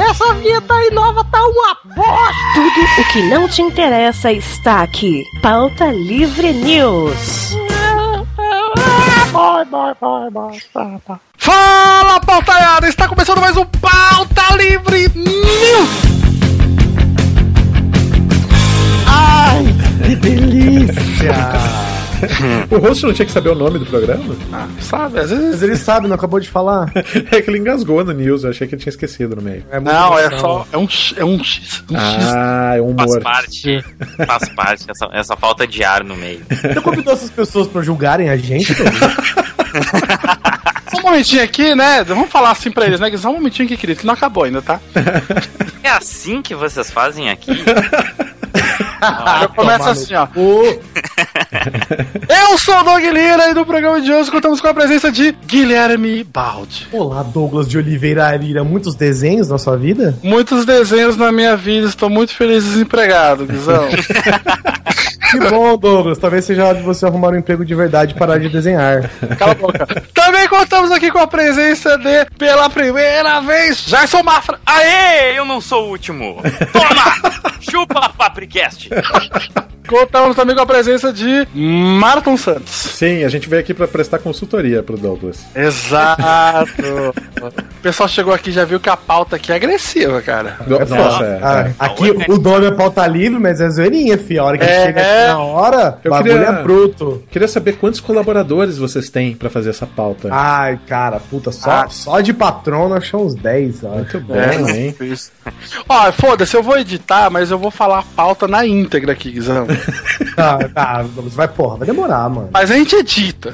Essa vinheta aí nova tá uma bosta! Tudo o que não te interessa está aqui. Pauta Livre News. Vai, vai, vai. Fala, pautaiada! Está começando mais um Pauta Livre News! Ai, que delícia! O host não tinha que saber o nome do programa? Ah, sabe, às vezes... Ele sabe, não acabou de falar. É que ele engasgou no news, eu achei que ele tinha esquecido no meio. É Não, é só... É um X, é um X, um. Ah, é um Faz humor. parte. Faz parte essa, essa falta de ar no meio. Você convidou essas pessoas pra julgarem a gente? Só um momentinho aqui, né? Vamos falar assim pra eles, né? Que só um momentinho aqui, querido, que não acabou ainda, tá? É assim que vocês fazem aqui? Eu começo tomar assim, ó. Eu sou o Doug Lira e no programa de hoje contamos com a presença de Guilherme Baldi. Olá, Douglas de Oliveira Arira. Muitos desenhos na sua vida? Muitos desenhos na minha vida, estou muito feliz desempregado, Guizão. Que bom, Douglas. Talvez seja hora de você arrumar um emprego de verdade e parar de desenhar. Cala a boca. Também contamos aqui com a presença de, pela primeira vez, Jason Mafra. Aê, eu não sou o último! Toma! Chupa, Papricast! Contamos também com a presença de Marton Santos. Sim, a gente veio aqui pra prestar consultoria pro Douglas. Exato. o pessoal chegou aqui e já viu que a pauta aqui é agressiva, cara. Do- É Nossa, foda. é. Ah, aqui o nome é pauta livre, mas é zoeirinha, fi. A hora que É, chega é. aqui na hora, o bagulho queria- é bruto. Queria saber quantos colaboradores vocês têm pra fazer essa pauta. Ai, cara, puta, só, Ah. só de patrão nós achamos uns 10, ó. Muito bom, É, hein? isso. Ó, foda-se, eu vou editar, mas eu vou falar a pauta na íntegra aqui, Guizão. Tá, tá, Douglas, vai, porra, vai demorar, mano. Mas a gente edita.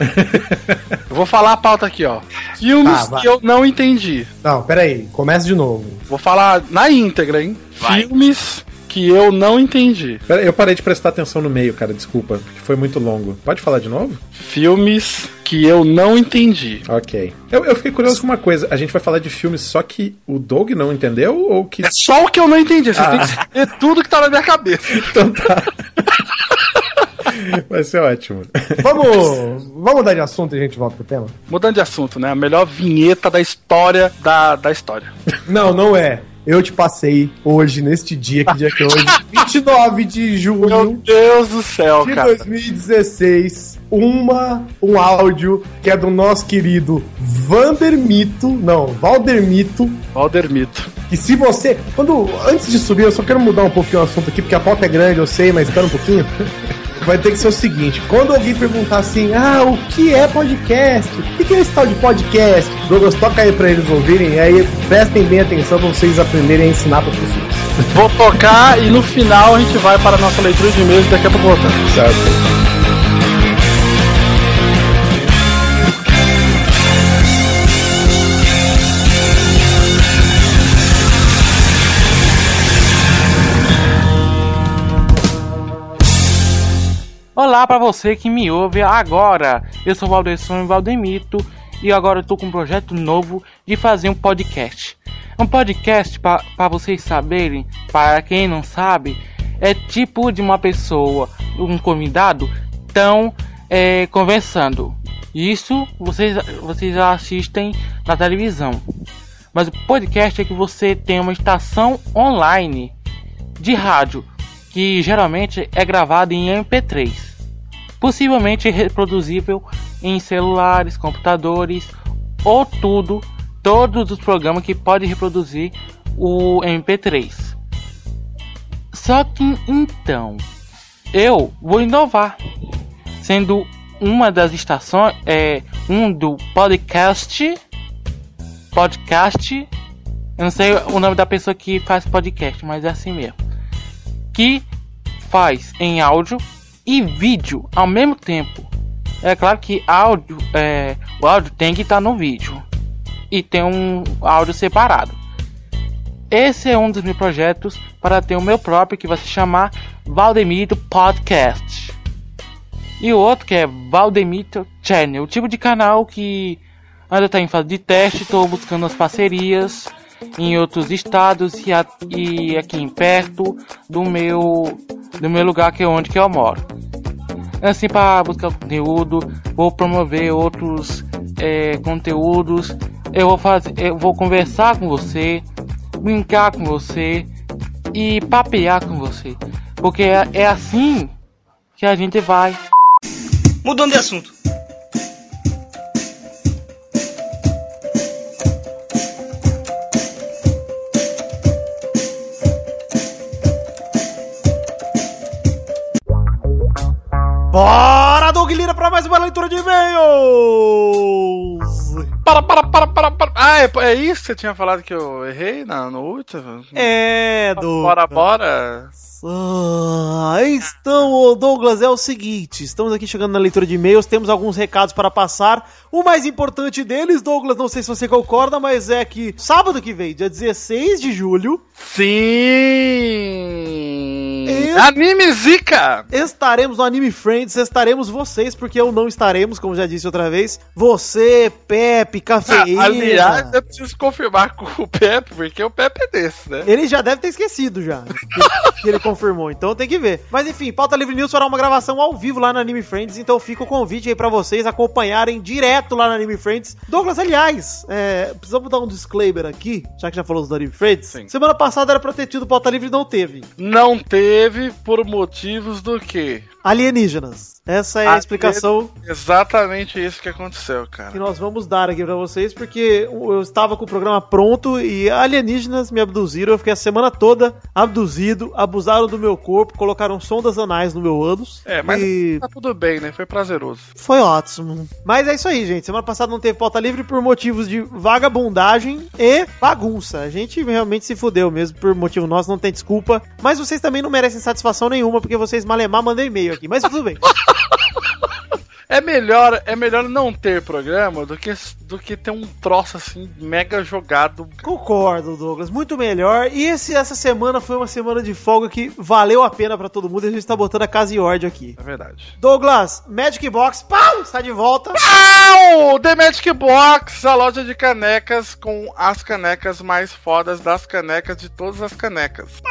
Eu vou falar a pauta aqui, ó. Filmes Tá, que eu não entendi. Não, peraí, começa de novo. Vou falar na íntegra, hein? Vai. Filmes que eu não entendi. Pera, eu parei de prestar atenção no meio, cara, desculpa, porque foi muito longo. Pode falar de novo? Filmes que eu não entendi. Ok. Eu, eu fiquei curioso com uma coisa. A gente vai falar de filmes só que o Doug não entendeu ou que. É só o que eu não entendi. Vocês Ah. têm que saber tudo que tá na minha cabeça. Então tá. Vai ser ótimo. Vamos, vamos mudar de assunto e a gente volta pro tema? Mudando de assunto, né? A melhor vinheta da história da, da história. Não, não é. Eu te passei hoje, neste dia, que dia que é hoje? 29 de Meu julho Deus do céu, de cara. 2016, uma, um áudio que é do nosso querido Vandermito, não, Valdermito, Valdermito. que se você, quando, antes de subir, eu só quero mudar um pouquinho o assunto aqui, porque a pauta é grande, eu sei, mas espera um pouquinho. Vai ter que ser o seguinte: quando alguém perguntar assim, ah, o que é podcast? O que é esse tal de podcast? Douglas, toca aí pra eles ouvirem, e aí prestem bem atenção pra vocês aprenderem a ensinar pras pessoas. Vou tocar e no final a gente vai para a nossa leitura de e-mails e daqui a pouco voltamos. Certo. Olá para você que me ouve agora. Eu sou Valderson Valdemito e agora tô com um projeto novo de fazer um podcast. Um podcast para vocês saberem, para quem não sabe, é tipo de uma pessoa, um convidado, tão é, conversando. Isso vocês vocês assistem na televisão. Mas o podcast é que você tem uma estação online de rádio que geralmente é gravado em MP3, possivelmente reproduzível em celulares, computadores ou tudo, todos os programas que podem reproduzir o MP3. Só que então, eu vou inovar, sendo uma das estações é um do podcast, podcast, eu não sei o nome da pessoa que faz podcast, mas é assim mesmo que faz em áudio e vídeo ao mesmo tempo. É claro que áudio, é, o áudio tem que estar no vídeo e tem um áudio separado. Esse é um dos meus projetos para ter o meu próprio que vai se chamar Valdemito Podcast. E o outro que é Valdemito Channel, o tipo de canal que ainda está em fase de teste, estou buscando as parcerias em outros estados e, a- e aqui perto do meu do meu lugar que é onde que eu moro. Assim para buscar conteúdo, vou promover outros é, conteúdos, eu vou fazer, eu vou conversar com você, brincar com você e papear com você. Porque é, é assim que a gente vai. Mudando de assunto. Bora, Doug Lira, pra mais uma leitura de e-mails! Para, para, para, para, para. Ah, é, é isso que você tinha falado que eu errei na, no último? É, Douglas. Bora, bora. Ah, então, Douglas, é o seguinte: estamos aqui chegando na leitura de e-mails, temos alguns recados para passar. O mais importante deles, Douglas, não sei se você concorda, mas é que sábado que vem, dia 16 de julho, Sim! Anime Zika! estaremos no Anime Friends, estaremos vocês, porque eu não estaremos, como já disse outra vez. Você, Pepe, Cafeína. Ah, aliás, eu preciso confirmar com o Pepe, porque o Pepe é desse, né? Ele já deve ter esquecido já. Que, que ele confirmou. Então tem que ver. Mas enfim, Pauta Livre News fará uma gravação ao vivo lá no Anime Friends. Então fica o convite aí pra vocês acompanharem direto lá no Anime Friends. Douglas, aliás, é, precisamos dar um disclaimer aqui, já que já falamos do Anime Friends. Sim. Semana passada era pra ter tido Pauta Livre e não teve. Não teve por motivos do quê? Alienígenas. Essa é a Ah, explicação Exatamente isso que aconteceu, que cara. nós vamos dar aqui pra vocês, porque eu estava com o programa pronto e alienígenas me abduziram. Eu fiquei a semana toda abduzido, abusaram do meu corpo, colocaram sondas anais no meu ânus. É, mas e tá tudo bem, né? Foi prazeroso. foi ótimo. Mas é isso aí, gente. Semana passada não teve pauta livre por motivos de vagabundagem e bagunça. A gente realmente se fudeu mesmo por motivo nosso, não tem desculpa. Mas vocês também não merecem satisfação nenhuma, porque vocês malemar mandam e-mail aqui. Mas tudo bem. É melhor, é melhor não ter programa do que, do que ter um troço assim mega jogado. Concordo, Douglas. Muito melhor. E esse, essa semana foi uma semana de folga que valeu a pena pra todo mundo. E a gente tá botando a casa em ordem aqui. É verdade. Douglas, Magic Box, pau, está de volta. Au! The Magic Box, a loja de canecas com as canecas mais fodas das canecas de todas as canecas.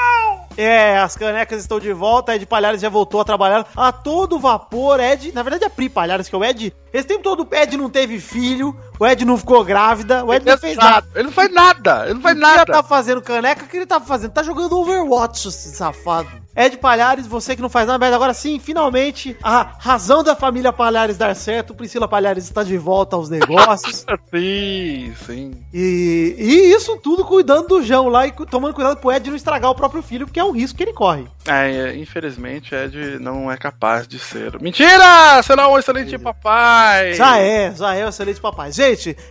É, as canecas estão de volta. Ed Palhares já voltou a trabalhar a todo vapor. Ed, na verdade, é Pri Palhares, que é o Ed. Esse tempo todo o Ed não teve filho, o Ed não ficou grávida, o Ed não fez nada. Ele não faz nada, ele não faz O que ele nada. tá fazendo caneca, o que ele tá fazendo? Tá jogando Overwatch, esse safado. Ed Palhares, você que não faz nada, mas agora sim, finalmente, a razão da família Palhares dar certo, Priscila Palhares está de volta aos negócios. Sim, sim. e, e isso tudo cuidando do João lá e tomando cuidado pro Ed não estragar o próprio filho, porque é um risco que ele corre. É, infelizmente, Ed não é capaz de ser. Mentira! Será um excelente papai! Já é, já é o excelente papai. Gente,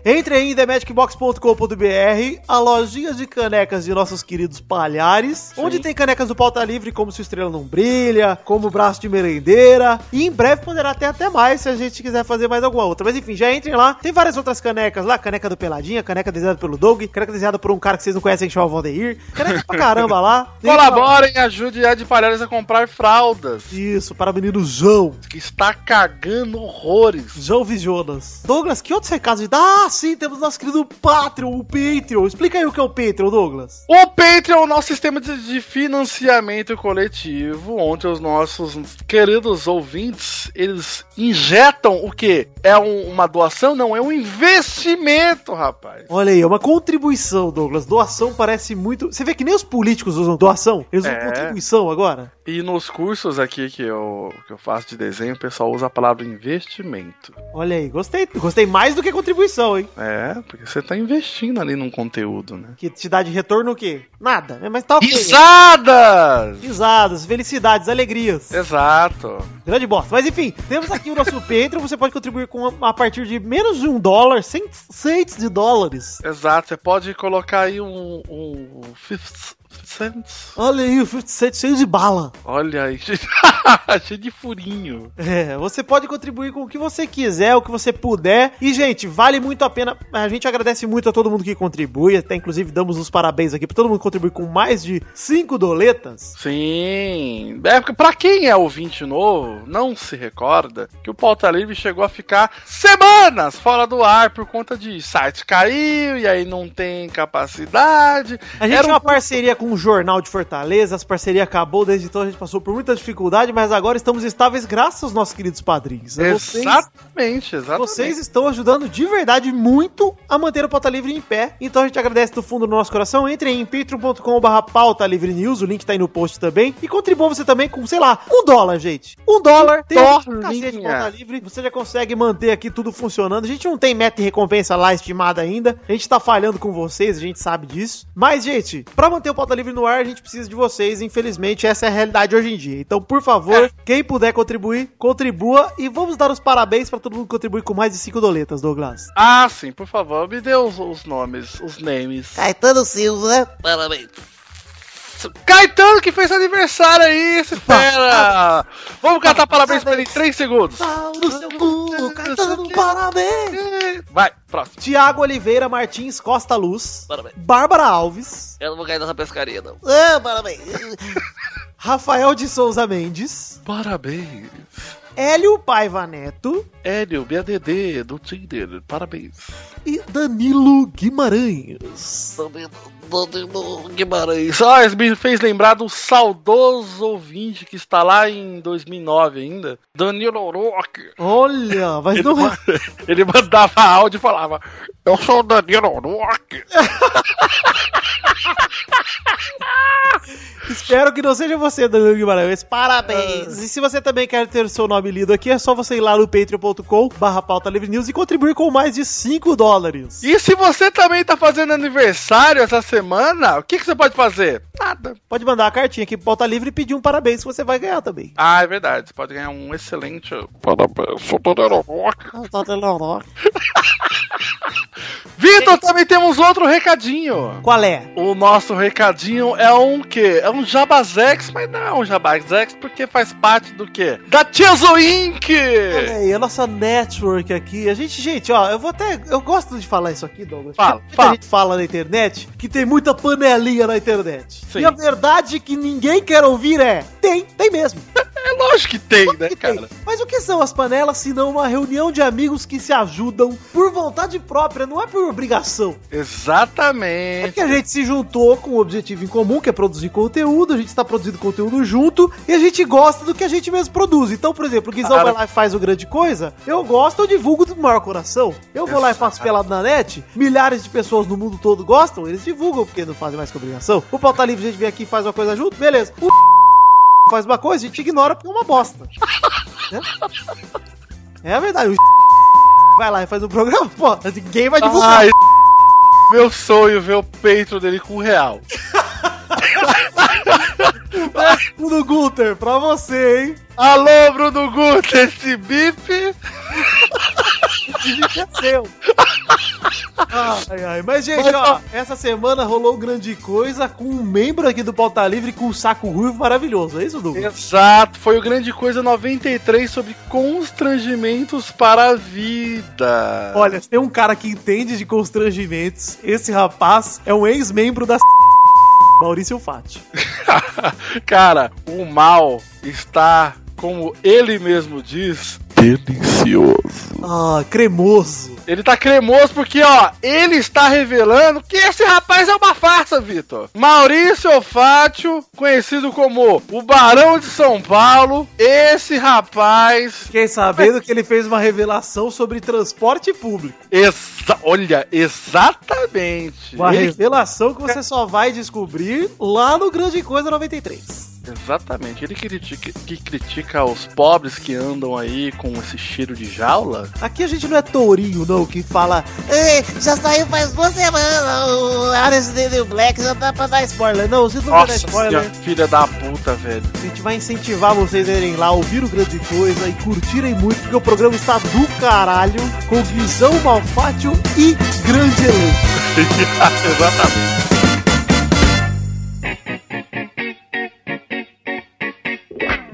entre aí em themagicbox.com.br, a lojinha de canecas de nossos queridos palhares, onde tem canecas do pauta livre, como se o estrela não brilha, como o braço de merendeira, e em breve poderá ter até mais se a gente quiser fazer mais alguma outra. Mas enfim, já entrem lá. Tem várias outras canecas lá, caneca do Peladinha, caneca desenhada pelo Doug, caneca desenhada por um cara que vocês não conhecem, que chama Valdeir, caneca pra caramba lá. Colaborem, ajude Ed Palhares a comprar fraldas. Isso, para o menino João. Que está cagando horrores. João Vijonas. Douglas, que outros recados? Ah, sim, temos nosso querido Patreon, o Patreon. Explica aí o que é o Patreon, Douglas. O Patreon é o nosso sistema de, de financiamento coletivo, onde os nossos queridos ouvintes, eles injetam o quê? É um- uma doação? Não, é um investimento, rapaz. Olha aí, é uma contribuição, Douglas. Doação parece muito. Você vê que nem os políticos usam doação? Eles usam É. contribuição agora? E nos cursos aqui que eu, que eu faço de desenho, o pessoal usa a palavra investimento. Olha aí, gostei. Gostei mais do que contribuição, hein? É, porque você tá investindo ali num conteúdo, né? Que te dá de retorno o quê? Nada, né? Mas tá ok. Risadas! Risadas, felicidades, alegrias. Exato. Grande bosta. Mas enfim, temos aqui o nosso Patreon. Você pode contribuir com a, a partir de menos de um dólar, cem cents de dólares. Exato, você pode colocar aí um, um 50 cents. Olha aí, o 50 cents cheio de bala. Olha aí, cheio de furinho. É, você pode contribuir com o que você quiser, o que você puder. E, gente, vale muito a pena. A gente agradece muito a todo mundo que contribui. Até, inclusive, damos os parabéns aqui pra todo mundo que contribui com mais de 5 doletas. Sim. É, porque pra quem é ouvinte novo, não se recorda que o Pauta Livre chegou a ficar semanas fora do ar por conta de site caiu e aí não tem capacidade. A gente Era tinha um uma parceria com o Jornal de Fortaleza, essa parceria acabou, desde então a gente passou por muita dificuldade, mas agora estamos estáveis graças aos nossos queridos padrinhos. Vocês, Exatamente, exatamente. vocês estão ajudando de verdade muito a manter o Pauta Livre em pé. Então a gente agradece do fundo do nosso coração. Entre em patreon.com.br pauta livre news, o link tá aí no post também. E contribua você também com, sei lá, um dólar, gente. Um dólar, tem cacete de Pauta Livre. Você já consegue manter aqui tudo funcionando. A gente não tem meta e recompensa lá estimada ainda. A gente tá falhando com vocês, a gente sabe disso. Mas, gente, pra manter o Pauta Livre no ar, a gente precisa de vocês. Infelizmente, essa é a realidade hoje em dia. Então, por favor, quem puder contribuir, contribua. E vamos dar os parabéns pra todo mundo contribuir com mais de 5 doletas, Douglas. Ah, sim, por favor, me dê os, os nomes, os names. Caetano Silva, parabéns. Caetano que fez aniversário aí, espera! Vamos cantar parabéns pra ele em 3 segundos. Pau no seu cu, Caetano, parabéns! Vai, próximo. Tiago Oliveira Martins Costa Luz. Parabéns. Bárbara Alves. Eu não vou cair nessa pescaria, não. Ah, parabéns. Rafael de Souza Mendes. Parabéns. Hélio Paiva Neto. Hélio, BADD do Tinder, parabéns. E Danilo Guimarães. Danilo Guimarães. Ah, isso me fez lembrar do saudoso ouvinte que está lá em 2009 ainda, Danilo Rock. Olha, mas Ele, não é. ele mandava áudio e falava: Eu sou o Danilo Rock. Espero que não seja você, Danilo Guimarães. Parabéns! E se você também quer ter o seu nome lido aqui, é só você ir lá no patreon.com barra pauta livre news e contribuir com mais de 5 dólares. E se você também tá fazendo aniversário essa semana, o que, que você pode fazer? Nada. Pode mandar a cartinha aqui pro Pauta Livre e pedir um parabéns que você vai ganhar também. Ah, é verdade. Você pode ganhar um excelente. Parabéns, sou. Vitor, também temos outro recadinho. Qual é? O nosso recadinho é um quê? É um Jabazex, mas não é um Jabazex porque faz parte do quê? Da Tiezo Inc! Olha aí, a nossa network aqui. A gente, gente, ó, eu vou até. Eu gosto de falar isso aqui, Douglas. Fala, fala. gente fala na internet que tem muita panelinha na internet. Sim. E a verdade que ninguém quer ouvir é: tem, tem mesmo. É lógico que tem, né, Que tem. cara? Mas o que são as panelas se não uma reunião de amigos que se ajudam por vontade própria, não é por obrigação? É Exatamente. que a gente se juntou com um objetivo em comum, que é produzir conteúdo, a gente está produzindo conteúdo junto e a gente gosta do que a gente mesmo produz. Então, por exemplo, o Guizão Cara. vai lá e faz o grande coisa, eu gosto, eu divulgo do maior coração. Eu vou lá e faço pelado na net, milhares de pessoas no mundo todo gostam, eles divulgam porque não fazem mais que obrigação. O Pauta Livre, a gente vem aqui e faz uma coisa junto, beleza. O faz uma coisa, a gente ignora porque é uma bosta. Né? É a verdade. O vai lá e faz um programa, pô, ninguém vai divulgar. Ai, meu sonho ver o peito dele com um real. Bruno Guter, pra você, hein? Alô, Bruno Guto, esse bip. Esse é seu. Ai, ai. Mas, gente, ó, essa semana rolou grande coisa com um membro aqui do Pauta Livre com um saco ruivo maravilhoso. É isso, Douglas? Exato, foi o Grande Coisa 93 sobre constrangimentos para a vida. Olha, se tem um cara que entende de constrangimentos, esse rapaz é um ex-membro da Maurício Fati. Cara, o mal está, como ele mesmo diz, delicioso. Ah, cremoso. Ele tá cremoso porque, ó, ele está revelando que esse rapaz é uma farsa, Vitor. Maurício Fátio, conhecido como o Barão de São Paulo, esse rapaz. Fiquei sabendo que ele fez uma revelação sobre transporte público. Exa olha, exatamente. Uma Ele- revelação que você só vai descobrir lá no Grande Coisa 93. Exatamente. Ele critica, que critica os pobres que andam aí com esse cheiro de jaula. Aqui a gente não é tourinho, não, que fala. Já saiu faz duas semanas. O Ares o Black já dá pra dar spoiler. Não, vocês não vão dar spoiler. senhora, filha da puta, velho. A gente vai incentivar vocês a irem lá, ouvir o grande coisa e curtirem muito, porque o programa está do caralho, com Guizão Malfátio e grande elenco. Exatamente.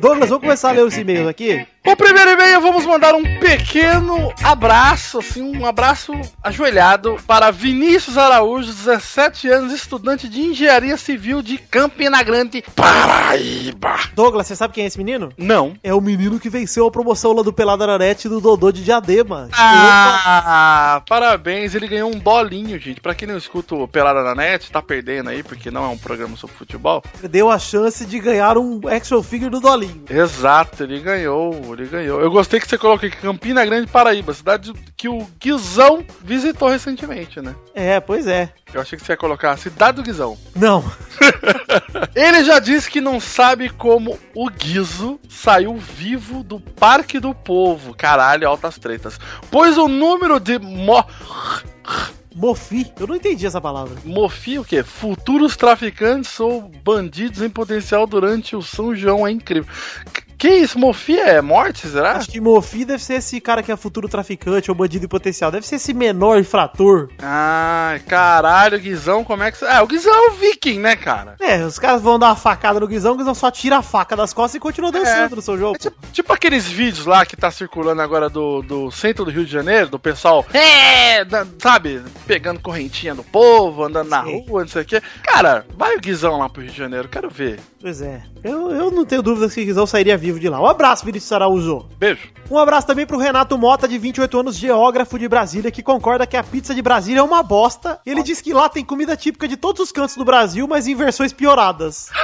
Douglas, vamos começar a ler os e-mails aqui? O primeiro e-mail, vamos mandar um pequeno abraço, assim, um abraço ajoelhado para Vinícius Araújo, 17 anos, estudante de engenharia civil de Campina Grande, Paraíba. Douglas, você sabe quem é esse menino? Não. É o menino que venceu a promoção lá do Pelada na Net do Dodô de Diadema. Ah, parabéns, ele ganhou um bolinho, gente. Pra quem não escuta o Pelada na Net, tá perdendo aí, porque não é um programa sobre futebol. Deu a chance de ganhar um action figure do Dolinho. Exato, ele ganhou, ele ganhou. Eu gostei que você colocou aqui Campina Grande, Paraíba, cidade que o Guizão visitou recentemente, né? É, pois é. Eu achei que você ia colocar a cidade do Guizão. Não. Ele já disse que não sabe como o Guizo saiu vivo do Parque do Povo. Caralho, altas tretas. Pois o número de mo... Mofi. Eu não entendi essa palavra. Mofi o quê? Futuros traficantes ou bandidos em potencial durante o São João é incrível. Que isso? Mofi é morte, será? Acho que Mofi deve ser esse cara que é futuro traficante ou bandido em potencial. Deve ser esse menor infrator. Ai, caralho, Guizão, como é que... Ah, o Guizão é o viking, né, cara? É, os caras vão dar uma facada no Guizão, o Guizão só tira a faca das costas e continua dançando no seu jogo. É tipo, tipo aqueles vídeos lá que tá circulando agora do, do centro do Rio de Janeiro, do pessoal, é, da- sabe, pegando correntinha do povo, andando na Sim. rua, não sei o quê. Cara, vai o Guizão lá pro Rio de Janeiro, quero ver. Pois é. Eu, eu não tenho dúvida que o Guizão sairia vivo de lá. Um abraço, Vinícius Araújo. Beijo. Um abraço também pro Renato Mota, de 28 anos, geógrafo de Brasília, que concorda que a pizza de Brasília é uma bosta. Ele diz que lá tem comida típica de todos os cantos do Brasil, mas em versões pioradas.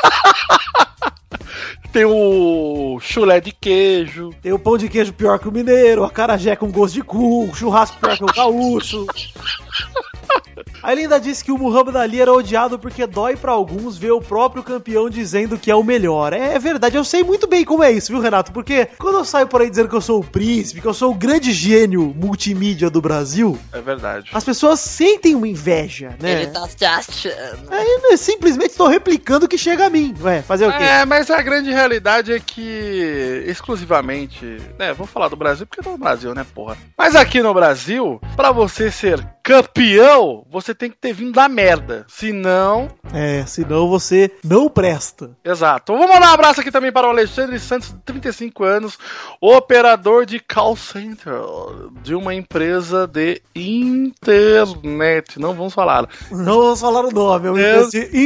Tem o chulé de queijo. Tem o pão de queijo pior que o mineiro, a carajé com gosto de cu, o churrasco pior que o gaúcho. Aí ele ainda disse que o Muhammad Ali era odiado porque dói pra alguns ver o próprio campeão dizendo que é o melhor. É verdade, eu sei muito bem como é isso, viu, Renato? Porque quando eu saio por aí dizendo que eu sou o príncipe, que eu sou o grande gênio multimídia do Brasil, É verdade. as pessoas sentem uma inveja, né? Ele tá se achando. Aí eu simplesmente estou replicando o que chega a mim. Ué, fazer o quê? É, mas a grande realidade é que exclusivamente, né, vou falar do Brasil porque eu tô no Brasil, né, porra. Mas aqui no Brasil, pra você ser campeão, você tem que ter vindo da merda. Senão, É, senão você não presta. exato. Vou mandar um abraço aqui também para o Alexandre Santos, 35 anos, operador de call center de uma empresa de internet. Não vamos falar. Não vamos falar o nome, é uma empresa de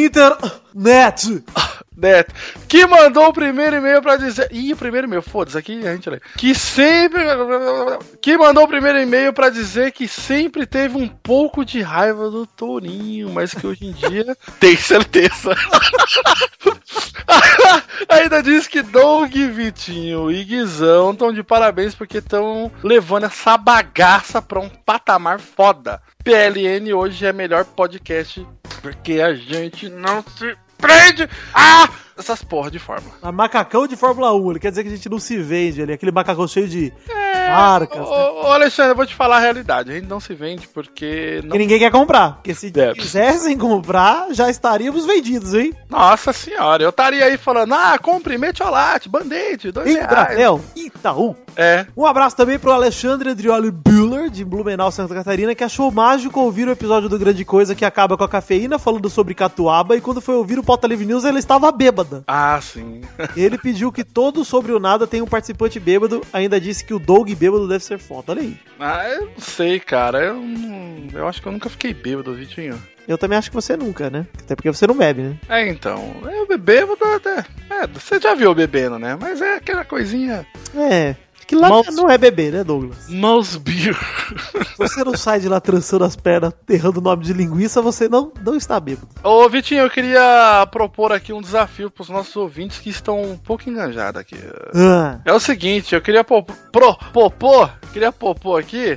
internet. Net, que mandou o primeiro e-mail pra dizer. Ih, o primeiro e-mail, foda-se, aqui a gente lê. Que sempre. Que mandou o primeiro e-mail pra dizer que sempre teve um pouco de raiva do Tourinho, mas que hoje em dia tem certeza. Ainda diz que Doug, Vitinho e Guizão estão de parabéns porque estão levando essa bagaça pra um patamar foda. PLN hoje é melhor podcast porque a gente não se prende a essas porra de fórmula. A macacão de Fórmula 1, ele quer dizer que a gente não se vende ali, aquele macacão cheio de marcas. Ô, né? ô, Alexandre, eu vou te falar a realidade. A gente não se vende porque não. Que ninguém quer comprar. Porque se Deve. quisessem comprar, já estaríamos vendidos, hein? Nossa senhora, eu estaria aí falando, ah, compre metiolate, band-aid, dois reais. Itaú. É. Um abraço também pro Alexandre Adrioli Buller, de Blumenau, Santa Catarina, que achou mágico ouvir o episódio do Grande Coisa que acaba com a cafeína falando sobre catuaba e quando foi ouvir o Pauta Livre News ela estava bêbada. Ah, sim. Ele pediu que todo sobre o nada tenha um participante bêbado, ainda disse que o Doug bêbado deve ser foda. Olha aí. ah, eu não sei, cara. Eu, eu acho que eu nunca fiquei bêbado, Vitinho. Eu também acho que você nunca, né? Até porque você não bebe, né? É, então. Eu bebendo até. É, você já viu eu bebendo, né? Mas é aquela coisinha. É. Que lá Mouse- não é beber, né, Douglas? Mouse beer. Se você não sai de lá trançando as pernas, errando o nome de linguiça, você não, não está bêbado. Ô, Vitinho, eu queria propor aqui um desafio pros nossos ouvintes que estão um pouco enganjados aqui. Ah, É o seguinte, eu queria po- pro, propor, queria propor aqui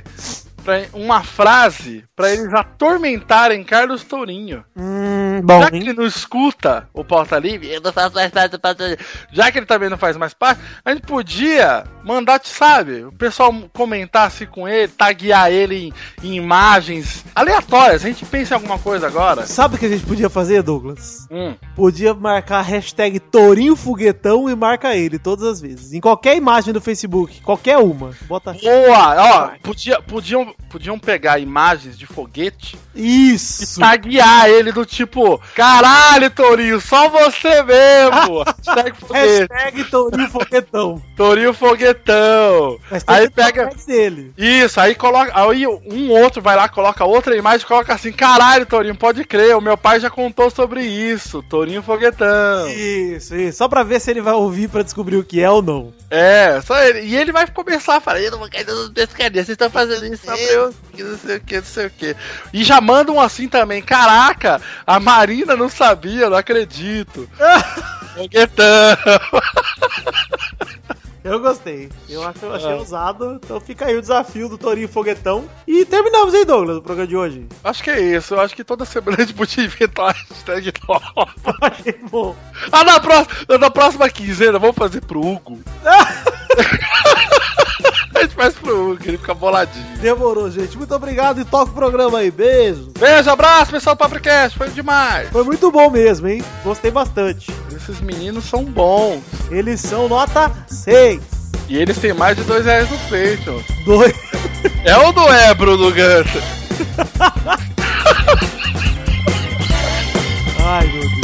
pra, uma frase pra eles atormentarem Carlos Tourinho. hum, bom, Já que hein? ele não escuta o Pauta Livre, Eu não faço mais parte do Pauta Livre. já que ele também não faz mais parte, a gente podia mandar, te sabe, o pessoal comentasse com ele, taguear ele em, em imagens aleatórias. A gente pensa em alguma coisa agora. Sabe o que a gente podia fazer, Douglas? Hum. Podia marcar a hashtag Tourinho Foguetão e marca ele todas as vezes. Em qualquer imagem do Facebook, qualquer uma. Bota Boa! Ó, podia, podiam, podiam pegar imagens de foguete isso. taguear ele do tipo, caralho, Tourinho, só você mesmo. Hashtag foguete. Hashtag Tourinho Foguetão. Tourinho foguetão. Aí pega. dele. Isso, aí coloca. Aí um outro vai lá, coloca outra imagem, coloca assim: caralho, Torinho, pode crer, o meu pai já contou sobre isso. Torinho Foguetão. Isso, isso. Só pra ver se ele vai ouvir pra descobrir o que é ou não. É, só ele. E ele vai começar a falar: eu não vou cair pescadinha, vocês estão fazendo isso só eu. que Não sei o que, não sei o que. E já mandam assim também: caraca, a Marina não sabia, não acredito. Foguetão. Eu gostei. Eu acho, achei ousado. Então fica aí o desafio do Torinho Foguetão. E terminamos, hein, Douglas, o programa de hoje. Acho que é isso. Eu acho que toda semana a gente podia inventar uma hashtag nova. Achei bom. Ah, na próxima, na próxima quinzena, vamos fazer pro Hugo. a gente faz pro Hugo, ele fica boladinho. Demorou, gente. Muito obrigado e toca o programa aí. Beijo. Beijo, abraço, pessoal do Papricast, foi demais. Foi muito bom mesmo, hein? Gostei bastante. Esses meninos são bons. Eles são nota 6. E eles têm mais de dois reais no Patreon. Dois. É ou não é, Bruno Ganta? Ai, meu Deus.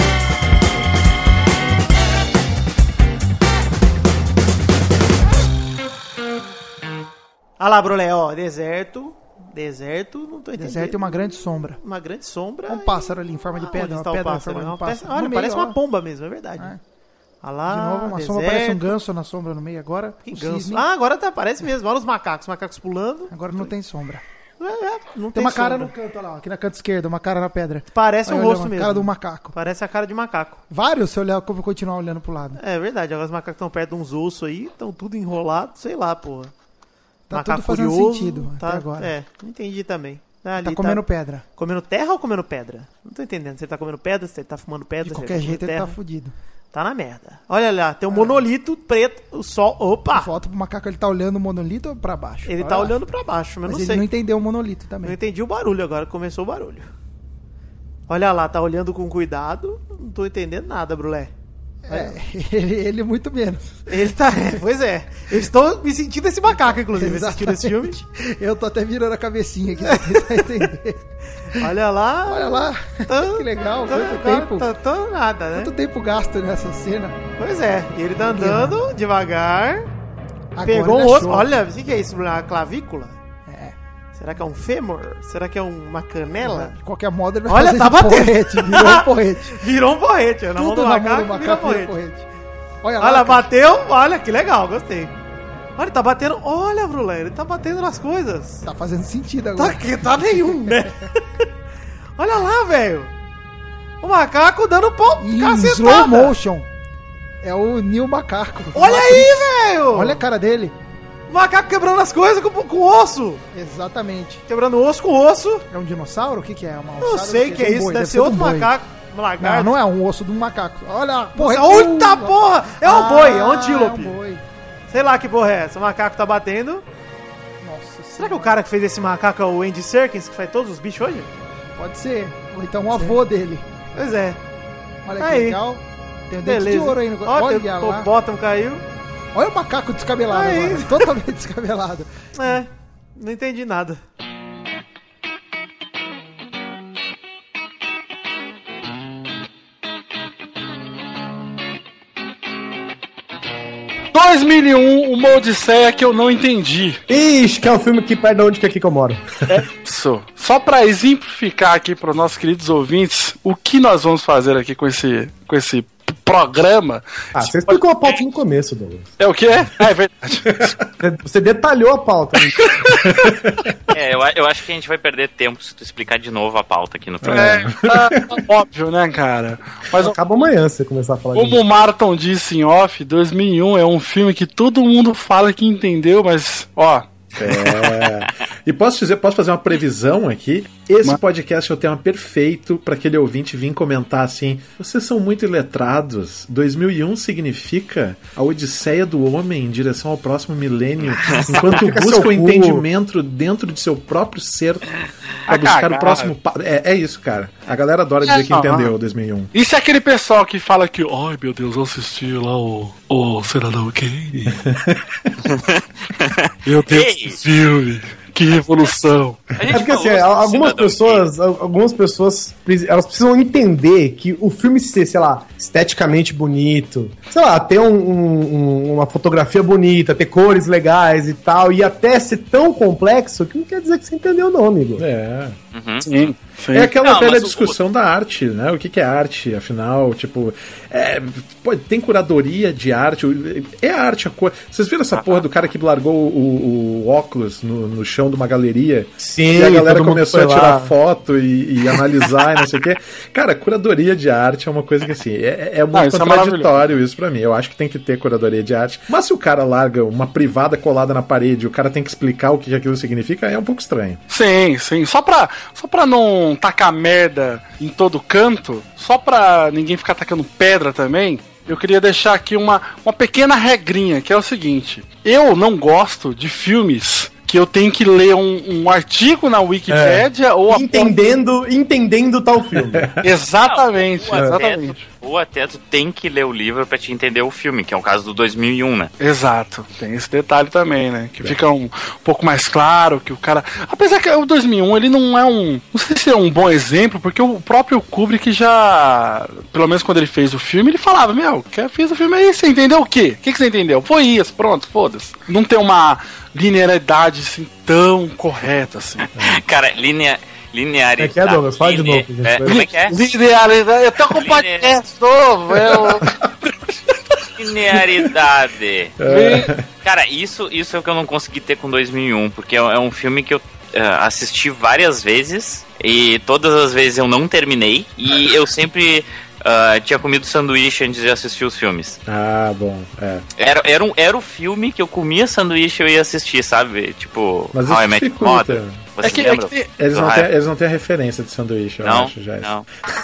Ah lá, Brulé, ó, deserto. Deserto, não tô entendendo. Deserto e uma grande sombra. Uma grande sombra. Um pássaro ali em forma de Ah, pedra. onde Uma está o pedra em pássaro? forma de Não, um pássaro. parece- Olha, parece uma pomba mesmo, é verdade. É. Olha lá, De novo, uma deserto. sombra parece um ganso na sombra no meio agora. Que o ganso. cisne. Ah, agora tá, parece mesmo. Olha os macacos, os macacos pulando. Agora não tem sombra. É, é, não Tem uma cara sombra. no canto, olha lá, aqui na canto esquerdo, uma cara na pedra. Parece Olha, um olha, rosto uma mesmo. Cara do macaco. Parece a cara de macaco. Vários, se olhar, como continuar olhando pro lado. É verdade, agora os macacos estão perto de uns ossos aí, estão tudo enrolado, sei lá, porra. Tá tudo fazendo sentido até agora. É, não entendi também. Ali Tá comendo pedra. Comendo terra ou comendo pedra? Não tô entendendo. Se ele tá comendo pedra, se ele tá fumando pedra. De se qualquer ele tá jeito ele tá terra. fudido. Tá na merda. Olha lá, tem um monolito preto, o sol. Opa! Volta pro macaco, ele tá olhando o monolito ou pra baixo? Ele Olha tá lá. olhando pra baixo, mas, Mas não ele sei. não entendeu o monolito também. Não entendi o barulho agora, começou o barulho. Olha lá, tá olhando com cuidado. Não tô entendendo nada, Brulé. É, ele, ele muito menos. Ele tá. é, pois é. Eu estou me sentindo esse macaco, inclusive, assistindo esse filme. Eu tô até virando a cabecinha aqui pra tentar entender. Olha lá. Olha lá, Tá- que legal, tá- quanto tá- tempo. Tá, tá nada, né? Quanto tempo gasto nessa cena? Pois é. E ele tá andando devagar. Agora pegou ele osso. Olha, o que que é isso? Uma clavícula? Será que é um fêmur? Será que é uma canela? De qualquer modo, ele vai Olha, fazer tá batendo. porrete, virou um porrete. Virou um porrete. Na Tudo mão macaco, do macaco virou virou porrete. porrete. Olha lá, Olha, bateu. Olha, que legal, gostei. Olha, ele tá batendo. Olha, Brulé, ele tá batendo nas coisas. Tá fazendo sentido Tá agora. que tá nenhum, né? Olha lá, velho. O macaco dando pau, Em cacetada. slow motion. É o Neil Macaco. Olha aí, velho. Olha a cara dele. O macaco quebrando as coisas com, com osso. Exatamente. Quebrando osso com osso. É um dinossauro? O que que é? Uma Não sei o que é um isso. boi, Deve ser outro um boi. macaco. Um lagarto. Não, não é um osso de um macaco. Olha, porra. Nossa, Eita porra! É um boi, é um antílope. É um boi. Sei lá que porra é essa. O macaco tá batendo. Nossa Será que o cara que fez esse macaco é o Andy Serkins, que faz todos os bichos hoje? Pode ser. Ou então o avô dele. Pois é. Olha que Aí. legal. Tem o dente Beleza. de ouro aí. No... Ó, Olha tem- lá. O bottom caiu. Olha o macaco descabelado agora. Totalmente descabelado. É, não entendi nada. um, 2001, uma odisseia que eu não entendi. Ixi, que é o filme que perto de onde que é aqui que eu moro. Isso. Só pra exemplificar aqui para os nossos queridos ouvintes o que nós vamos fazer aqui com esse, com esse programa. Ah, você explicou a pauta no começo, Douglas. É o quê? Ah, é verdade. Você detalhou a pauta. né? É, eu, eu acho que a gente vai perder tempo se tu explicar de novo a pauta aqui no programa. É, tá- tá óbvio, né, cara? Mas Acaba amanhã se você começar a falar como o Marton disse em off, 2001 é um filme que todo mundo fala que entendeu, mas, ó, É. E posso dizer, posso fazer uma previsão aqui? Esse podcast é o tema perfeito para aquele ouvinte vir comentar assim: vocês são muito iletrados. 2001 significa a odisseia do homem em direção ao próximo milênio, enquanto busca o entendimento dentro de seu próprio ser para Ah, buscar o próximo. pa- É, é isso, cara. A galera adora dizer que É, entendeu aham. 2001. E se aquele pessoal que fala que, ai meu Deus, eu assisti lá o, o Cidadão Kane? meu Deus, Ei. filme! Que revolução. É porque assim, algumas pessoas, al- algumas pessoas, elas precisam entender que o filme ser, sei lá, esteticamente bonito, sei lá, ter um- um- um- uma fotografia bonita, ter cores legais e tal, e até ser tão complexo que não quer dizer que você entendeu não, amigo. É. Uhum. Sim, sim. É aquela Não, velha mas o- discussão da arte, né? O que, que é arte, afinal? Tipo, é, pô, tem curadoria de arte. É arte a cor. Vocês viram essa porra do cara que largou o, o óculos no, no chão de uma galeria? Sim, e a galera começou a tirar lá. foto e, e analisar e não sei o quê. Cara, curadoria de arte é uma coisa que assim, é, é muito Ah, isso é contraditório isso pra mim. Eu acho que tem que ter curadoria de arte. Mas se o cara larga uma privada colada na parede, o cara tem que explicar o que aquilo significa, é um pouco estranho. Sim, sim. Só pra, só pra não tacar merda em todo canto, só pra ninguém ficar tacando pedra também, eu queria deixar aqui uma, uma pequena regrinha, que é o seguinte: eu não gosto de filmes que eu tenho que ler um, um artigo na Wikipédia ou a Entendendo, entendendo tal filme. Exatamente, tu, exatamente. Ou até tu tem que ler o livro pra te entender o filme, que é o caso do 2001, né? Exato, tem esse detalhe também, né? Que fica um, pouco mais claro que o cara. Apesar que o 2001 ele não é um. Não sei se é um bom exemplo, porque o próprio Kubrick já. Pelo menos quando ele fez o filme, ele falava: Meu, que fiz o filme aí, você entendeu o quê? O que, que você entendeu? Foi isso, pronto, foda-se. Não tem uma linearidade assim tão correta assim. Cara, linea, linearidade. É que é, Douglas? Fala de line- novo, gente. é, como é que é? Linearidade. Eu tô com Linear- podcast novo, eu. Linearidade. Cara, isso, isso é o que eu não consegui ter com 2001, porque é é um filme que eu eh, assisti várias vezes e todas as vezes eu não terminei e eu sempre ah, tinha comido sanduíche antes de assistir os filmes. Ah, bom, é. Era, era, um, era o filme que eu comia sanduíche e eu ia assistir, sabe? Tipo, Mas How I Met. Mother. Você É que, é lembra? que tem- Eles não, Ah, têm, é. eles não têm a referência de sanduíche, eu Não, acho, já. não.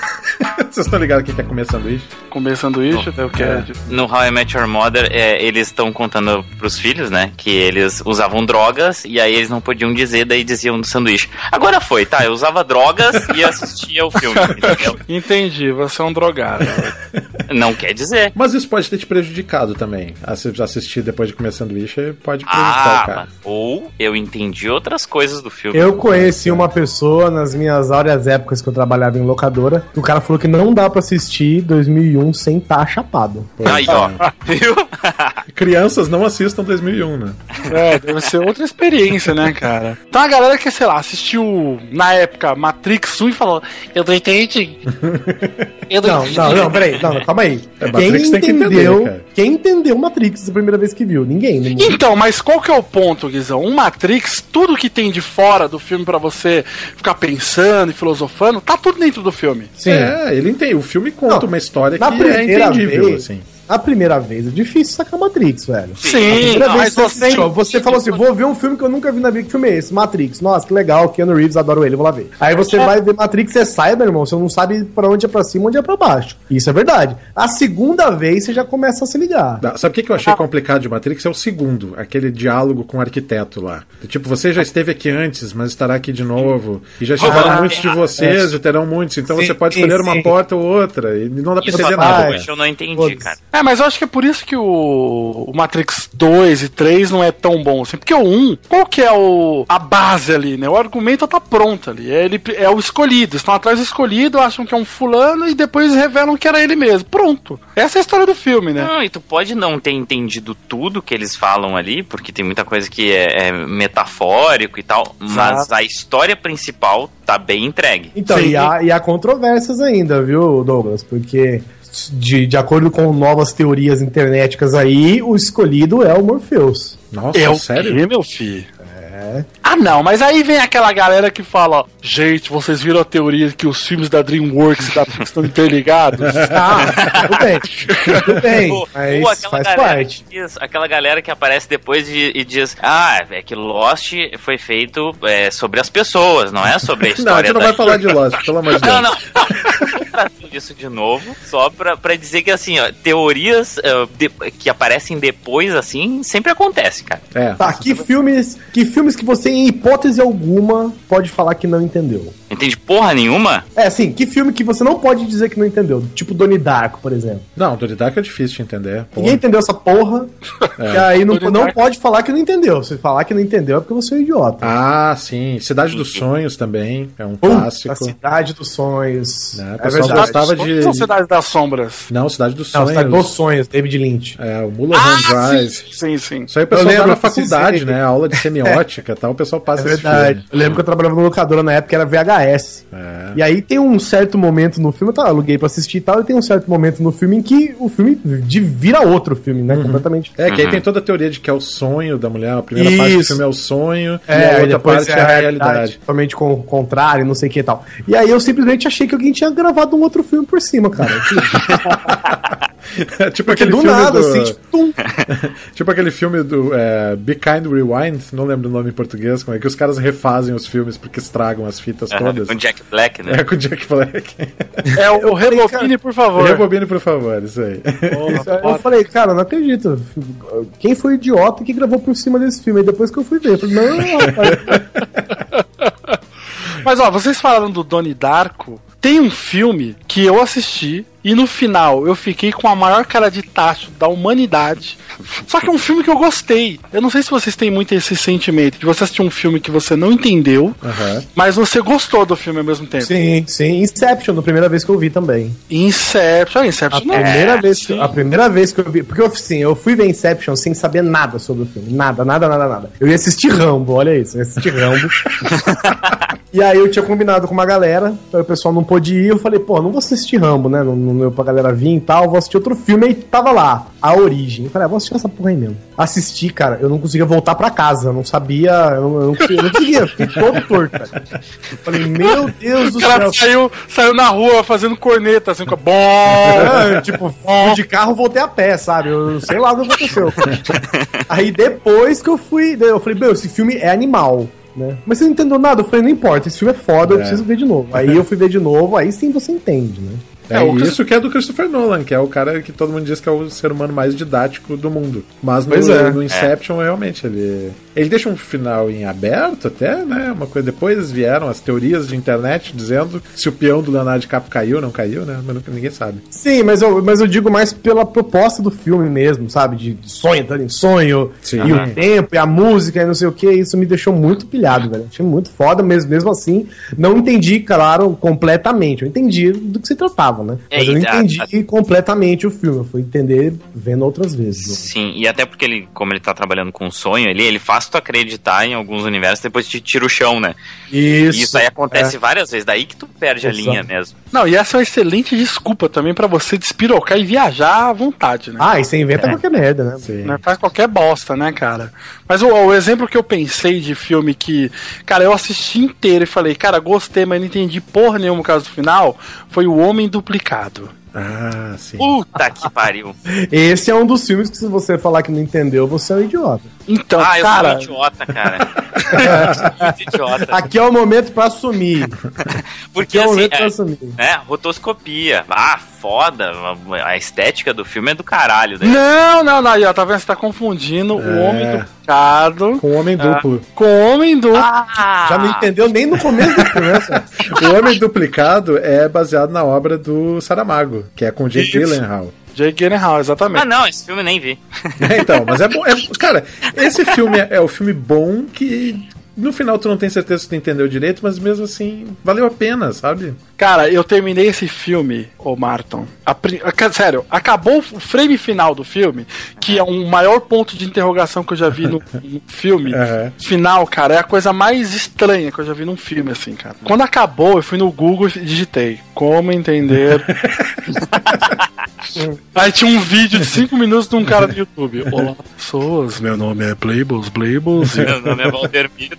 Vocês estão ligados que quer comer sanduíche? comer sanduíche, até o que é. de- No How I Met Your Mother, é, eles estão contando pros filhos, né? Que eles usavam drogas e aí eles não podiam dizer, daí diziam do sanduíche. Agora foi, tá? Eu usava drogas e assistia o filme, entendeu? Entendi, você é um drogado. Não quer dizer. Mas isso pode ter te prejudicado também. Assi- Assistir depois de comer sanduíche pode prejudicar o Ah, cara. ou eu entendi outras coisas do filme. Eu conheci uma pessoa nas minhas áureas épocas que eu trabalhava em locadora. O cara falou que não dá pra assistir 2001 sem estar chapado. Aí, ó. Viu? Crianças não assistam 2001, né? É, deve ser outra experiência, né, cara? Então a galera que, sei lá, assistiu na época Matrix 1 e falou: Eu não entendi. Eu Não, entendi." não, não, peraí, não, calma aí. É, quem Matrix tem que entendeu, entender, quem entendeu Matrix a primeira vez que viu? Ninguém. mundo. Então, mas qual que é o ponto, Guizão? Um Matrix, tudo que tem de fora do filme pra você ficar pensando e filosofando, tá tudo dentro do filme. Sim. É, ele entende. O filme conta Não, uma história que é entendível, vez- assim. A primeira vez é difícil sacar Matrix, velho. A Sim, primeira não, vez você você falou assim: vou ver um filme que eu nunca vi na vida. Que filme é esse? Matrix. Nossa, que legal, Keanu Reeves, adoro ele, vou lá ver. Aí você vai ver Matrix, você sai, meu irmão, você não sabe pra onde é pra cima, onde é pra baixo. Isso é verdade. A segunda vez você já começa a se ligar. Sabe o que que eu achei complicado de Matrix? É o segundo, aquele diálogo com o arquiteto lá. Tipo, você já esteve aqui antes, mas estará aqui de novo. E já estiveram Ah, muitos de é. vocês, e terão muitos. Então Sim, você pode escolher sim. uma porta ou outra. E não dá pra Isso entender vai- nada. eu não entendi, Foda-se. cara. É, mas eu acho que é por isso que o, o Matrix 2 e 3 não é tão bom assim. Porque o 1, qual que é o, a base ali, né? O argumento tá pronto ali. É, ele, é o escolhido. Estão atrás do escolhido, acham que é um fulano e depois revelam que era ele mesmo. Pronto. Essa é a história do filme, né? Não, e tu pode não ter entendido tudo que eles falam ali, porque tem muita coisa que é, é metafórico e tal, mas a história principal tá bem entregue. Então, Sim. e há, e há controvérsias ainda, viu, Douglas? Porque, de, de acordo com novas teorias internéticas aí, o escolhido é o Morpheus. Nossa, É o sério? quê, meu filho? Ah, não, mas aí vem aquela galera que fala: ó, gente, vocês viram a teoria que os filmes da Dreamworks da Pixar estão interligados? Ah, tudo bem. Tudo bem. Ou- Mas ou aquela faz galera parte. que diz- aquela galera que aparece depois e, e diz: Ah, é que Lost foi feito é, sobre as pessoas, não é sobre a Não, a história gente não vai falar de Lost, pelo amor de Deus. Não, não. disso de novo, só pra, pra dizer que, assim, ó, teorias ah, de- que aparecem depois, assim, sempre acontece, cara. É. Tá, que filmes, que filmes que você, em hipótese alguma, pode falar que não entendeu? Entende porra nenhuma? É, assim, que filme que você não pode dizer que não entendeu? Tipo Donnie Darko, por exemplo. Não, Donnie Darko é difícil de entender. pô. Ninguém entendeu essa porra, É. e aí não, não pode falar que não entendeu. Se falar que não entendeu é porque você é um idiota. Ah, sim. Cidade dos Sonhos também. É um Puta, clássico. a Cidade dos Sonhos. Né, o É pessoal verdade. gostava de. Sociedade das Sombras. Não, Cidade dos Não, Sonhos. Cidade dos Sonhos, David Lynch. É, o Mulholland Ah, Drive. sim, sim, sim. Isso aí o pessoal Eu dá lembro, na faculdade, sim. né? Aula de semiótica e tal, o pessoal É passa esse verdade. filme. Eu lembro que eu trabalhava no locadora na época, era VHS. É. E aí tem um certo momento no filme, eu tava, aluguei pra assistir e tal, e tem um certo momento no filme em que o filme de- vira outro filme, né? Completamente. É, que aí Uhum. tem toda a teoria de que é o sonho da mulher. A primeira parte do Isso. filme é o sonho e É, a e outra depois parte é a realidade. Totalmente com o contrário, não sei o que e tal. E aí eu simplesmente achei que alguém tinha gravado um outro filme por cima, cara. tipo Porque aquele do filme nada, do... assim, tipo, tum. tipo aquele filme do é, Be Kind Rewind, não lembro o nome em português, como é que os caras refazem os filmes porque estragam as fitas todas. Com Jack Black, né? É com Jack Black. É o, o Rebobine, por favor. Rebobine, por favor, isso aí. Eu falei, cara, não acredito. Quem foi o idiota que gravou por cima desse filme? Aí depois que eu fui ver, eu falei, não, rapaz. Mas ó, vocês falaram do Donnie Darko. Tem um filme que eu assisti e no final eu fiquei com a maior cara de tacho da humanidade. Só que é um filme que eu gostei. Eu não sei se vocês têm muito esse sentimento de você assistir um filme que você não entendeu, Aham. mas você gostou do filme ao mesmo tempo. Sim, sim. Inception, na primeira vez que eu vi também. Inception, ah, Inception A não. primeira, vez que, sim. a primeira vez que eu vi. Porque assim, eu fui ver Inception sem saber nada sobre o filme. Nada, nada, nada, nada. Eu ia assistir Rambo, olha isso, eu ia assistir Rambo. e aí eu tinha combinado com uma galera, o pessoal não pôde ir, eu falei, pô, não vou assistir Rambo, né? Não, não deu pra galera vir e tal, vou assistir outro filme, aí tava lá, A Origem. Eu falei, ah, vou assistir essa porra aí mesmo. Assisti, cara, eu não conseguia voltar pra casa, eu não sabia, eu não, eu não, conseguia, eu não conseguia, fiquei todo torto, cara. Falei, meu Deus do O cara céu. saiu, saiu na rua fazendo corneta, assim, com a bom. É, tipo, fui de carro, voltei a pé, sabe? Eu sei lá o que aconteceu. Aí depois que eu fui, eu falei, meu, esse filme é animal. Né? Mas você não entendeu nada? Eu falei, não importa, esse filme é foda, eu É. preciso ver de novo. Aí eu fui ver de novo, aí sim você entende, né? É, É, o isso que é do Christopher Nolan, que é o cara que todo mundo diz que é o ser humano mais didático do mundo. Mas no, é. no Inception, realmente, ele. Ele deixa um final em aberto até, né? Uma coisa. Depois vieram as teorias de internet dizendo se o peão do Leonardo DiCaprio caiu ou não caiu, né? Mas nunca- ninguém sabe. Sim, mas eu, mas eu digo mais pela proposta do filme mesmo, sabe? De, sonho, tá em sonho, Sim. e o tempo, e a música, e não sei o que, isso me deixou muito pilhado, velho. Achei muito foda, mesmo, mesmo assim. Não entendi, claro, completamente. Eu entendi do que se tratava, né? É, Mas eu não e a- entendi completamente o filme. Eu fui entender vendo outras vezes. né? Sim, e até porque ele, como ele tá trabalhando com sonho ali, ele faz tu acreditar em alguns universos, depois te tira o chão, né? Isso. E isso aí acontece várias vezes, daí que tu perde a Exato. linha mesmo. Não, e essa é uma excelente desculpa também pra você despirocar e viajar à vontade, né? Ah, e você inventa qualquer merda, né? Sim. Né, Faz qualquer bosta, né, cara? Mas o, o exemplo que eu pensei de filme que, cara, eu assisti inteiro e falei, cara, gostei, mas não entendi porra nenhuma no caso do final, foi O Homem Duplicado. Ah, sim. Puta que pariu. Esse é um dos filmes que se você falar que não entendeu, você é um idiota. Então, ah, eu cara, sou um idiota, cara. Eu sou idiota. Aqui é o momento pra assumir. Porque Aqui é o assim, momento pra é, assumir. né, rotoscopia. Ah, foda. A estética do filme é do caralho. Né? Não, não, não, ó, tá vendo? Você tá confundindo o É. Homem Duplicado Com o Homem Duplo. com o Homem Duplo. Ah, Já não entendeu nem no começo do filme, né? O Homem Duplicado é baseado na obra do Saramago, que é com o Jake. Gyllenhaal. Jake Gyllenhaal, exatamente. Ah, não, esse filme eu nem vi. É, então, mas é bom. é- cara, esse filme é, é o filme bom que no final tu não tem certeza se tu entendeu direito, mas mesmo assim valeu a pena, sabe? Cara, eu terminei esse filme, ô Marton. A sério, acabou o frame final do filme, que é um maior ponto de interrogação que eu já vi no, no filme. Aham. Final, cara, é a coisa mais estranha que eu já vi num filme, assim, cara. Quando acabou, eu fui no Google e digitei como entender. Aí tinha um vídeo de 5 minutos de um cara do YouTube. Olá, pessoas, meu nome é Playbles, Playbles. e Meu nome é Valder Mito.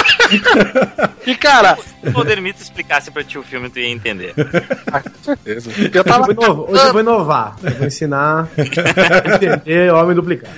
E, cara, Se o Valdemito explicasse pra ti o filme, tu ia entender. eu Hoje tava. eu, vou inovar, hoje eu vou inovar. Eu vou ensinar a entender homem duplicado.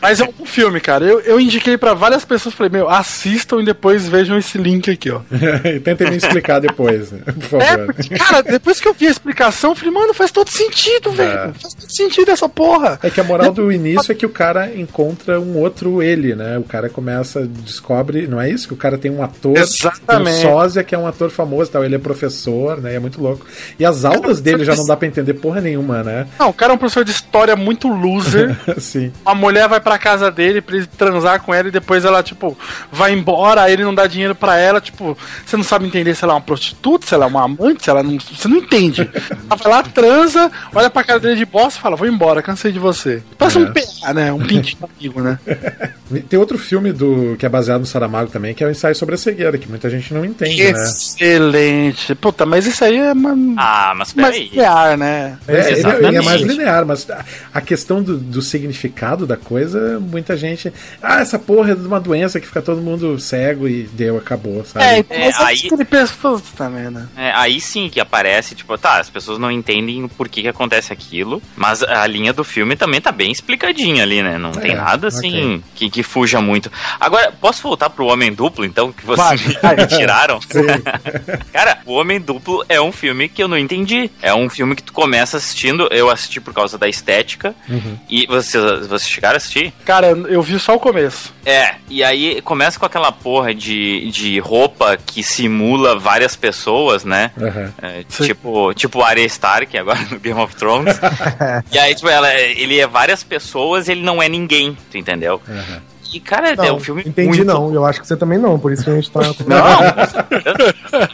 Mas é um bom filme, cara. Eu, eu indiquei pra várias pessoas, falei, meu, assistam e depois vejam esse link aqui, ó. e tentem me explicar depois, né? por É, favor. porque, cara, depois que eu vi a explicação, eu falei, mano, faz todo sentido, velho. Faz todo sentido essa porra. É que a moral do início é que o cara encontra um outro ele, né? O cara começa, descobre, não é isso? Que o cara tem um ator, Exatamente. um sósia que é um ator famoso tal. Ele é professor, né? É muito louco. E as aulas dele já não dá pra entender porra nenhuma, né? Não, o cara é um professor de história muito loser. Sim. A mulher vai pra casa dele pra ele transar com ela e depois ela, tipo, vai embora, aí ele não dá dinheiro pra ela, tipo, você não sabe entender se ela é uma prostituta, se ela é uma amante, se ela não. Você não entende. Ela vai lá, transa, olha pra cara dele de bosta e fala, vou embora, cansei de você. Parece É. um PA, né? Um pintinho amigo, né? Tem outro filme do que é baseado no Saramago também, que é ensaio sobre a cegueira, que muita gente não entende, né? Excelente. Puta, mas isso aí é uma. Ah, mas mais linear, né? É, ele, ele é mais linear, mas a- questão do, do significado da coisa, muita gente. Ah, essa porra é de uma doença que fica todo mundo cego e deu, acabou, sabe? É, É, mas é aí- que ele pensa puta, né? É, aí sim que aparece, tipo, tá, as pessoas não entendem o porquê que acontece aquilo, mas a linha do filme também tá bem explicadinha ali, né? Não tem nada assim que, que fuja muito. Agora, posso voltar pro Homem Duplo, então, que vocês me tiraram? Cara, o Homem Duplo é um filme que eu não entendi. É um filme que tu começa assistindo, eu assisti por causa da estética, e vocês, vocês chegaram a assistir? Cara, eu vi só o começo. É, e aí começa com aquela porra de, de roupa que simula várias pessoas, né? Aham. É, tipo, tipo Arya Stark agora no Game of Thrones. e aí, tipo, ela, ele é várias pessoas ele não é ninguém, tu entendeu? E, cara, é Não, um filme entendi muito... não. Eu acho que você também não, por isso que a gente tá. Não.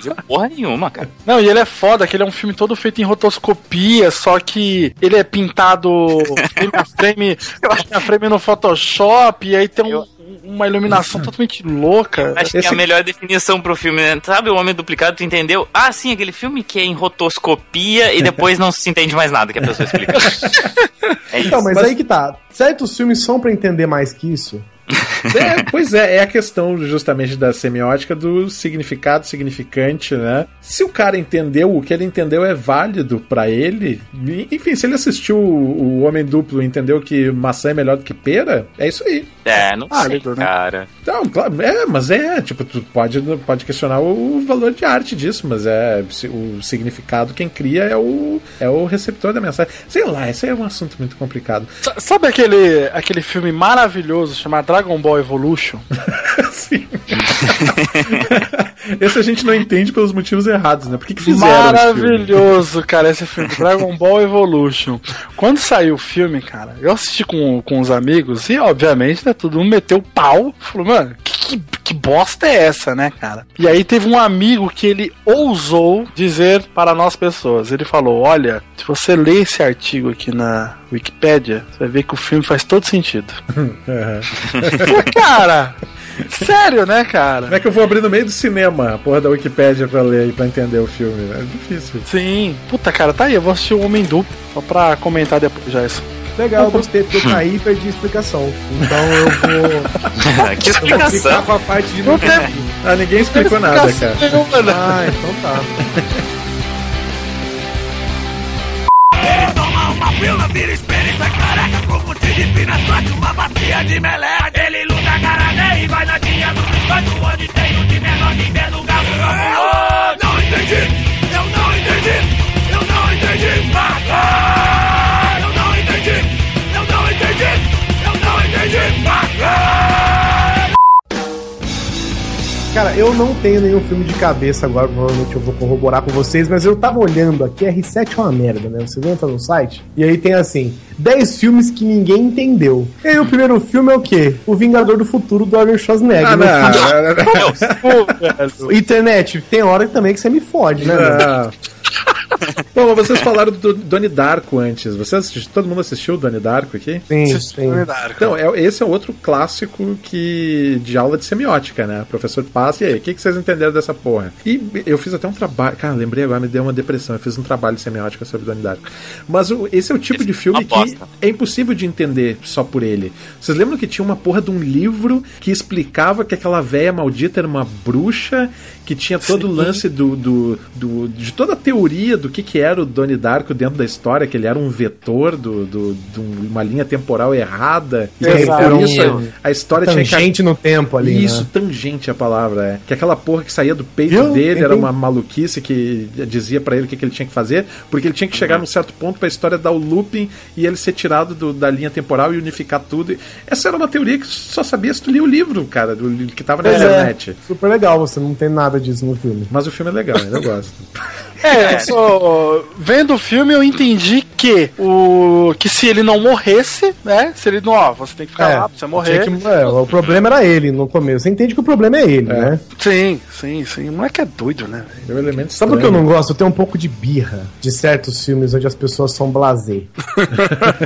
Não porra nenhuma, cara. Não, e ele é foda, que ele é um filme todo feito em rotoscopia, só que ele é pintado frame a frame, frame a frame no Photoshop, e aí tem um- uma iluminação totalmente louca. Acho que é a melhor definição pro filme, né? Sabe o Homem Duplicado, tu entendeu? Ah, sim, aquele filme que é em rotoscopia e depois não se entende mais nada que a pessoa explica. É isso. Então, mas, aí que tá. Certos filmes são pra entender mais que isso. É, pois é, é a questão justamente da semiótica do significado significante, né? Se o cara entendeu, o que ele entendeu é válido pra ele. Enfim, se ele assistiu o Homem Duplo e entendeu que maçã é melhor do que pera, é isso aí. É, não sei, Válido, né? cara. Não, claro, é, mas é, tipo, tu pode, pode questionar o valor de arte disso, mas é o significado quem cria é o, é o receptor da mensagem. Sei lá, esse é um assunto muito complicado. S- Sabe aquele, aquele filme maravilhoso chamado Dragon Ball Evolution? Sim. Esse a gente não entende pelos motivos errados, né? Por que, que fizeram? Maravilhoso, cara, esse filme, Dragon Ball Evolution. Quando saiu o filme, cara, eu assisti com, com os amigos e, obviamente, né, todo mundo meteu o pau. Falou, mano, que, que, que bosta é essa, né, cara? E aí teve um amigo que ele ousou dizer para nós pessoas. Ele falou, olha, se você ler esse artigo aqui na Wikipédia, você vai ver que o filme faz todo sentido. Falei, cara, sério, né, cara? Como é que eu vou abrir no meio do cinema a porra da Wikipédia pra ler e pra entender o filme? É difícil. Sim. Puta, cara, tá aí, eu vou assistir o Homem Duplo, só pra comentar depois já isso. Legal, eu gostei, porque eu caí e perdi a explicação. Então eu vou. que eu vou ficar explicação. com a parte de Não tem- Ah, ninguém explicou nada, cara. Nenhuma, né? Ah, então tá. Ele toma uma pílula, vira espelho e sai careca Com um de finas, bate uma bacia de meleca Ele luta karatê e vai na tinha do biscoito Onde tem o de menor que tem lugar oh, Não entendi, eu não entendi Eu não entendi, ah, Cara, eu não tenho nenhum filme de cabeça agora, provavelmente eu vou corroborar com vocês, mas eu tava olhando aqui, R7 é uma merda, né? Vocês entram no site e aí tem assim, 10 filmes que ninguém entendeu. E aí o primeiro filme é o quê? O Vingador do Futuro do Arnold Schwarzenegger. Ah, Meu não, não, não, Pô, velho. Internet, tem hora também que você me fode, né? não. Bom, mas vocês falaram do Donnie Darko antes. Vocês todo mundo assistiu o Donnie Darko aqui? Sim, sim. Então, é, esse é outro clássico que de aula de semiótica, né? O professor passa, e aí, o que, que vocês entenderam dessa porra? E eu fiz até um trabalho. Cara, lembrei agora, me deu uma depressão. Eu fiz um trabalho de semiótica sobre Donnie Darko. Mas o- esse é o tipo de filme que bosta. é impossível de entender só por ele. Vocês lembram que tinha uma porra de um livro que explicava que aquela véia maldita era uma bruxa, que tinha todo o lance do, do, do- de toda a teoria do que, que era o Donnie Darko dentro da história, que ele era um vetor do, do- de uma linha temporal errada. E aí, por isso a, a história tinha que Tangente no tempo ali. isso, né? tangente é a palavra, é. Que aquela porra que saía do peito dele era uma maluquice que dizia pra ele o que, que ele tinha que fazer, porque ele tinha que chegar num certo ponto pra história dar o looping e ele ser tirado do- da linha temporal e unificar tudo. Essa era uma teoria que só sabia se tu lia o livro, cara, do, que tava na Pois é, internet. super legal, você não tem nada disso no filme. Mas o filme é legal, ainda gosto. É, eu só, vendo o filme eu entendi que o que se ele não morresse, né? Se ele não, ó, você tem que ficar lá pra você morrer. que- é, o problema era ele no começo. Você entende que o problema é ele, né? Sim, sim, sim. O moleque é doido, né? Tem um elemento Sabe o que eu não gosto? Eu tenho um pouco de birra de certos filmes onde as pessoas são blasé. Por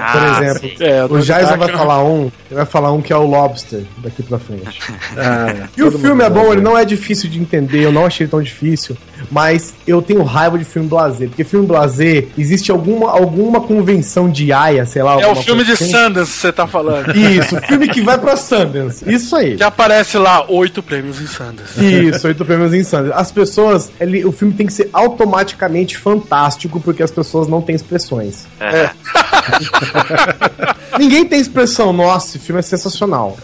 Ah, exemplo, sim. É, o Jason vai falar um, ele vai falar um que é o Lobster daqui pra frente. Ah, E o filme é bom, ele não é difícil de entender, eu não achei tão difícil, mas eu tenho raiva de filme blazer, porque filme blazer, existe alguma, alguma convenção de aia, sei lá. É o filme de coisa assim. Sundance que você tá falando. Isso, filme que vai pra Sundance, isso aí. Que aparece lá oito prêmios em Sundance. Isso, oito prêmios em Sundance. As pessoas, ele, o filme tem que ser automaticamente fantástico, porque as pessoas não têm expressões. É. Ninguém tem expressão, nossa, esse filme é sensacional.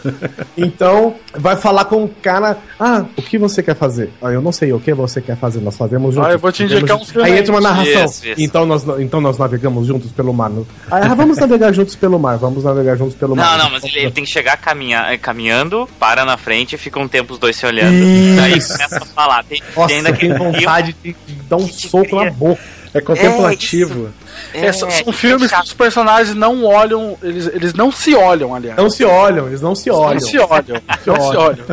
Então, vai falar com o cara, ah, o que você quer fazer? Ah, eu não sei o que você quer fazer, nós fazemos juntos. Ah, eu vou te indicar uns juntos. Aí entra uma narração. Isso, isso. Então, nós, então nós navegamos juntos pelo mar. Ah, vamos navegar juntos pelo mar, vamos navegar juntos pelo mar. Não, não, mas ele, ele tem que chegar caminha, caminhando, para na frente e fica um tempo os dois se olhando. Isso. Daí começa a falar. Tem, Nossa, tem ainda tem vontade de dar um soco cria- na boca. É contemplativo. É, são, são que filmes que os personagens não olham, eles, eles não se olham, aliás. Não se olham, eles não se olham. Não se olham. Não se olham.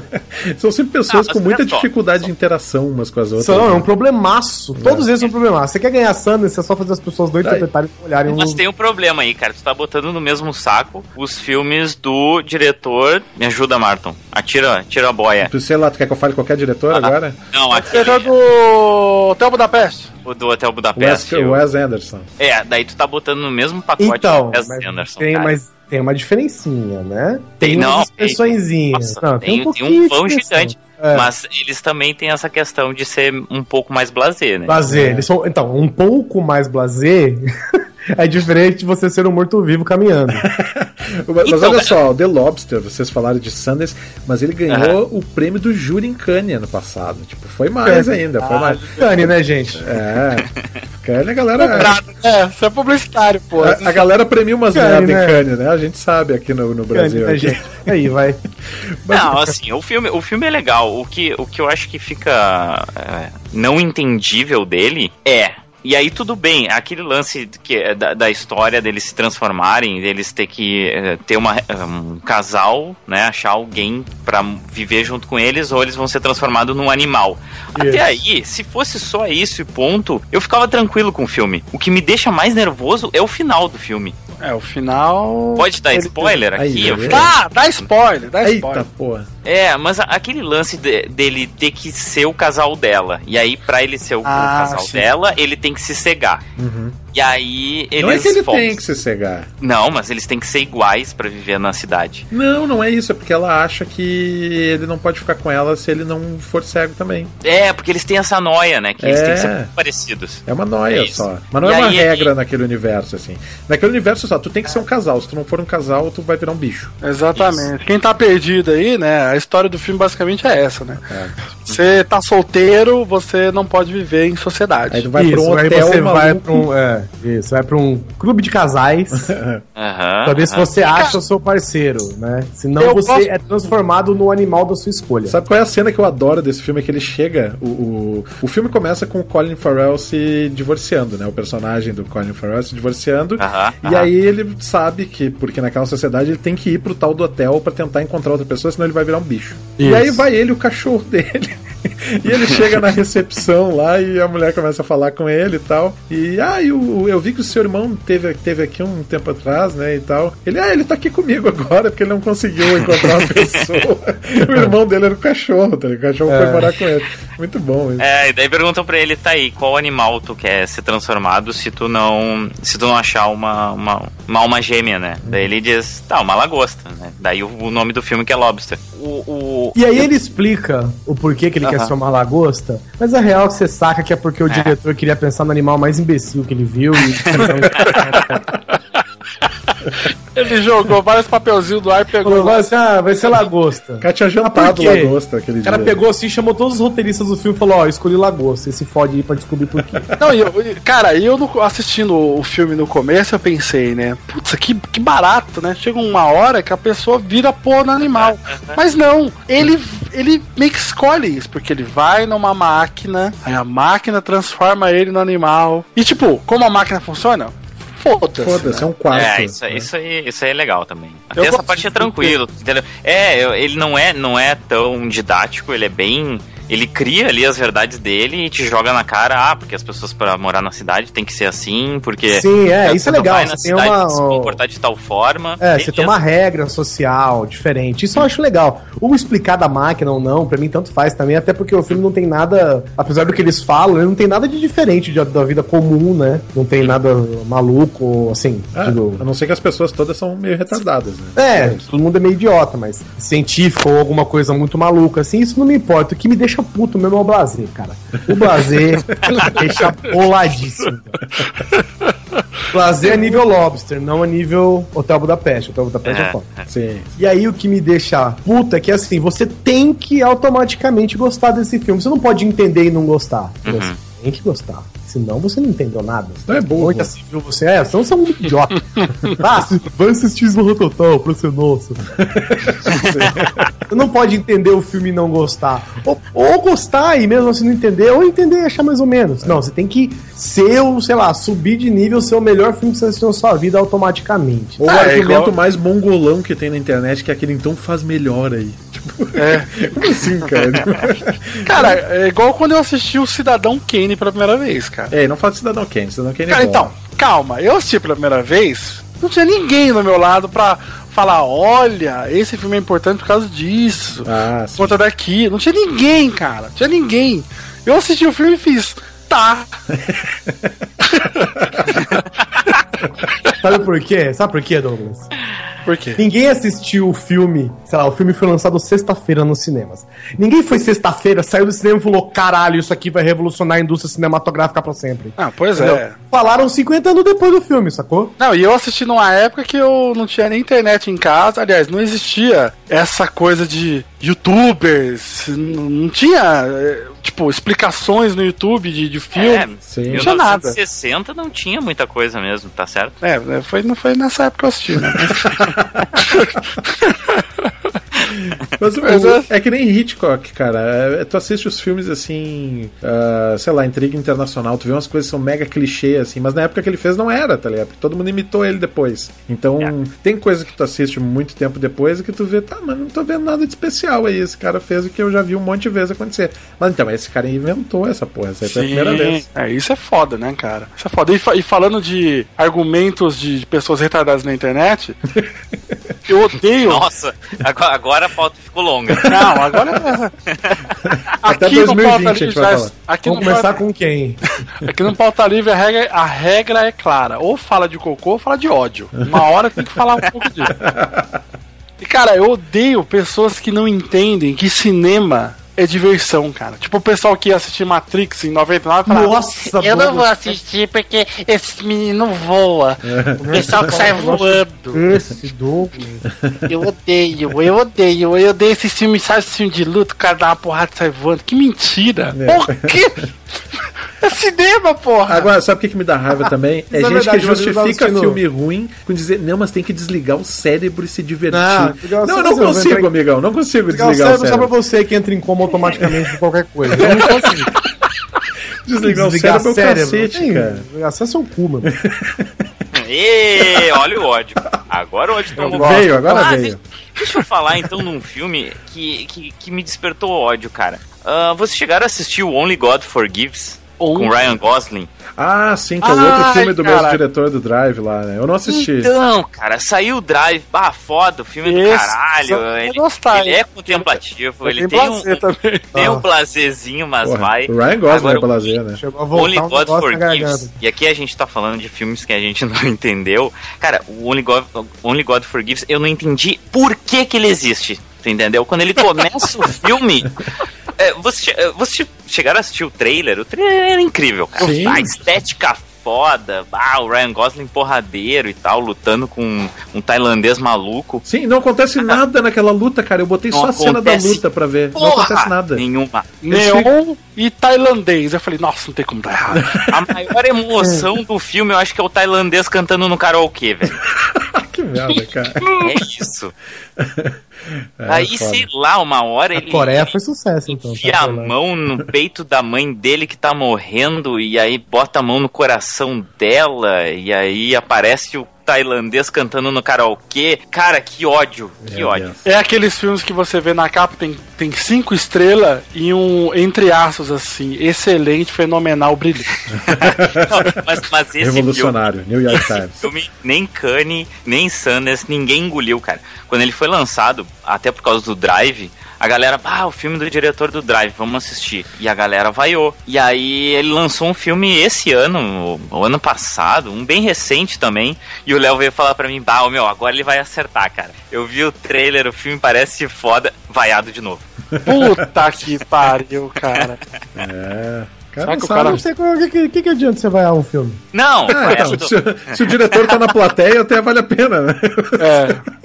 São sempre pessoas Não, com mas muita olha só. dificuldade de interação umas com as outras. São, é um né? problemaço. Todos eles são um problemaço. Você quer ganhar Sanders, é só fazer as pessoas não interpretarem e olharem um. Mas tem um problema aí, cara. Tu tá botando no mesmo saco os filmes do diretor. Me ajuda, Marton. Atira, atira a boia. Tu, sei lá, tu quer que eu fale qualquer diretor Ah. agora? Não, Você aquele, é do Hotel Budapeste. o do Hotel Wes, Budapeste. o- Wes Anderson. É, daí tu tá botando no mesmo pacote Então, que o Wes Anderson, tem, cara. mas tem uma diferencinha, né? Tem, Tem não, expressõezinhas. Nossa, Não, tem, tem um de vão expressão. gigante. É. Mas eles também têm essa questão de ser um pouco mais blazer, né? Blazer. Eles são, então, um pouco mais blazer é diferente de você ser um morto-vivo caminhando. Mas, mas Então, olha é- só, o The Lobster, vocês falaram de Sundance, mas ele ganhou o prêmio do júri em Cannes ano passado. Tipo, foi mais ainda, foi mais. Cane, né, gente? É. Cannes, a galera. É, você é publicitário, pô. A, a galera premia umas Cannes, merda em né? Cannes, né? A gente sabe aqui no, no Brasil. né, aqui. gente? Aí, vai. Não, assim, o filme, o filme é legal. O que, o que eu acho que fica é, não entendível dele é. E aí tudo bem, aquele lance que é da, da história deles se transformarem, deles ter que é, ter uma, um casal, né, achar alguém pra viver junto com eles, ou eles vão ser transformados num animal. Até aí, se fosse só isso e ponto, eu ficava tranquilo com o filme. O que me deixa mais nervoso é o final do filme. É, o final. Pode dar Ele- spoiler Aí, aqui? Eu aí. Ah, dá spoiler, dá spoiler. Eita porra. É, mas aquele lance de- dele ter que ser o casal dela. E aí, pra ele ser o, o Ah, casal sim. dela, ele tem que se cegar. E aí, eles Não é que ele tem que se cegar. Não, mas eles têm que ser iguais pra viver na cidade. Não, não é isso. É porque ela acha que ele não pode ficar com ela se ele não for cego também. É, porque eles têm essa noia, né? Que eles têm que ser É. muito parecidos. É uma noia É isso. só. Mas não E é uma aí, regra naquele universo, assim. Naquele universo só, tu tem que ser um casal. Se tu não for um casal, tu vai virar um bicho. Exatamente. Quem tá perdido aí, né? A história do filme basicamente é essa, né? É. Você tá solteiro, você não pode viver em sociedade. Aí tu vai isso, pra um aí hotel você vai maluco. pra um. É, isso, vai pra um clube de casais. Aham. Pra ver se aham. você acha o seu parceiro, né? Senão Eu você gosto- é transformado no animal da sua escolha. Sabe qual é a cena que eu adoro desse filme? É que ele chega. O, o, o filme começa com o Colin Farrell se divorciando, né? O personagem do Colin Farrell se divorciando. Aham, E aham. aí ele sabe que, porque naquela sociedade ele tem que ir pro tal do hotel pra tentar encontrar outra pessoa, senão ele vai virar um bicho. E Isso. aí vai ele e o cachorro dele. E ele chega na recepção lá e a mulher começa a falar com ele e tal. E, ah, eu, eu vi que o seu irmão teve, teve aqui um tempo atrás, né, e tal. Ele, ah, ele tá aqui comigo agora, porque ele não conseguiu encontrar uma pessoa. o irmão dele era o cachorro, tá ligado? O cachorro foi É. morar com ele. Muito bom isso. É, e daí perguntam pra ele, tá aí, qual animal tu quer ser transformado se tu não. se tu não achar uma, uma, uma alma gêmea, né? Daí ele diz, tá, uma lagosta, né? Daí o, o nome do filme que é Lobster. O, o- E aí ele explica o porquê que ele quer Aham. ser uma lagosta, mas a real é que você saca que é porque o diretor queria pensar no animal mais imbecil que ele viu e Ele jogou vários papelzinhos do ar e pegou. falou, vai ser, ah, vai ser lagosta. O cara tinha jantado quê? lagosta aquele O cara dia. pegou assim, chamou todos os roteiristas do filme e falou, ó, escolhi lagosta, esse fode aí pra descobrir por quê. Não, eu, cara, eu assistindo o filme no começo, eu pensei, né? Putz, que, que barato, né? Chega uma hora que a pessoa vira porra no animal. Mas não, ele, ele meio que escolhe isso, porque ele vai numa máquina, aí a máquina transforma ele no animal. E tipo, como a máquina funciona? Foda-se. Foda-se, é né? um quarto. É, isso, isso, aí, isso aí é legal também. Até Eu essa parte é tranquilo, entendeu? É, ele não é, não é tão didático, ele é bem. Ele cria ali as verdades dele e te joga na cara, ah, porque as pessoas pra morar na cidade tem que ser assim, porque. Sim, é, isso é legal, vai na você tem cidade, uma- tem que se comportar de tal forma. É, você tem uma regra social diferente. Isso eu acho legal. O explicar da máquina ou não, pra mim tanto faz também, até porque o filme não tem nada, apesar do que eles falam, ele não tem nada de diferente de- da vida comum, né? Não tem nada maluco, assim, Ah, digo, a não ser que as pessoas todas são meio retardadas, né? É, todo mundo é meio idiota, mas científico ou alguma coisa muito maluca, assim, isso não me importa. O que me deixa puto mesmo é o Blazer, cara. O Blazer deixa boladíssimo. Blazer é nível Lobster, não é nível Hotel Budapeste. Hotel Budapeste é, É, foda. Sim. E aí o que me deixa puta é que assim, você tem que automaticamente gostar desse filme. Você não pode entender e não gostar. Uhum. Você tem que gostar. Senão você não entendeu nada. Não é burro. Muito assim, viu? Você é, senão você é um idiota. ah, vai assistir Zorro Total pra ser nosso. Você não pode entender o filme e não gostar. Ou, ou gostar e mesmo assim não entender, ou entender e achar mais ou menos. Não, você tem que ser o, sei lá, subir de nível, ser o melhor filme que você assistiu na sua vida automaticamente. Ou o Ah, é argumento igual- mais mongolão que tem na internet, que é aquele então faz melhor aí. É. como assim, cara? Cara, é igual quando eu assisti o Cidadão Kane pela primeira vez, cara. É, não fala de Cidadão Kane, Cidadão Kane é Cara, bom. então, calma, eu assisti pela primeira vez, não tinha ninguém do meu lado pra falar, olha, esse filme é importante por causa disso, Ah, por sim. conta daqui. Não tinha ninguém, cara, não tinha ninguém. Eu assisti o filme e fiz, tá. Sabe por quê? Sabe por quê, Douglas? Por quê? Ninguém assistiu o filme, sei lá, o filme foi lançado sexta-feira nos cinemas. Ninguém foi sexta-feira, saiu do cinema e falou: caralho, isso aqui vai revolucionar a indústria cinematográfica pra sempre. Ah, pois Entendeu? é. Falaram 50 anos depois do filme, sacou? Não, e eu assisti numa época que eu não tinha nem internet em casa. Aliás, não existia essa coisa de youtubers. Não não tinha, eh, tipo, explicações no YouTube de, de filme. É, Sim. Não tinha nada. 1960 não tinha muita coisa mesmo, tá certo? É, né, foi, não foi nessa época que eu assisti, né? Mas, o- Mas o- é- é que nem Hitchcock, cara. É, tu assiste os filmes assim, ah, sei lá, intriga internacional, tu vê umas coisas que são mega clichê, assim, mas na época que ele fez não era, tá ligado? Porque todo mundo imitou ele depois. Então, É. tem coisa que tu assiste muito tempo depois e que tu vê, tá, mas não tô vendo nada de especial aí. Esse cara fez o que eu já vi um monte de vezes acontecer. Mas então, esse cara inventou essa porra, essa aí foi a primeira vez. É, isso é foda, né, cara? Isso é foda. E, fa- e falando de argumentos de pessoas retardadas na internet, eu odeio. Nossa, agora, agora a pauta ficou longa. Não, agora. Até aqui no 2020 Pauta a gente Livre vai falar. Aqui Vamos no começar Pauta- com quem? Aqui no Pauta Livre a regra, a regra é clara. Ou fala de cocô ou fala de ódio. Uma hora tem que falar um pouco disso. E cara, eu odeio pessoas que não entendem que cinema é diversão, cara. Tipo o pessoal que ia assistir Matrix em 99 fala, Nossa, Eu não vou assistir porque esse menino voa. O pessoal que sai voando. Esse Douglas. Eu odeio, eu odeio, eu odeio esse filme, sabe esse filme de luta, o cara dá uma porrada e sai voando. Que mentira! É. Por quê? É cinema, porra! Agora, sabe o que, que me dá raiva também? É é gente verdade, que justifica filme ruim com dizer, não, mas tem que desligar o cérebro e se divertir. Não, desligar Não, eu cérebro, não consigo, amigão, não consigo Desligar o desligar o cérebro só pra cérebro. você que entra em coma automaticamente por qualquer coisa. Eu não consigo. Desligar o cérebro é o cacete, Sim, cara. Desligar o cérebro cu, mano. Ê, olha o ódio. Agora o ódio tomou Veio, agora Ah, veio. Deixa, eu falar então num filme que, que, que me despertou ódio, cara. Ah, vocês chegaram a assistir o Only God Forgives? Com Ryan Gosling? Ah, sim, que é o Ai, outro filme do mesmo caralho. diretor do Drive lá, né? Eu não assisti. Então, cara, saiu o Drive, bah, foda, o filme é do Esse, caralho. Ele, gostar, ele é contemplativo, ele tem tem um, também. tem um Ah. prazerzinho, mas Porra, vai. o Ryan Agora, é blazer, né? Chegou a voltar Only um God Forgives. E aqui a gente tá falando de filmes que a gente não entendeu. Cara, o Only God, Only God Forgives, eu não entendi por que que ele existe. Entendeu? Quando ele começa o filme. É, você, é, você chegaram a assistir o trailer? O trailer era incrível, cara. Sim. A estética foda, ah, o Ryan Gosling porradeiro e tal, lutando com um tailandês maluco. Sim, não acontece nada naquela luta, cara. Eu botei Não só a cena da luta pra ver. não acontece nada. Nenhuma. Neon e tailandês. Eu falei, nossa, não tem como dar errado. A maior emoção do filme, eu acho que é o tailandês cantando no karaokê, velho. que merda, cara. É isso. É, Aí, foda. sei lá, uma hora A ele Coreia foi sucesso, então. enfia tá a mão no peito da mãe dele que tá morrendo e aí bota a mão no coração dela e aí aparece o tailandês cantando no karaokê. Cara, que ódio, que Meu ódio. Deus. É aqueles filmes que você vê na capa, tem, tem cinco estrelas e um, entre aspas, assim, excelente, fenomenal, brilhante. Não, mas, mas esse filme, Revolucionário, New York Times. filme, nem Kanye, nem Sanders, ninguém engoliu, cara. Quando ele foi lançado, até por causa do Drive, a galera, ah, o filme do diretor do Drive, vamos assistir. E a galera vaiou. E aí ele lançou um filme esse ano, o, ano passado, um bem recente também. E o Léo veio falar pra mim, bah, meu, agora ele vai acertar, cara. Eu vi o trailer, o filme parece foda, vaiado de novo. Puta que pariu, cara. É. Será Cara, que o sabe. Não, não sei o que, que, que, adianta você vaiar um filme? Não, Ah, então, do- se, se o diretor tá na plateia, até vale a pena, né? É.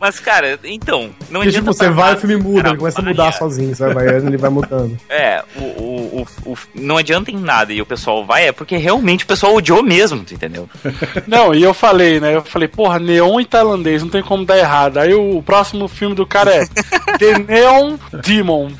mas cara, então, não adianta tipo, você vai, o filme muda, ele começa a mudar sozinho. Você vai vaiando, ele vai mudando. É, o, o, o, o- não adianta em nada e o pessoal vai, é porque realmente o pessoal odiou mesmo, tu entendeu? Não, e eu falei, né? Eu falei, porra, neon e tailandês, não tem como dar errado. Aí o próximo filme do cara é The Neon Demon.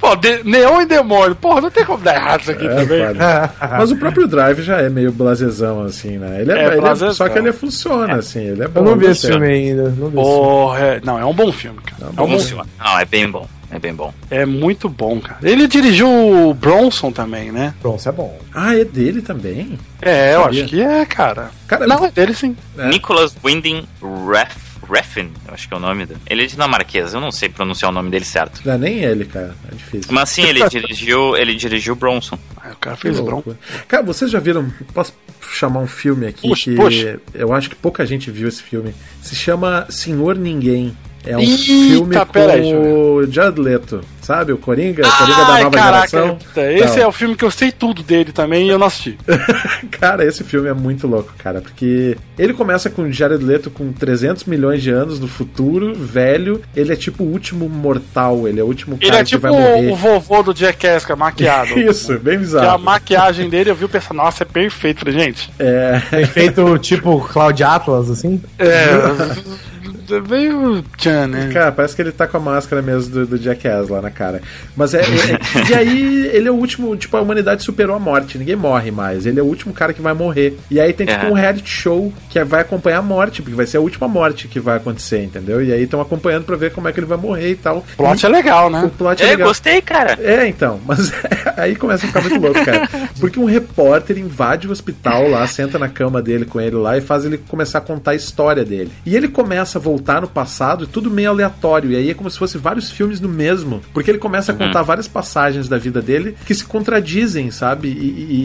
Pô, de, neon e demônio. Porra, não tem como dar errado isso aqui É, também. foda. Mas o próprio Drive já é meio blasezão, assim, né? Ele é, É, ele é- só que ele funciona, assim, ele é bom. Eu não vi esse filme ainda. Não vi esse filme. Porra, é, não, é um bom filme, cara. É, um bom, Funciona. Não, é bem bom, é bem bom. é muito bom, cara. Ele dirigiu o Bronson também, né? Isso é bom. Ah, é dele também? É, eu Sabia. acho que é, cara. Cara, Não, é dele sim. É. Nicholas Winding Ref, Refn, eu acho que é o nome dele. Ele é dinamarquês, eu não sei pronunciar o nome dele certo. Não é nem ele, cara. É difícil. Mas sim, ele dirigiu, ele dirigiu Bronson. Aí o cara fez loucura. Bronson. Cara, vocês já viram? Posso chamar um filme aqui Puxa, que puxa. eu acho que pouca gente viu esse filme. Se chama Senhor Ninguém. É um Eita, filme com pera eu o Jared Leto, sabe? O Coringa, Coringa da Ai, nova caraca, geração. esse Então, é o filme que eu sei tudo dele também e eu não assisti. Cara, esse filme é muito louco, cara, porque ele começa com o Jared Leto com 300 milhões de anos no futuro, velho. Ele é tipo o último mortal, ele é o último Ele cara é que tipo vai morrer. o vovô do Jackass, que é maquiado. Isso, bem Que a bizarro. maquiagem dele, eu vi o pessoal, nossa, é perfeito. Gente, É, Tem feito tipo Cloud Atlas, assim? é. é meio tchan, né? Cara, parece que ele tá com a máscara mesmo do, do Jackass lá na cara. Mas é, é- é- E aí, ele é o último. Tipo, a humanidade superou a morte. Ninguém morre mais. Ele é o último cara que vai morrer. E aí tem tipo É. um reality show que vai acompanhar a morte, porque vai ser a última morte que vai acontecer, entendeu? E aí estão acompanhando pra ver como é que ele vai morrer e tal. O plot é legal, né? O plot é, É, legal. gostei, cara. É, então, mas aí começa a ficar muito louco, cara. Porque um repórter invade o hospital lá, senta na cama dele com ele lá e faz ele começar a contar a história dele. E ele começa a voltar no passado, tudo meio aleatório. E aí é como se fosse vários filmes no mesmo. Porque ele começa a contar várias passagens da vida dele que se contradizem, sabe? E,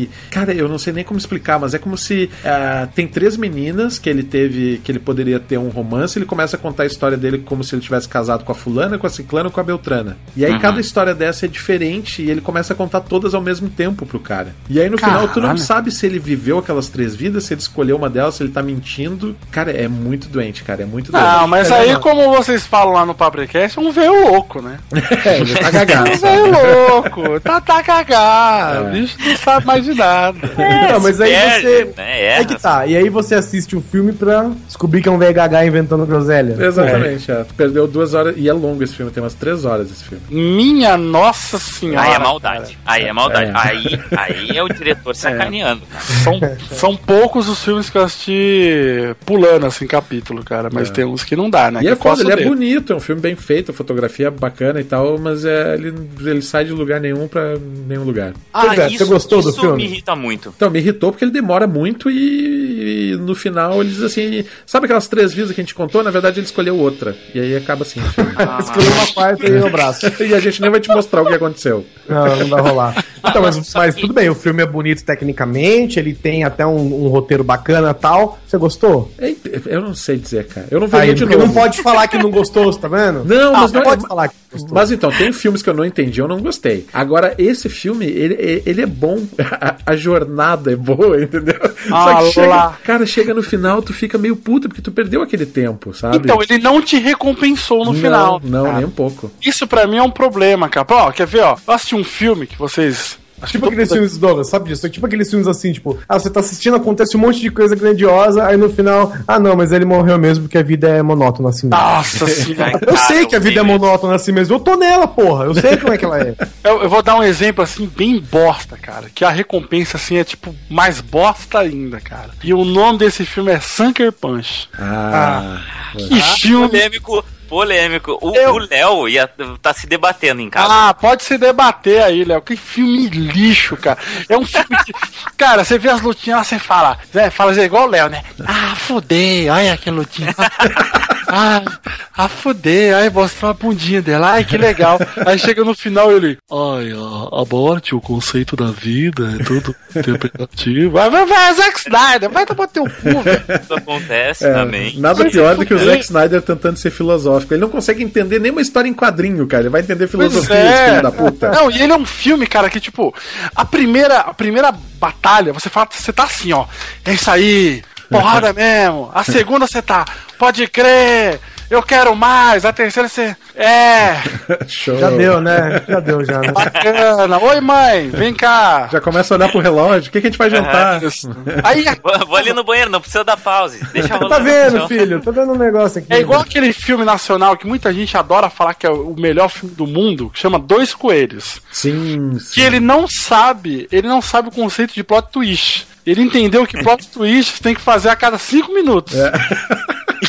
e- cara, eu não sei nem como explicar, mas é como se ah, tem três meninas que ele teve, que ele poderia ter um romance. Ele começa a contar a história dele como se ele tivesse casado com a fulana, com a ciclana, com a beltrana. E aí Uhum. cada história dessa é diferente e ele começa a contar todas ao mesmo tempo pro cara. E aí no final tu não Caralho. sabe se ele viveu aquelas três vidas, se ele escolheu uma delas, se ele tá mentindo. Cara, é muito doente, cara, é muito doente. Não, Mas aí, como vocês falam lá no Papricast, é um veio louco, né? É, ele tá cagado. Um veio louco, tá, tá cagado. O bicho não sabe mais de nada. não, mas aí perde, você. né? É que tá. E aí você assiste o filme pra descobrir que é um VHH inventando groselha. Exatamente, é. Perdeu duas horas. E é longo esse filme, tem umas três horas esse filme. Minha nossa senhora. Aí é maldade. Aí é maldade. É. Aí, aí é o diretor sacaneando. São, são poucos os filmes que eu assisti pulando assim capítulo, cara. Mas tem uns que não dá, né? E que é foda, ele é dele. bonito, é um filme bem feito, a fotografia é bacana e tal, mas é, ele, ele sai de lugar nenhum pra nenhum lugar. Pois é, você gostou do isso filme? me irrita muito. Então, me irritou porque ele demora muito e, e no final ele diz assim: sabe aquelas três vidas que a gente contou? Na verdade, ele escolheu outra. E aí acaba assim o filme. Escolheu uma quarta e o braço. e a gente nem vai te mostrar o que aconteceu. Não, não vai rolar. Então, mas, mas tudo bem, o filme é bonito tecnicamente, ele tem até um, um roteiro bacana e tal. Você gostou? É, Eu não sei dizer, cara. Eu não veria Aí, de porque novo. não pode falar que não gostou, tá vendo? Não, Ah, mas não pode é- falar que gostou. Mas então, tem filmes que eu não entendi, eu não gostei. Agora, esse filme, ele, ele é bom. A, a jornada é boa, entendeu? Só Ah, que chega, cara, chega no final, tu fica meio puto porque tu perdeu aquele tempo, sabe? Então, ele não te recompensou no não, final. Não, cara. nem um pouco. Isso pra mim é um problema, cara. Ó, quer ver, ó? Eu assisti um filme que vocês. Acho Tipo que aqueles filmes, Douglas, sabe disso? Tipo aqueles filmes assim, tipo, ah, você tá assistindo, acontece um monte de coisa grandiosa, aí no final, ah não, mas ele morreu mesmo porque a vida é monótona assim mesmo. Nossa senhora. Eu sei que a vida é monótona assim mesmo, eu tô nela, porra, eu sei como é que ela é. Eu, eu vou dar um exemplo assim, bem bosta, cara. Que a recompensa assim é tipo mais bosta ainda, cara. E o nome desse filme é Sunker Punch. Ah, Que filme. Polêmico, polêmico. O Eu- o Léo ia tá se debatendo em casa. Ah, pode se debater aí, Léo. Que filme lixo, cara. É um filme que. Cara, você vê as lutinhas você fala. Zé, fala Zé, igual o Léo, né? Ah, fudei, olha que lutinha. Ah, ah, fudei, aí mostrou a bundinha dela, ai que legal. Aí chega no final ele. Ai, a, a morte, o conceito da vida, é tudo interpretativo. Vai, vai, vai, Zack Snyder, vai tomar teu cu, velho. Isso acontece É, também. nada Mas pior do que o fuder. Zack Snyder tentando ser filosófico. Ele não consegue entender nenhuma história em quadrinho, cara. Ele vai entender filosofia, é. esse filho da puta. Não, e ele é um filme, cara, que tipo, a primeira, a primeira batalha, você fala, você tá assim, ó. É isso aí, porrada mesmo. A segunda você tá, pode crer, eu quero mais. A terceira você, é, Show. Já deu, né? Já deu, já, né? bacana. Oi, mãe, vem cá. Já começa a olhar pro relógio. O que, que a gente vai jantar? Aí Vou, vou ali no banheiro, não precisa dar pause. Deixa rolar. Tá vendo, não. filho? Tô vendo um negócio aqui. é igual aquele filme nacional que muita gente adora falar que é o melhor filme do mundo, que chama Dois Coelhos. Sim, sim. que ele não sabe, ele não sabe o conceito de plot twist. Ele entendeu que plot twist tem que fazer a cada cinco minutos.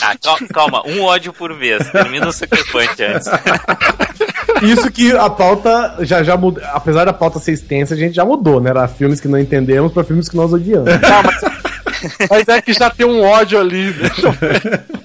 Ah, cal- calma, um ódio por vez. Termina o Sucker Punch antes. Isso que a pauta já, já mudou. Apesar da pauta ser extensa, a gente já mudou, né? Era filmes que não entendemos pra filmes que nós odiamos. Não, mas, mas é que já tem um ódio ali. né?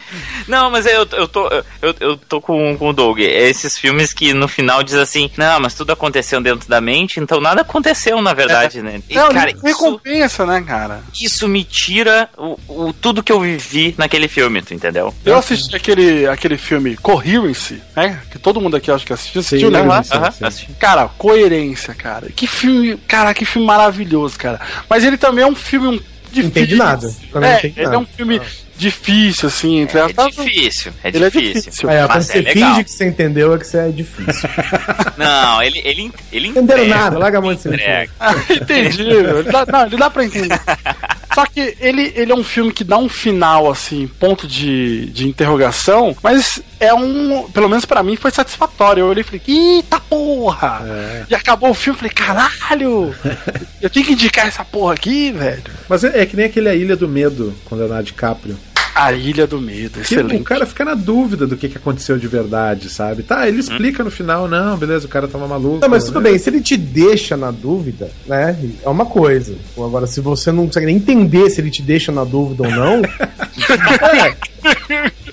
Não, mas eu, eu tô, eu, eu tô com, com o Doug. É Esses filmes que no final diz assim, não, mas tudo aconteceu dentro da mente, então nada aconteceu, na verdade, né? E, Não, cara, isso, recompensa, né, cara? isso me tira o, o- tudo que eu vivi naquele filme, tu entendeu? Eu assisti aquele, aquele filme Coherence, né? Que todo mundo aqui acho que assistiu. assistiu né? aham, sim. assisti. Cara, coerência, cara. Que filme, cara, que filme maravilhoso, cara. Mas ele também é um filme um, difícil. Entendi nada. Também É, ele nada. é um filme difícil, assim, entre É aspas. difícil, é Ele é difícil. difícil. Aí, ó, quando Mas você é legal. finge que você entendeu, é que você é difícil. Não, ele, ele, ele Entenderam entrega, nada, larga a mão de entrega. Ah, entendi. Ele dá, não, ele dá pra entender. Só que ele, ele é um filme que dá um final, assim, ponto de, de interrogação, mas é um. Pelo menos pra mim foi satisfatório. Eu olhei e falei, eita porra! E acabou o filme, falei, caralho! Eu tenho que indicar essa porra aqui, velho. Mas é, é que nem aquele A Ilha do Medo, com o Leonardo DiCaprio. A Ilha do Medo, excelente. o cara fica na dúvida do que, que aconteceu de verdade, sabe? Tá, ele explica no final, não, beleza, o cara tava maluco. Não, mas tudo né? bem, se ele te deixa na dúvida, né? É uma coisa. Agora, se você não consegue nem entender se ele te deixa na dúvida ou não,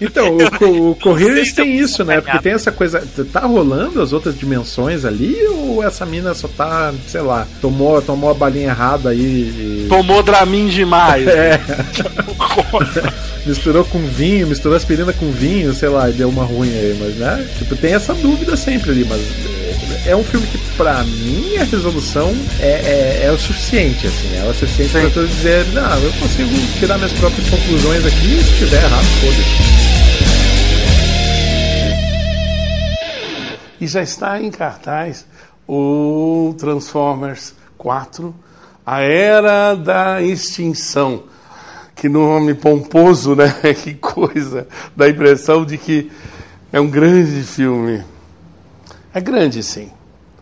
Então, o, o eu tem isso, né? Porque tem essa coisa. Tá rolando as outras dimensões ali ou essa mina só tá, sei lá, tomou, tomou a balinha errada aí e. Tomou Dramin demais. É. misturou com vinho, misturou aspirina com vinho, sei lá, e deu uma ruim aí, mas né? Tipo, tem essa dúvida sempre ali, mas é um filme que, pra mim, a resolução é, é, é o suficiente, assim. É o suficiente Sim. pra dizer, não, eu consigo tirar minhas próprias conclusões aqui, se tiver errado, foda-se. E já está em cartaz o Transformers 4, a Era da Extinção. Que nome pomposo, né? Que coisa! Dá a impressão de que é um grande filme. É grande, sim.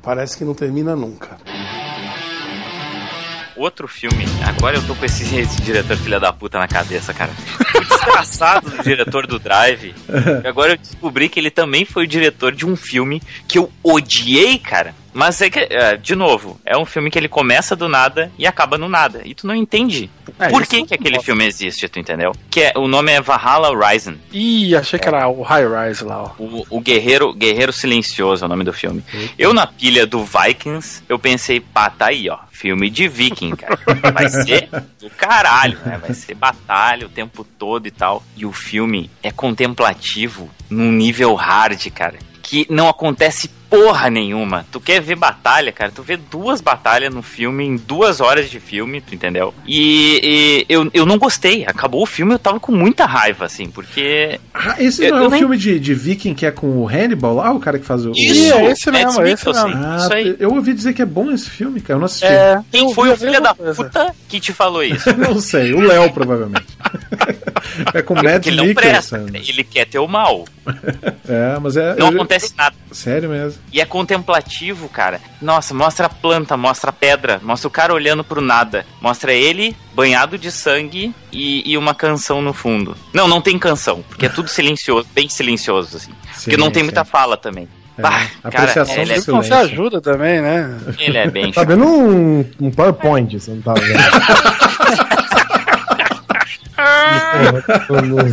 Parece que não termina nunca. Outro filme, agora eu tô com esse, esse diretor filha da puta na cabeça, cara. O desgraçado do diretor do Drive. Agora eu descobri que ele também foi o diretor de um filme que eu odiei, cara. Mas é que, é, de novo, é um filme que ele começa do nada e acaba no nada. E tu não entende É, por que, eu que aquele filme existe, tu entendeu? Que é, o nome é Valhalla Rising. Ih, achei que era o High Rise lá, ó. O, o Guerreiro, Guerreiro Silencioso é o nome do filme. Eu, na pilha do Vikings, eu pensei, pá, tá aí, ó. Filme de viking, cara. Vai ser do caralho, né? Vai ser batalha o tempo todo e tal. E o filme é contemplativo num nível hard, cara. Que não acontece porra nenhuma. Tu quer ver batalha, cara? Tu vê duas batalhas no filme, em duas horas de filme, tu entendeu? E, e eu, eu não gostei. Acabou o filme, eu tava com muita raiva, assim, porque. Ah, esse Eu- não é eu o nem- filme de, de Viking que é com o Hannibal lá, o cara que faz o. Isso, é esse mesmo, é esse mesmo. Ah, Isso aí. eu ouvi dizer que é bom esse filme, cara. Eu não assisti. É, Quem eu foi o filho da coisa. puta que te falou isso? Não sei, o Léo, provavelmente. é com o Mads Porque ele não presta, ele quer ter o mal. É, mas é. Não eu- acontece nada. Sério mesmo. E é contemplativo, cara. Nossa, mostra a planta, mostra a pedra, mostra o cara olhando pro nada. Mostra ele banhado de sangue e, e uma canção no fundo. Não, não tem canção, porque é tudo silencioso, bem silencioso, assim. porque não tem sim. muita fala também. É, Bah, cara, apreciação ele, é, do Não se silêncio. ajuda também, né? ele é bem Tá vendo um, um PowerPoint, você não tá vendo?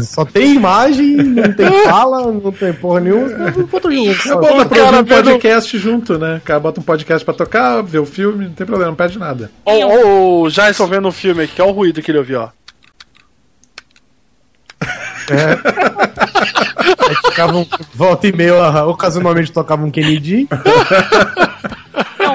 Só tem imagem, não tem fala, não tem porra nenhuma. Bota. É bom, dá pra ouvir um podcast junto, né? O cara bota um podcast pra tocar, ver o filme, não tem problema, não perde nada. Ô, ô, ô, já estou vendo o filme aqui, olha o ruído que ele ouviu, ó. Aí tocava um, volta e meia, ocasionalmente tocava um Kennedy.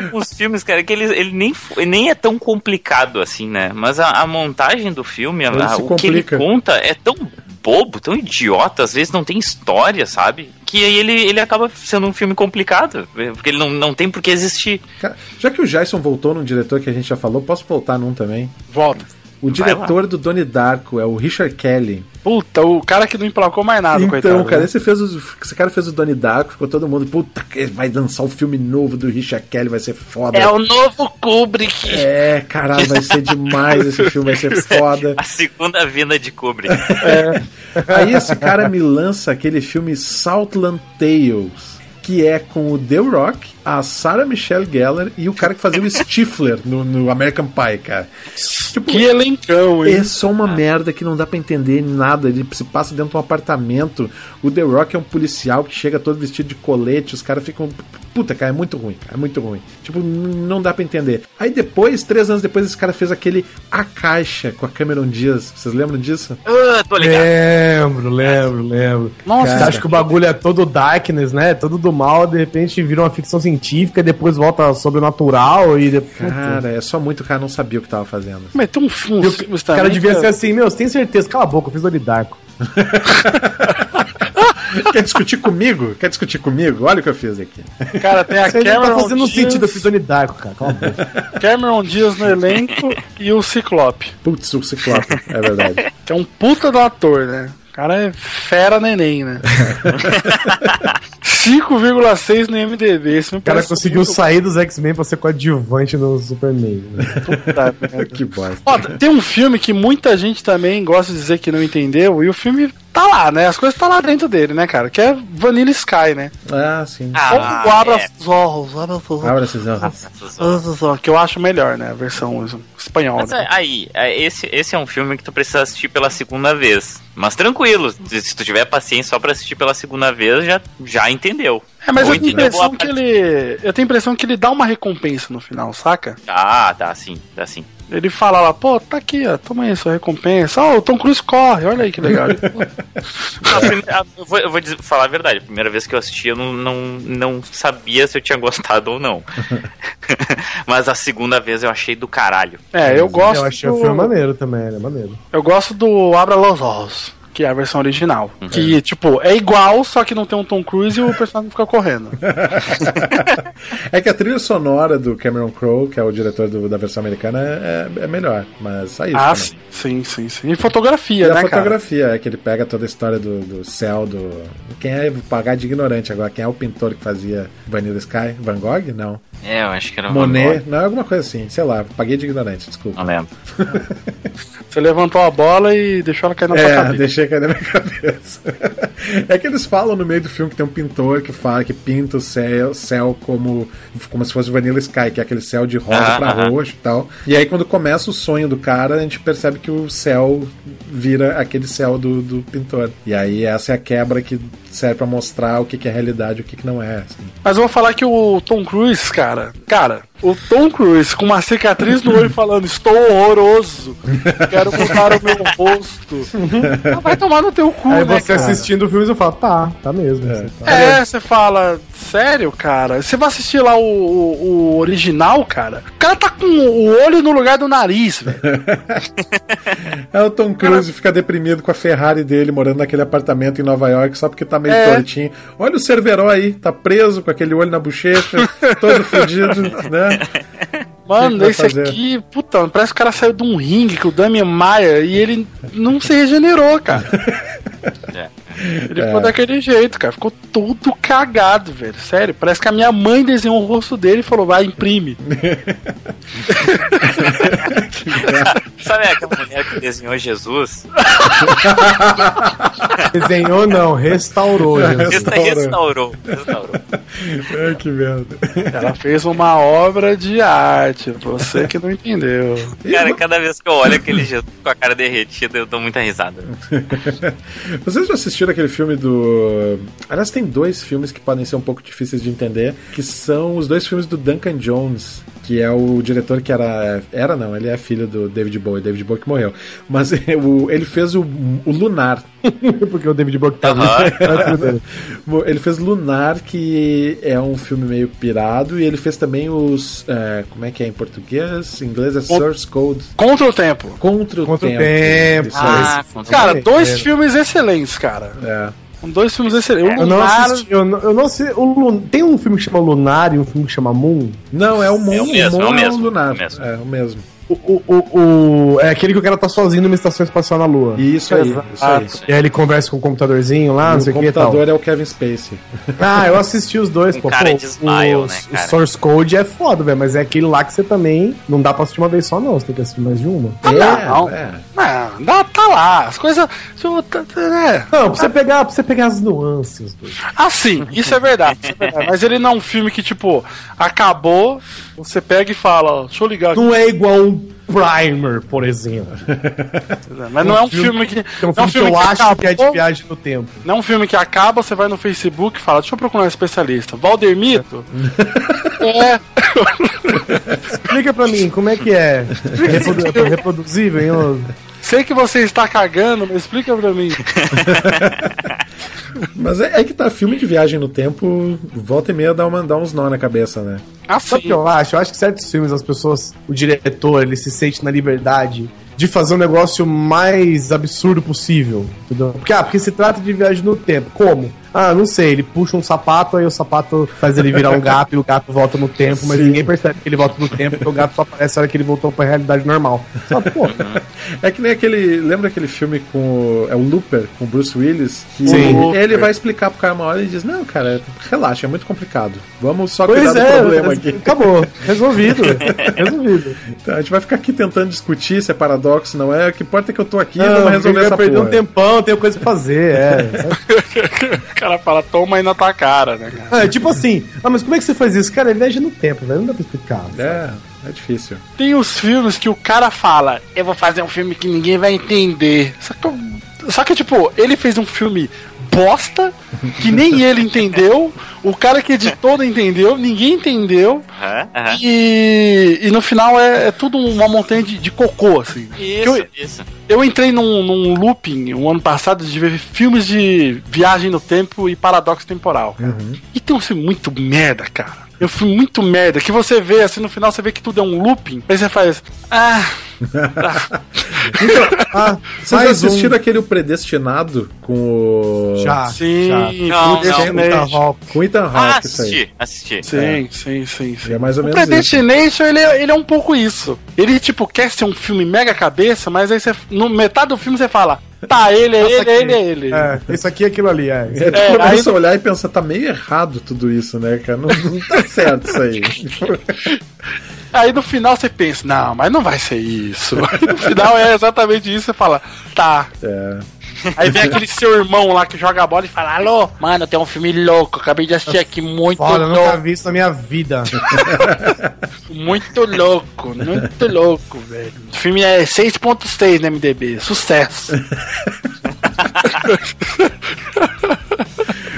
Alguns filmes, cara, que ele, ele nem, ele nem é tão complicado assim, né? Mas a, a montagem do filme, a- o que ele conta é tão bobo, tão idiota, às vezes não tem história, sabe? Que aí ele, ele acaba sendo um filme complicado, porque ele não, não tem por que existir. Cara, já que o Jason voltou num diretor que a gente já falou, posso voltar num também? Volta. O diretor do Donnie Darko é o Richard Kelly. Puta, o cara que não emplacou mais nada, então, coitado. cara, né? esse, fez o, esse cara fez o Donnie Darko, ficou todo mundo, puta, vai lançar o filme novo do Richard Kelly, vai ser foda. É o novo Kubrick. É, caralho, vai ser demais esse filme, vai ser foda. A segunda vinda de Kubrick. Aí esse cara me lança aquele filme Southland Tales, que é com o The Rock, a Sarah Michelle Gellar e o cara que fazia o Stifler no, no American Pie, cara. Tipo, Que elencão, hein? é só uma merda que não dá pra entender nada. Ele se passa dentro de um apartamento. O The Rock é um policial que chega todo vestido de colete. Os caras ficam. Puta, cara, é muito ruim, cara. É muito ruim. Tipo, não dá pra entender. Aí depois, três anos depois, esse cara fez aquele A Caixa com a Cameron Diaz. Vocês lembram disso? Ah, tô ligado. Lembro, lembro, lembro. Nossa, cara. acha que o bagulho é todo darkness, né? Todo do mal, de repente vira uma ficção científica, depois volta ao sobrenatural e depois. Cara, é só muito cara não sabia o que tava fazendo. Mas tem um filme, E o o cara devia ser assim, meu, você tem certeza? Cala a boca, eu fiz Donnie Darko. Quer discutir comigo? Quer discutir comigo? Olha o que eu fiz aqui. Cara, tem a Você tá Cameron fazendo Diaz, sentido, cara. Cala a boca. Cameron Diaz no elenco e o Ciclope, Putz, o Ciclope, é verdade. que é um puta do ator, né? O cara é fera neném, né? 5,6 no MDB. Me O cara conseguiu muito sair dos X-Men pra ser coadjuvante no Superman. Né? puta merda. que bosta. Ó, tem um filme que muita gente também gosta de dizer que não entendeu, e o filme tá lá, né? As coisas tá lá dentro dele, né, cara? Que é Vanilla Sky, né? Ah, sim. Ah, Ou Abra é. os Olhos, Abra os Olhos. Abra esses olhos. Abra os Olhos, Que eu acho melhor, né? A versão espanhola. Mas né? é, aí, é, esse, esse é um filme que tu precisa assistir pela segunda vez. Mas tranquilo, se tu tiver paciência só pra assistir pela segunda vez, já, já entendeu. É, mas Ou eu tenho impressão que ele. Eu tenho a impressão que ele dá uma recompensa no final, saca? Ah, dá sim, dá sim. Ele fala lá, pô, tá aqui, ó, toma aí sua recompensa. Ó, o Tom Cruise corre, olha aí que legal. A primeira- a- eu vou, eu vou dizer- falar a verdade, a primeira vez que eu assisti eu não, não, não sabia se eu tinha gostado ou não. Mas a segunda vez eu achei do caralho. é, eu gosto. Eu achei do, o filme maneiro também, ele é maneiro. Eu gosto do Abra Los Olhos. Que é a versão original. Que, tipo, é igual, só que não tem um Tom Cruise e o personagem fica correndo. É que a trilha sonora do Cameron Crowe, que é o diretor do- da versão americana, é, é melhor. Mas só isso. ah. Sim, sim, sim. E fotografia, E né, a cara? fotografia, é que ele pega toda a história do, do céu, do. Quem é pagar de ignorante agora? Quem é o pintor que fazia Vanilla Sky? Van Gogh? Não. É, eu acho que era o Monet? Van Gogh. Não, é alguma coisa assim. Sei lá, paguei de ignorante, desculpa. Não lembro. Você levantou a bola e deixou ela cair na sua É, cabeça. deixei cair na minha cabeça. é que eles falam no meio do filme que tem um pintor que fala que pinta o céu, céu como, como se fosse Vanilla Sky, que é aquele céu de rosa Ah, pra aham. roxo e tal. E aí quando começa o sonho do cara, a gente percebe que o céu vira aquele céu do, do pintor. E aí essa é a quebra que serve pra mostrar o que, que é realidade e o que, que não é. assim. Mas eu vou falar que o Tom Cruise, cara, cara, o Tom Cruise com uma cicatriz no olho falando, estou horroroso, quero mudar o meu rosto. Ah, vai tomar no teu cu, Aí né, você cara? assistindo o filme, você fala, tá, tá mesmo. você tá. É, você fala, sério, cara? Você vai assistir lá o, o- o original, cara? O cara tá com o olho no lugar do nariz, velho. É o Tom Cruise fica deprimido com a Ferrari dele morando naquele apartamento em Nova York só porque tá meio É. tortinho. Olha o Cerveró aí, tá preso com aquele olho na bochecha, todo fodido, né? Mano, esse fazer? aqui, puta, parece que o cara saiu de um ringue com o Damian Maia e ele não se regenerou, cara. Ele É. ficou daquele jeito, cara. Ficou todo cagado, velho. Sério, parece que a minha mãe desenhou o rosto dele e falou: vai, imprime. Sabe aquela mulher que desenhou Jesus? Desenhou não, restaurou. Jesus. Restaurou. Restaurou. Ai, que merda. Ela fez uma obra de arte. Você que não entendeu. Cara, cada vez que eu olho aquele Jesus com a cara derretida, eu dou muita risada. Vocês já assistiram aquele filme do. Aliás, tem dois filmes que podem ser um pouco difíceis de entender, que são os dois filmes do Duncan Jones, que é o diretor que era. Era não, ele é filho do David Bowie, David Bowie que morreu. Mas o- ele fez o, o Lunar. Porque o David Bowie tá Bom, Ele fez Lunar, que é um filme meio pirado, e ele fez também os. é, como é que é em português? Em inglês é Source Code. Contra o tempo. Contra o Contra o tempo. tempo. Isso Ah. Cara, dois É. filmes excelentes, cara. É. São Dois filmes excelentes. O Eu não Lunar- assisti, eu não, eu não assisti. o Lun- tem um filme que chama Lunar e um filme que chama Moon. Não, é o Moon, É o mesmo, Moon é o mesmo, Lunar. é o mesmo. É o mesmo. O, o, o, o- é aquele que o cara tá sozinho numa estação espacial na Lua. Isso aí, Exato. isso aí. E aí ele conversa com o computadorzinho lá, não sei o o que tal. computador é o Kevin Spacey. Ah, eu assisti os dois, Um pô. cara pô, de smile, o, né, o cara? Source Code é foda, velho, mas é aquele lá que você também não dá pra assistir uma vez só, não. Você tem que assistir mais de uma. Ah, não. é. Não, dá, tá lá. As coisas. tá- tá- é. Não, pra você pegar, pra você pegar as nuances. Do... Ah, sim, isso é verdade. isso é verdade. Mas ele não é um filme que, tipo, acabou, você pega e fala, ó, deixa eu ligar aqui. Não é igual um Primer, por exemplo. Mas não é um filme que. É um não é filme que eu acho que é de viagem no tempo. Não é um filme que acaba, você vai no Facebook e fala, deixa eu procurar um especialista. Valdemito? é. Explica pra mim, como é que é? Reprodu- reproduzível, hein? Sei que você está cagando, mas explica pra mim. Mas é, é que tá, filme de viagem no tempo, volta e meia dá, uma, dá uns nó na cabeça, né? Sabe o que eu acho? Eu acho que certos filmes, as pessoas, o diretor, ele se sente na liberdade de fazer um negócio mais absurdo possível. Entendeu? Porque, ah, porque se trata de viagem no tempo. Como? Ah, não sei, ele puxa um sapato, aí o sapato faz ele virar um gato e o gato volta no tempo, mas Sim. ninguém percebe que ele volta no tempo, porque o gato só aparece na hora que ele voltou pra realidade normal. Só, pô, É que nem aquele. Lembra aquele filme com. É o Looper, com o Bruce Willis? Que Sim. ele vai explicar pro cara uma hora e diz: Não, cara, relaxa, é muito complicado. Vamos só pois cuidar do é, problema aqui. acabou. Resolvido. Resolvido. Então, a gente vai ficar aqui tentando discutir se é paradoxo, não é? O que importa é que eu tô aqui e Não, vamos resolver essa perder porra. um tempão, tenho coisa pra fazer, é. O cara fala, toma aí na tua cara, né, cara? É, tipo assim, ah, mas como é que você faz isso? Cara, é viagem no tempo, velho. Não dá pra explicar. É, é difícil. Tem os filmes que o cara fala, eu vou fazer um filme que ninguém vai entender. Só que, só que tipo, ele fez um filme bosta, que nem ele entendeu, o cara que editou não entendeu, ninguém entendeu, Aham, aham. e, e no final é, é tudo uma montanha de, de cocô, assim. Isso, Eu- isso. Eu entrei num, num looping o ano passado de ver filmes de viagem no tempo e paradoxo temporal. E tem um filme muito merda, cara. Eu fui muito merda. Que você vê, assim, no final você vê que tudo é um looping. Aí você faz. Ah. Então, ah, Vocês já mais um. assistiram aquele O Predestinado com o. Já, Sim, já. Não, Hawke. Com o Ethan Ah, Hawke, isso aí. assisti, assisti. Sim, sim, sim, sim. É mais ou o menos isso. Predestination, ele, é- ele é um pouco isso. Ele, tipo, quer ser um filme mega cabeça, mas aí você, no metade do filme você fala, tá, ele é ele, ele é ele. É, isso aqui é aquilo ali, é. É, tu É, começa aí- a olhar e pensa, tá meio errado tudo isso, né, cara? Não, não tá certo isso aí. Aí no final você pensa, não, mas não vai ser isso. Aí no final é exatamente isso, você fala, tá. É. Aí vem aquele seu irmão lá que joga a bola e fala, alô, mano, tem um filme louco, acabei de assistir aqui, muito Foda, eu nunca louco, vi isso na minha vida. muito louco, muito louco, velho. O filme é 6.6 no MDB, sucesso.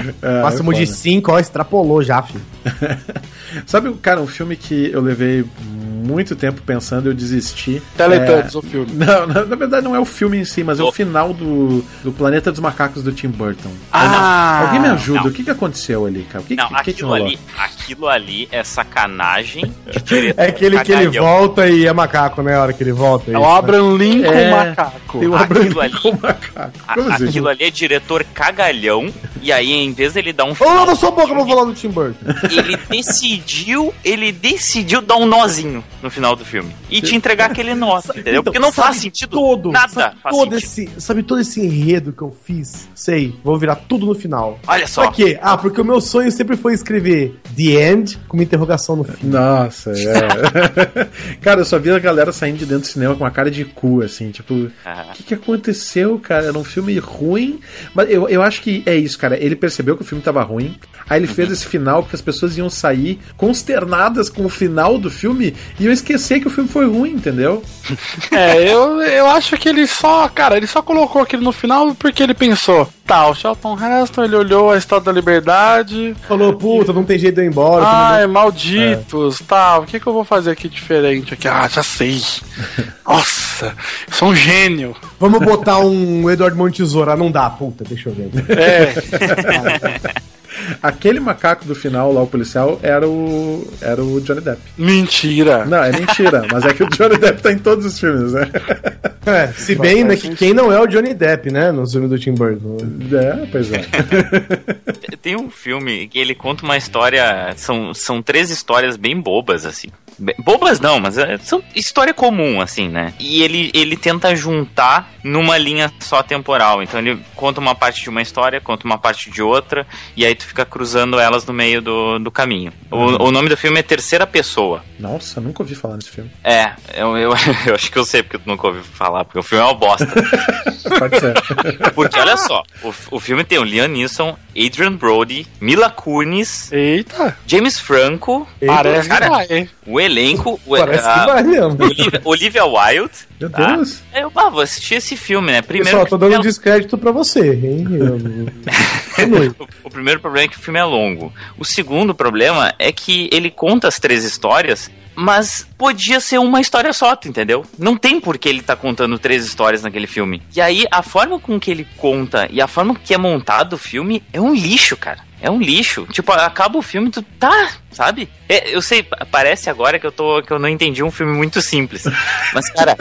Máximo é de foda. 5, ó, extrapolou já, filho. Sabe, cara, um filme que eu levei muito tempo pensando e eu desisti. Teletubbies, é... o filme. Não, na, na verdade não é o filme em si, mas é o final do, do Planeta dos Macacos do Tim Burton. Ah, Alguém me ajuda? não. O que, que aconteceu ali, cara? O que, Não, que, que, rolou? ali, aquilo ali é sacanagem de diretor É aquele que ele volta e é macaco, né? A hora que ele volta. É o Abraham Lincoln É, macaco. Tem o Aquilo Abraham ali- Lincoln macaco. A- assim? aquilo ali é diretor cagalhão, e aí em vez dele dar um Ô, não sou boca, eu vou falar do Tim Burton. ele decidiu, ele decidiu dar um nozinho no final do filme. E te entregar aquele nó, entendeu? Porque não Então, faz sentido todo, nada. Sabe faz todo, sentido. esse, sabe todo esse enredo que eu fiz? Sei, vou virar tudo no final. Olha só. Pra quê? Ah, porque o meu sonho sempre foi escrever The End com uma interrogação no fim. Nossa, é. cara, eu só vi a galera saindo de dentro do cinema com uma cara de cu, assim, tipo, o que, que aconteceu, cara? Era um filme ruim, mas eu, eu acho que é isso, cara. Ele percebeu que o filme tava ruim, aí ele fez esse final porque as pessoas iam sair consternadas com o final do filme e iam esquecer que o filme foi ruim, entendeu? É, eu, eu acho que ele só, cara, ele só colocou aquilo no final porque ele pensou, tá, o Charlton Heston, ele olhou a Estátua da Liberdade, Falou, puta, não tem jeito de eu ir embora. ai, eu malditos, tá, o que que eu vou fazer aqui diferente aqui? Ah, já sei. Nossa, eu sou um gênio. Vamos botar um Eduardo Montesoura. Ah, não dá, puta, deixa eu ver. É, Aquele macaco do final lá, o policial, era o, era o Johnny Depp. mentira. Não, é mentira, mas é que o Johnny Depp tá em todos os filmes, né? É, se bem, né, que quem não é o Johnny Depp, né, no filme do Tim Burton. É, pois é. Tem um filme que ele conta uma história. São, são três histórias bem bobas, assim. Bobas não, mas é, são história comum, assim, né? E ele, ele tenta juntar numa linha só temporal. Então ele conta uma parte de uma história, conta uma parte de outra, e aí tu fica cruzando elas no meio do, do caminho. O, o nome do filme é Terceira Pessoa. Nossa, nunca ouvi falar nesse filme. É, eu, eu, eu acho que eu sei porque tu nunca ouviu falar, porque o filme é uma bosta. Pode ser. Porque olha só, o, o filme tem o Liam Neeson, Adrian Brody, Mila Kunis, Eita, James Franco, parece cara, que vai, hein? Elenco, o, Parece a- que vai mesmo. Olivia, Olivia Wilde. Meu tá? Deus. Aí Eu ah, vou assistir esse filme, né? Primeiro Pessoal, tô dando é- descrédito pra você, hein? Eu- o, o primeiro problema é que o filme é longo. O segundo problema é que ele conta as três histórias, mas podia ser uma história só, entendeu? Não tem por que ele tá contando três histórias naquele filme. E aí, a forma com que ele conta e a forma que é montado o filme é um lixo, cara. É um lixo. Tipo, acaba o filme, tu tá, sabe? É, eu sei, pa- parece agora que eu tô que eu não entendi um filme muito simples. Mas, cara,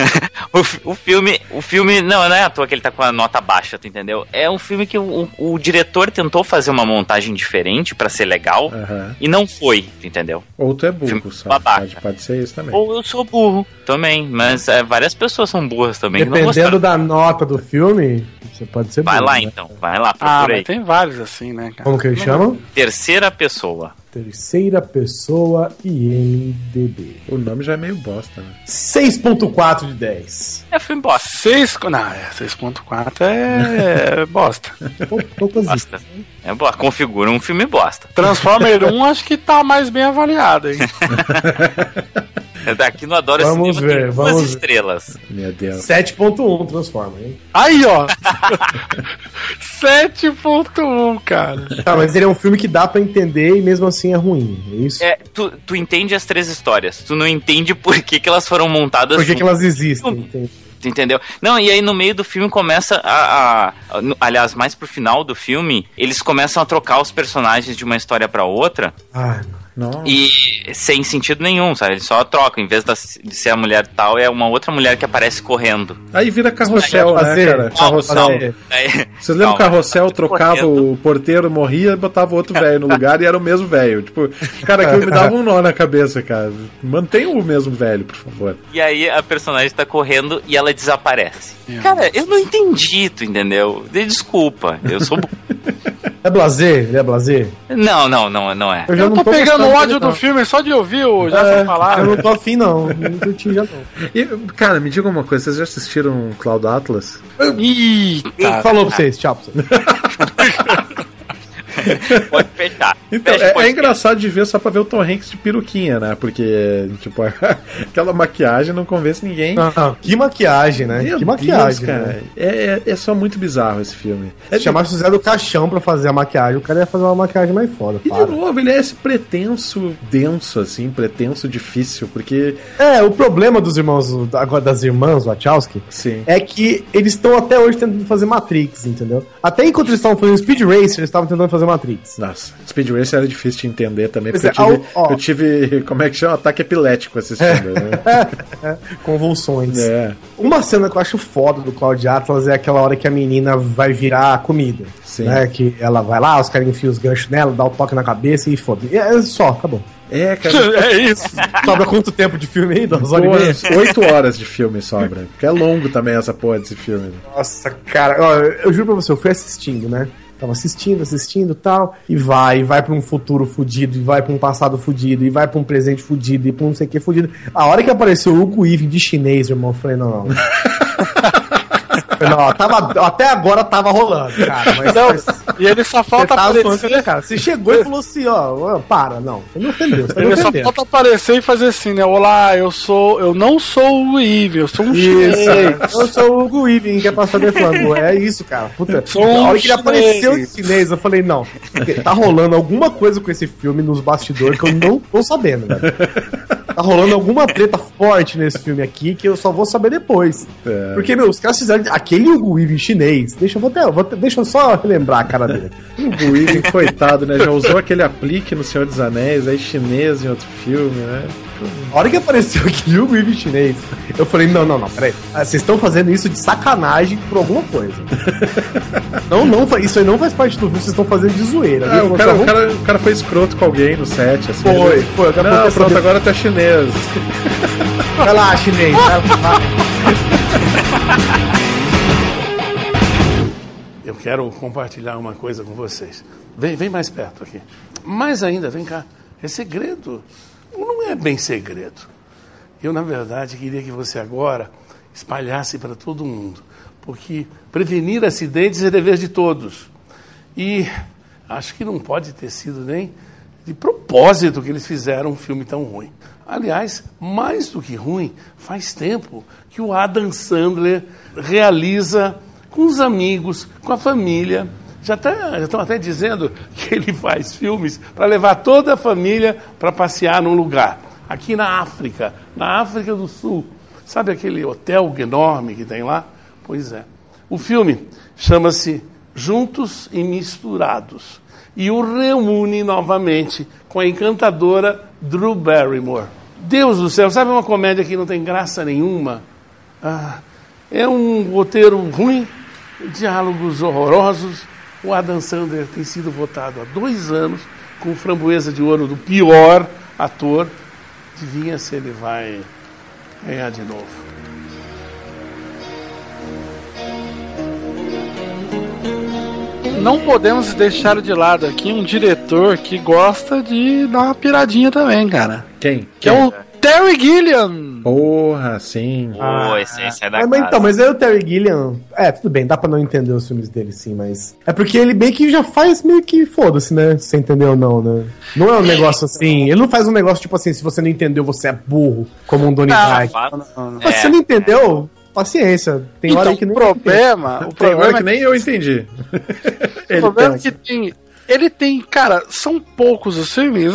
o, o filme, o filme, não, não é à toa que ele tá com a nota baixa, tu entendeu? É um filme que o, o, o diretor tentou fazer uma montagem diferente pra ser legal Aham. e não foi, tu entendeu? Ou tu é burro, só. babaca. Pode, pode ser isso também. Ou eu sou burro também, mas é, várias pessoas são burras também. Dependendo da nota do filme, você pode ser Vai bom, lá né? então, vai lá, Ah, procura mas aí. tem vários assim, né, cara? Como que ele chama? Terceira pessoa. Terceira pessoa IMDB. O nome já é meio bosta, né? 6.4 de 10. É filme bosta. 6, não, é 6.4 é bosta. Pou- Poucas Bosta. É bosta. Configura um filme bosta. Transformer 1 acho que tá mais bem avaliado, hein? Daqui no Adoro Vamos Cinema ver, vamos duas ver. estrelas. Meu Deus. 7.1 transforma, hein? Aí, ó. 7.1, cara. Tá, mas ele é um filme que dá pra entender e mesmo assim é ruim, é isso? É, tu, tu entende as três histórias. Tu não entende por que, que elas foram montadas Por que, que elas existem? entende? Tu entendeu? Não, e aí no meio do filme começa a, a- a- Aliás, mais pro final do filme, eles começam a trocar os personagens de uma história pra outra. Ai, mano. Nossa. E sem sentido nenhum, sabe? Eles só trocam. Em vez de ser a mulher tal, é uma outra mulher que aparece correndo. Aí vira carrossel, né, Fazer- cara? Carrossel. Aí- Vocês lembram que o carrossel trocava o porteiro, morria e botava outro velho no lugar e era o mesmo velho? Tipo, cara, aquilo me dava um nó na cabeça, cara. Mantenha o mesmo velho, por favor. E aí a personagem tá correndo e ela desaparece. Cara, eu não entendi, tu entendeu? De- Desculpa, eu sou. É blazer? Ele é blazer? não, não, não, não é. Eu já Eu não tô pegando ódio do filme só de ouvir o já É, falar. Eu não tô afim, não. Não curti já não. E, cara, me diga uma coisa, vocês já assistiram Cloud Atlas? Falou pra vocês? Tchau pra vocês. Pode fechar. Então, Fecha é, é engraçado de ver só pra ver o Tom Hanks de peruquinha, né? Porque, tipo, aquela maquiagem não convence ninguém. Não, não, que maquiagem, né? Meu que Deus, maquiagem, cara. né? É, é, é só muito bizarro esse filme. É Se chamasse o Zé do Caixão pra fazer a maquiagem, o cara ia fazer uma maquiagem mais foda. E de Para. novo, ele é esse pretenso denso, assim, pretenso difícil, porque. É, o problema dos irmãos, agora das irmãs Wachowski, Sim. é que eles estão até hoje tentando fazer Matrix, entendeu? Até enquanto eles estavam fazendo Speed Racer, eles estavam tentando fazer Matrix. Nossa, Speed Racer era difícil de entender também, Pois porque é, eu, tive, ao- ó. eu tive, como é que chama? Ataque epilético assistindo, né? Convulsões. É, Uma cena que eu acho foda do Cloud Atlas é aquela hora que a menina vai virar comida. Sim. Né? Que ela vai lá, os caras enfiam os ganchos nela, dá o toque na cabeça e foda. E É só, acabou. é cara. É isso. Sobra quanto tempo de filme aí? Duas horas e oito horas de filme sobra. Porque é longo também essa porra desse filme. né? Nossa, cara, ó, eu juro pra você, eu fui assistindo, né? Tava assistindo, assistindo tal, e vai, e vai pra um futuro fudido, e vai pra um passado fudido, e vai pra um presente fudido, e pra um não sei o que fudido. A hora que apareceu o Hugo de chinês, irmão, eu falei, não, não. não, tava, até agora tava rolando, cara. Mas, Não, mas e ele só falta aparecer. né, cara? Você chegou e falou assim, ó, para, não. Você me ofendeu, você tá Ele só falta aparecer e fazer assim, né? Olá, eu sou. Eu não sou o Eve, eu sou um Isso, chinês. eu sou o Hugo que é passador falando. É isso, cara. Puta, Sou a hora um que ele apareceu em chinês. eu falei, não, porque tá rolando alguma coisa com esse filme nos bastidores que eu não tô sabendo, velho. Tá rolando alguma treta forte nesse filme aqui que eu só vou saber depois. É. Porque, meu, os caras fizeram aquele Hugo Weaving chinês. Deixa eu, vou até, vou deixa eu só relembrar a cara dele. O Weaving, coitado, né? Já usou aquele aplique no Senhor dos Anéis, aí chinês em outro filme, né? A hora que apareceu aquele Hugo Weaving chinês, eu falei, não, não, não, peraí. Ah, Vocês estão fazendo isso de sacanagem por alguma coisa. não, não, isso aí não faz parte do filme, vocês estão fazendo de zoeira. Ah, viu? o, cara, o, cara, o cara foi escroto com alguém no set, assim. Foi, ele- foi, o cara Não, foi pronto, agora tá chinês. Vai lá, chinês. vai lá. Eu quero compartilhar uma coisa com vocês. Vem, vem mais perto aqui. Mais ainda, vem cá. É segredo. Não é bem segredo. Eu, na verdade, queria que você agora espalhasse para todo mundo. Porque prevenir acidentes é dever de todos. E acho que não pode ter sido nem de propósito que eles fizeram um filme tão ruim. Aliás, mais do que ruim, faz tempo que o Adam Sandler realiza com os amigos, com a família. Já tá, estão até dizendo que ele faz filmes para levar toda a família para passear num lugar. Aqui na África, na África do Sul. Sabe aquele hotel enorme que tem lá? Pois é. O filme chama-se Juntos e Misturados e o reúne novamente com a encantadora Drew Barrymore. Deus do céu, sabe uma comédia que não tem graça nenhuma? Ah, é um roteiro ruim, diálogos horrorosos. O Adam Sandler tem sido votado há dois anos com framboesa de ouro do pior ator. Adivinha se ele vai ganhar de novo. Não podemos deixar de lado aqui um diretor que gosta de dar uma piradinha também, cara. Quem? Que é o Terry Gilliam. Porra, sim. Pô, esse, esse é da Ah, mas, então, mas aí o Terry Gilliam. É, tudo bem, dá pra não entender os filmes dele, sim, mas. É porque ele meio que já faz meio que foda-se, né? Se você entendeu ou não, né? Não é um negócio assim. Ele não faz um negócio tipo assim, se você não entendeu, você é burro, como um Donnie Não, Darko. Se você É, não entendeu, paciência. Tem hora Então, aí que o nem. problema, o Tem hora problema que nem eu entendi. O problema é que tem. Ele tem, cara, são poucos os filmes,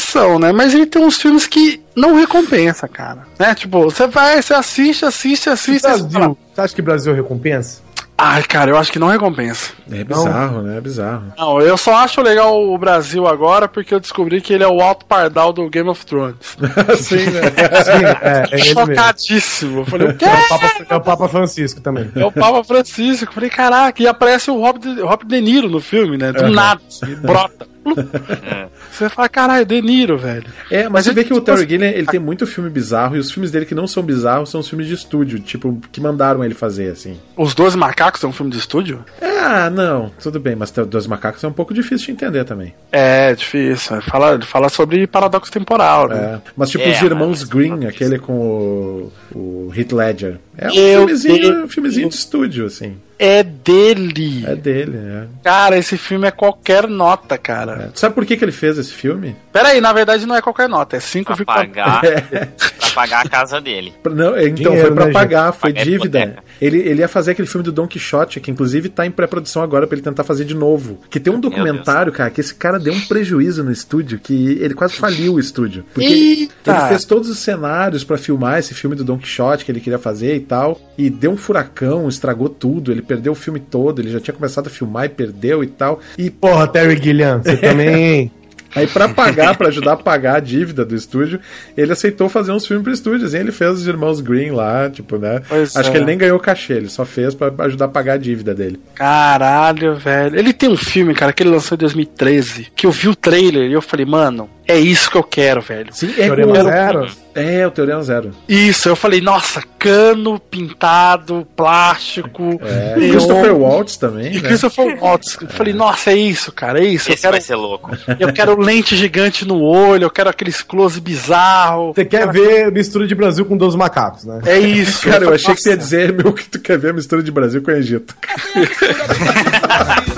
são, né? Mas ele tem uns filmes que não recompensa, cara. Né? Tipo, você vai, você assiste, assiste, assiste. você fala, Brasil. Você acha que Brasil recompensa? Ai, cara, eu acho que não recompensa. É bizarro, né? É bizarro. Não, eu só acho legal o Brasil agora porque eu descobri que ele é o alto pardal do Game of Thrones. Sim, né? Sim, é, é. Chocadíssimo. Eu falei, o quê? É o, Papa, é o Papa Francisco também. É o Papa Francisco. Eu falei, caraca, e aparece o Robert De, Robert De Niro no filme, né? Do Uhum. nada, assim, brota. Você fala, caralho, De Niro, velho. É, mas, Mas você vê que o tipo Terry assim, Gilliam, ele tem muito filme bizarro, e os filmes dele que não são bizarros são os filmes de estúdio, tipo, que mandaram ele fazer, assim. Os Dois Macacos é um filme de estúdio? Ah, não, tudo bem, mas Dois Macacos é um pouco difícil de entender também. É, difícil. Fala, fala sobre paradoxo temporal, né? É, mas tipo É, os Irmãos mas- Green, aquele com o, o Heath Ledger. É um Meu filmezinho, Deus. um filmezinho de estúdio, assim. É dele. É dele, é. Cara, esse filme é qualquer nota, cara. Sabe por que, que ele fez esse filme? Pera aí, na verdade não é qualquer nota, é Pra 5,4. pagar, pra pagar a casa dele. Pra- Não, então, Dinheiro, foi pra né, pagar, foi Pagar dívida. Ele, ele ia fazer aquele filme do Don Quixote, que inclusive tá em pré-produção agora pra ele tentar fazer de novo. Que tem um documentário, cara, que esse cara deu um prejuízo no estúdio, que ele quase faliu o estúdio. Porque Eita! ele fez todos os cenários pra filmar esse filme do Don Quixote que ele queria fazer e tal. E deu um furacão, estragou tudo. Ele perdeu o filme todo, ele já tinha começado a filmar e perdeu e tal. E Porra, Terry Gilliam, você também. Aí pra pagar, pra ajudar a pagar a dívida do estúdio, ele aceitou fazer uns filmes pro estúdio. Assim, ele fez os irmãos Green lá, tipo, né? Pois Acho é. que ele nem ganhou cachê, ele só fez pra ajudar a pagar a dívida dele. Caralho, velho. Ele tem um filme, cara, que ele lançou em 2013, que eu vi o trailer e eu falei, mano, é isso que eu quero, velho. Sim, é Teorema com- Zero. É, o Teorema Zero. Isso, eu falei, nossa, cano pintado, plástico. É. neon. Christopher Waltz também, E né? Christopher Waltz. Eu falei, nossa, é isso, cara, é isso. Eu Esse quero, vai ser louco. eu quero lente gigante no olho, eu quero aqueles close bizarro. Você quer ver mistura de Brasil com 12 macacos, né? É isso. Cara, eu falei, achei que você ia nossa. dizer, meu, que tu quer ver a mistura de Brasil com o Egito.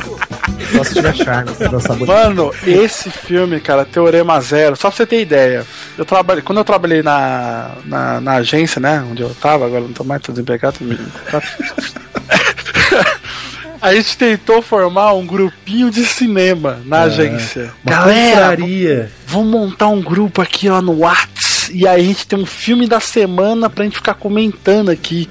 Charme, se dançar bonito. Mano, esse filme, cara, Teorema Zero, só pra você ter ideia, eu trabalhei, quando eu trabalhei na, na, na agência, né, onde eu tava, agora não tô mais, tô desempregado, tô me- A gente tentou formar um grupinho de cinema na agência. Uma Galera, vamos montar um grupo aqui ó no Whats e aí a gente tem um filme da semana pra gente ficar comentando aqui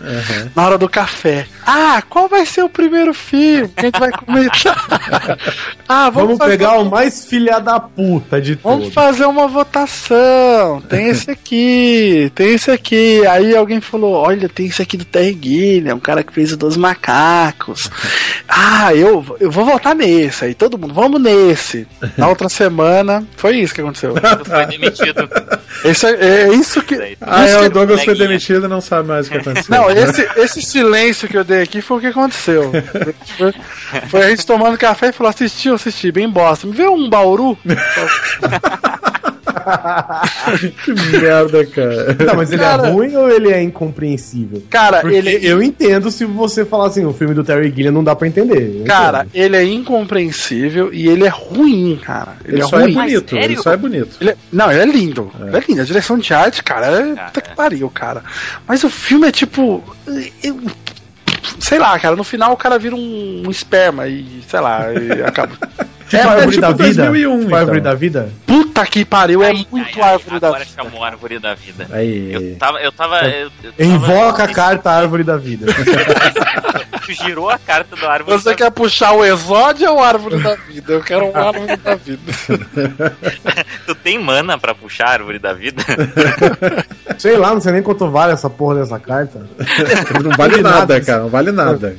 na hora do café. Ah, qual vai ser o primeiro filme que a gente vai comentar? ah, Vamos fazer- pegar o mais filha da puta de Vamos todos. fazer uma votação. Tem esse aqui, tem esse aqui. Aí alguém falou: Olha, tem esse aqui do Terry Gilliam, um cara que fez o dos macacos. Ah, eu, eu vou votar nesse. Aí todo mundo, vamos nesse. Na outra semana, foi isso que aconteceu. Foi demitido. Esse é, é isso que. Ah, isso é, que- o Douglas foi demitido e não sabe mais o que aconteceu. Não, esse, esse silêncio que eu dei aqui foi o que aconteceu. Foi, foi a gente tomando café e falou: assistiu, assisti, bem bosta. Me vê um bauru? que merda, cara. Não, mas ele Cara- é ruim ou ele é incompreensível? Cara, Porque ele. eu entendo se você falar assim, o filme do Terry Gilliam não dá pra entender. Cara, entendo. ele é incompreensível e ele é ruim, cara. Ele, Ele é só é ruim. bonito, sério? ele só é bonito. Ele é- Não, ele é lindo. Ele é lindo. A direção de arte, cara, é. Puta que pariu, cara. Mas o filme é tipo. eu- Sei lá, cara, no final o cara vira um, um esperma e, sei lá, e acaba. Tipo é, árvore tipo da vida. 2001, Tipo então. da vida. Puta que pariu, é Ai, muito ai, ai, árvore da Agora vida. chamou a árvore da vida. Aí. Eu tava. Eu tava. Eu, eu tava Invoca a carta árvore da vida. Tu girou a carta do árvore Você da quer puxar o exódio ou árvore da vida? Eu quero uma árvore da vida. Tu tem mana pra puxar a árvore da vida? Sei lá, não sei nem quanto vale essa porra dessa carta. Não vale nada, cara, não vale nada.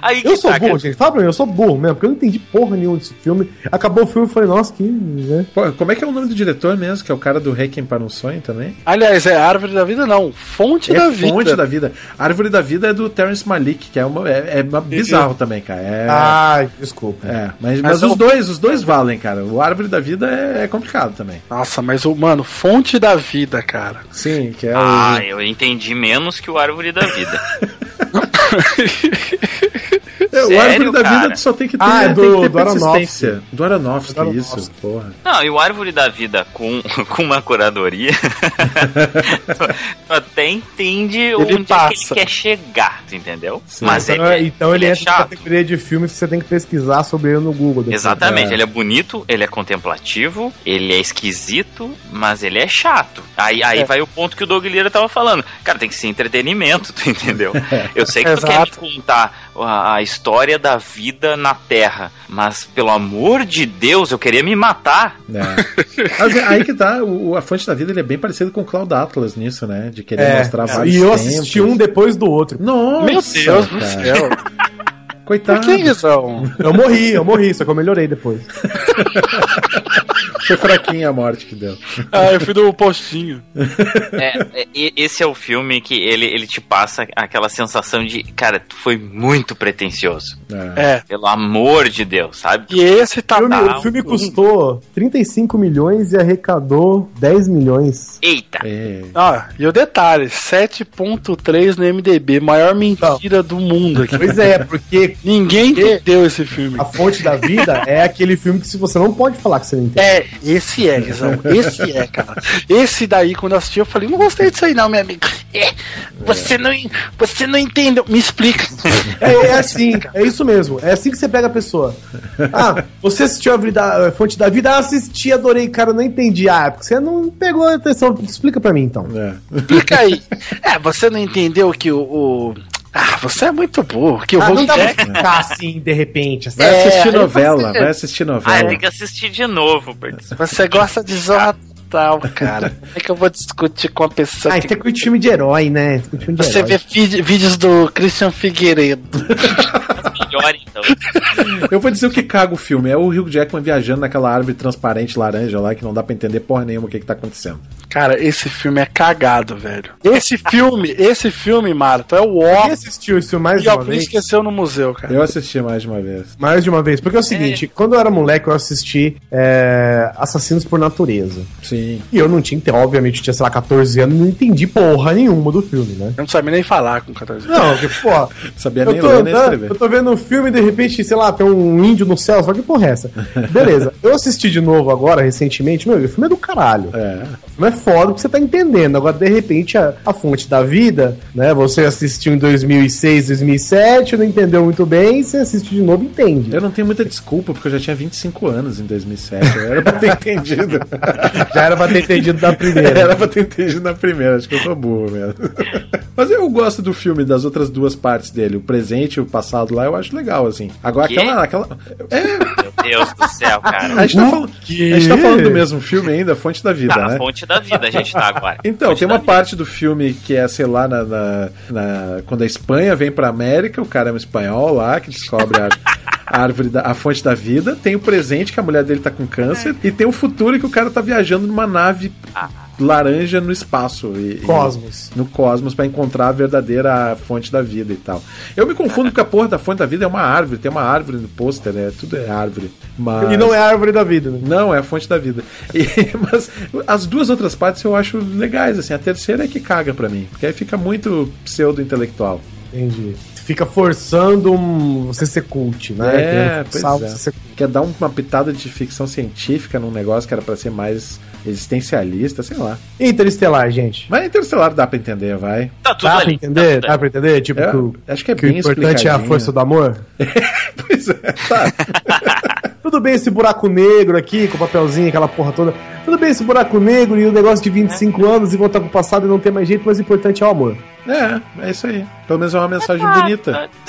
Aí Eu sou tá, burro, cara. gente. Fala pra mim, eu sou burro mesmo, porque eu não entendi porra nenhuma desse filme. Acabou o filme e falei, nossa, que. Né? Pô, como é que é o nome do diretor mesmo? Que é o cara do Requiem para um Sonho também? Aliás, é árvore da vida, não. Fonte É da vida. Fonte da Vida. Árvore da Vida é do Terrence Malick, que é, uma, é, é uma bizarro também, cara. É, Ai, desculpa. é, mas, Mas mas eu- os dois, os dois valem, cara. O Árvore da Vida é, é complicado também. Nossa, mas o, mano, fonte da vida, cara. Sim, que é Ah, o. eu entendi menos que o árvore da vida. É, o Sério, Árvore da cara? Vida só tem que ter, Ah, é tem do- que ter do persistência. Do Aronofsky, Do Aronofsky. isso, porra. Não, e o Árvore da Vida com, com uma curadoria, tu até entende onde é que passa. ele quer chegar, entendeu? Sim. Mas Então, ele, é- então ele, é entra na chato. categoria de filmes que você tem que pesquisar sobre ele no Google. depois. Exatamente, É. ele é bonito, ele é contemplativo, ele é esquisito, mas ele é chato. Aí, aí vai o ponto que o Doug Lira tava falando. Cara, tem que ser entretenimento, tu entendeu? Eu sei que tu quer me contar a, a história da vida na Terra, mas pelo amor de Deus, eu queria me matar. É. Mas é aí que tá, o, a Fonte da Vida ele é bem parecido com o Cloud Atlas nisso, né? De querer É, mostrar é, vários e eu tempos. assisti um depois do outro. Nossa, Meu Deus do céu. Coitado. Por que isso? Eu morri, eu morri, só que eu melhorei depois. Foi fraquinha a morte que deu. Ah, eu fui do postinho. É, é, esse é o filme que ele, ele te passa aquela sensação de, cara, tu foi muito pretencioso. É. É. Pelo amor de Deus, sabe? E esse tá. O filme, tá o filme um- custou 35 milhões e arrecadou 10 milhões. Eita! É. Ah, e o detalhe: 7,3 no MDB, maior mentira do mundo aqui. Pois é, porque Ninguém entendeu esse filme. A Fonte da Vida é aquele filme que se você não pode falar que você não É, esse é, Guizão. Esse é, cara. Esse daí, quando eu assisti, eu falei, não gostei disso aí, não, meu amigo. É, você não, você não entendeu. Me explica. É, é assim, é isso mesmo. É assim que você pega a pessoa. Ah, você assistiu a, vida, a Fonte da Vida? Ah, assisti, adorei, cara, eu não entendi. Ah, é porque você não pegou a atenção. Explica pra mim então. É. Explica aí. É, você não entendeu que o. o- Ah, você é muito burro. Que o Ah, não dá pra ficar assim, de repente. Assim. Vai É, assistir novela, você- vai assistir Ah, novela. tem que assistir de novo, Bertz. Você gosta de zorra total, cara. Como é que eu vou discutir com uma pessoa Ah, que você curte filme de herói, né? Filme de você herói. vê vídeo- vídeos do Christian Figueiredo? Melhor então. Eu vou dizer o que caga o filme. É o Hugh Jackman viajando naquela árvore transparente laranja lá que não dá pra entender porra nenhuma o que, que tá acontecendo. Cara, esse filme é cagado, velho. Esse filme, esse filme, Marto, é o Quem ó. assistiu isso mais E de uma vez? esqueceu no museu, cara. Eu assisti mais de uma vez. Mais de uma vez. Porque é o seguinte, quando eu era moleque, eu assisti é, Assassinos por Natureza. Sim. E eu não tinha, obviamente, eu tinha, sei lá, 14 anos, não entendi porra nenhuma do filme, né? Eu não sabia nem falar com 14 anos. Não, porque, pô, Sabia eu nem tô, ler nem escrever. eu tô vendo um filme e de repente, sei lá, tem um índio no céu, só que porra é essa? Beleza, eu assisti de novo agora, recentemente, meu, o filme é do caralho. É. O filme é foda porque você tá entendendo. Agora, de repente, a, a fonte da vida, né? Você assistiu em 2006, 2007, não entendeu muito bem, você assiste de novo e entende. Eu não tenho muita desculpa, porque eu já tinha 25 anos em 2007. Eu era pra ter entendido. Já era pra ter entendido da primeira. Era pra ter entendido na primeira, acho que eu sou burro mesmo. Mas eu gosto do filme, das outras duas partes dele, o presente e o passado lá, eu acho legal, assim. Agora Quê? aquela. aquela... É, Meu Deus do céu, cara. a, gente tá falando, a gente tá falando do mesmo filme ainda, Fonte da Vida, Tá, né? fonte da vida a gente tá agora. Então, tem uma vida. parte do filme que é, sei lá, na, na- na- quando a Espanha vem pra América, o cara é um espanhol lá que descobre a, a árvore, da, a fonte da vida. Tem o presente que a mulher dele tá com câncer. E tem o futuro que o cara tá viajando numa nave laranja no espaço. E, e- Cosmos. no cosmos pra encontrar a verdadeira fonte da vida e tal. Eu me confundo porque a porra da fonte da vida é uma árvore, tem uma árvore no pôster, né? Tudo é árvore. Mas... E não é a árvore da vida, né? Não, é a fonte da vida. E- mas as duas outras partes eu acho legais, assim. A terceira é que caga pra mim, porque aí fica muito pseudo-intelectual. Entendi. Fica forçando um, você ser cult, né? É, Querendo pois é. ser Quer dar uma pitada de ficção científica num negócio que era pra ser mais existencialista, sei lá. Interestelar, gente. Mas Interestelar dá pra entender, vai. Tá tudo Dá pra ali. entender? Tá tudo Dá pra entender? Tipo, É, que o, acho que é que o bem importante é a força do amor? Pois é, tá. Tudo bem esse buraco negro aqui, com o papelzinho, aquela porra toda. Tudo bem esse buraco negro e o negócio de 25 anos e voltar pro passado e não ter mais jeito, mas o importante é o amor. É, é isso aí. Pelo menos é uma mensagem Ah, bonita.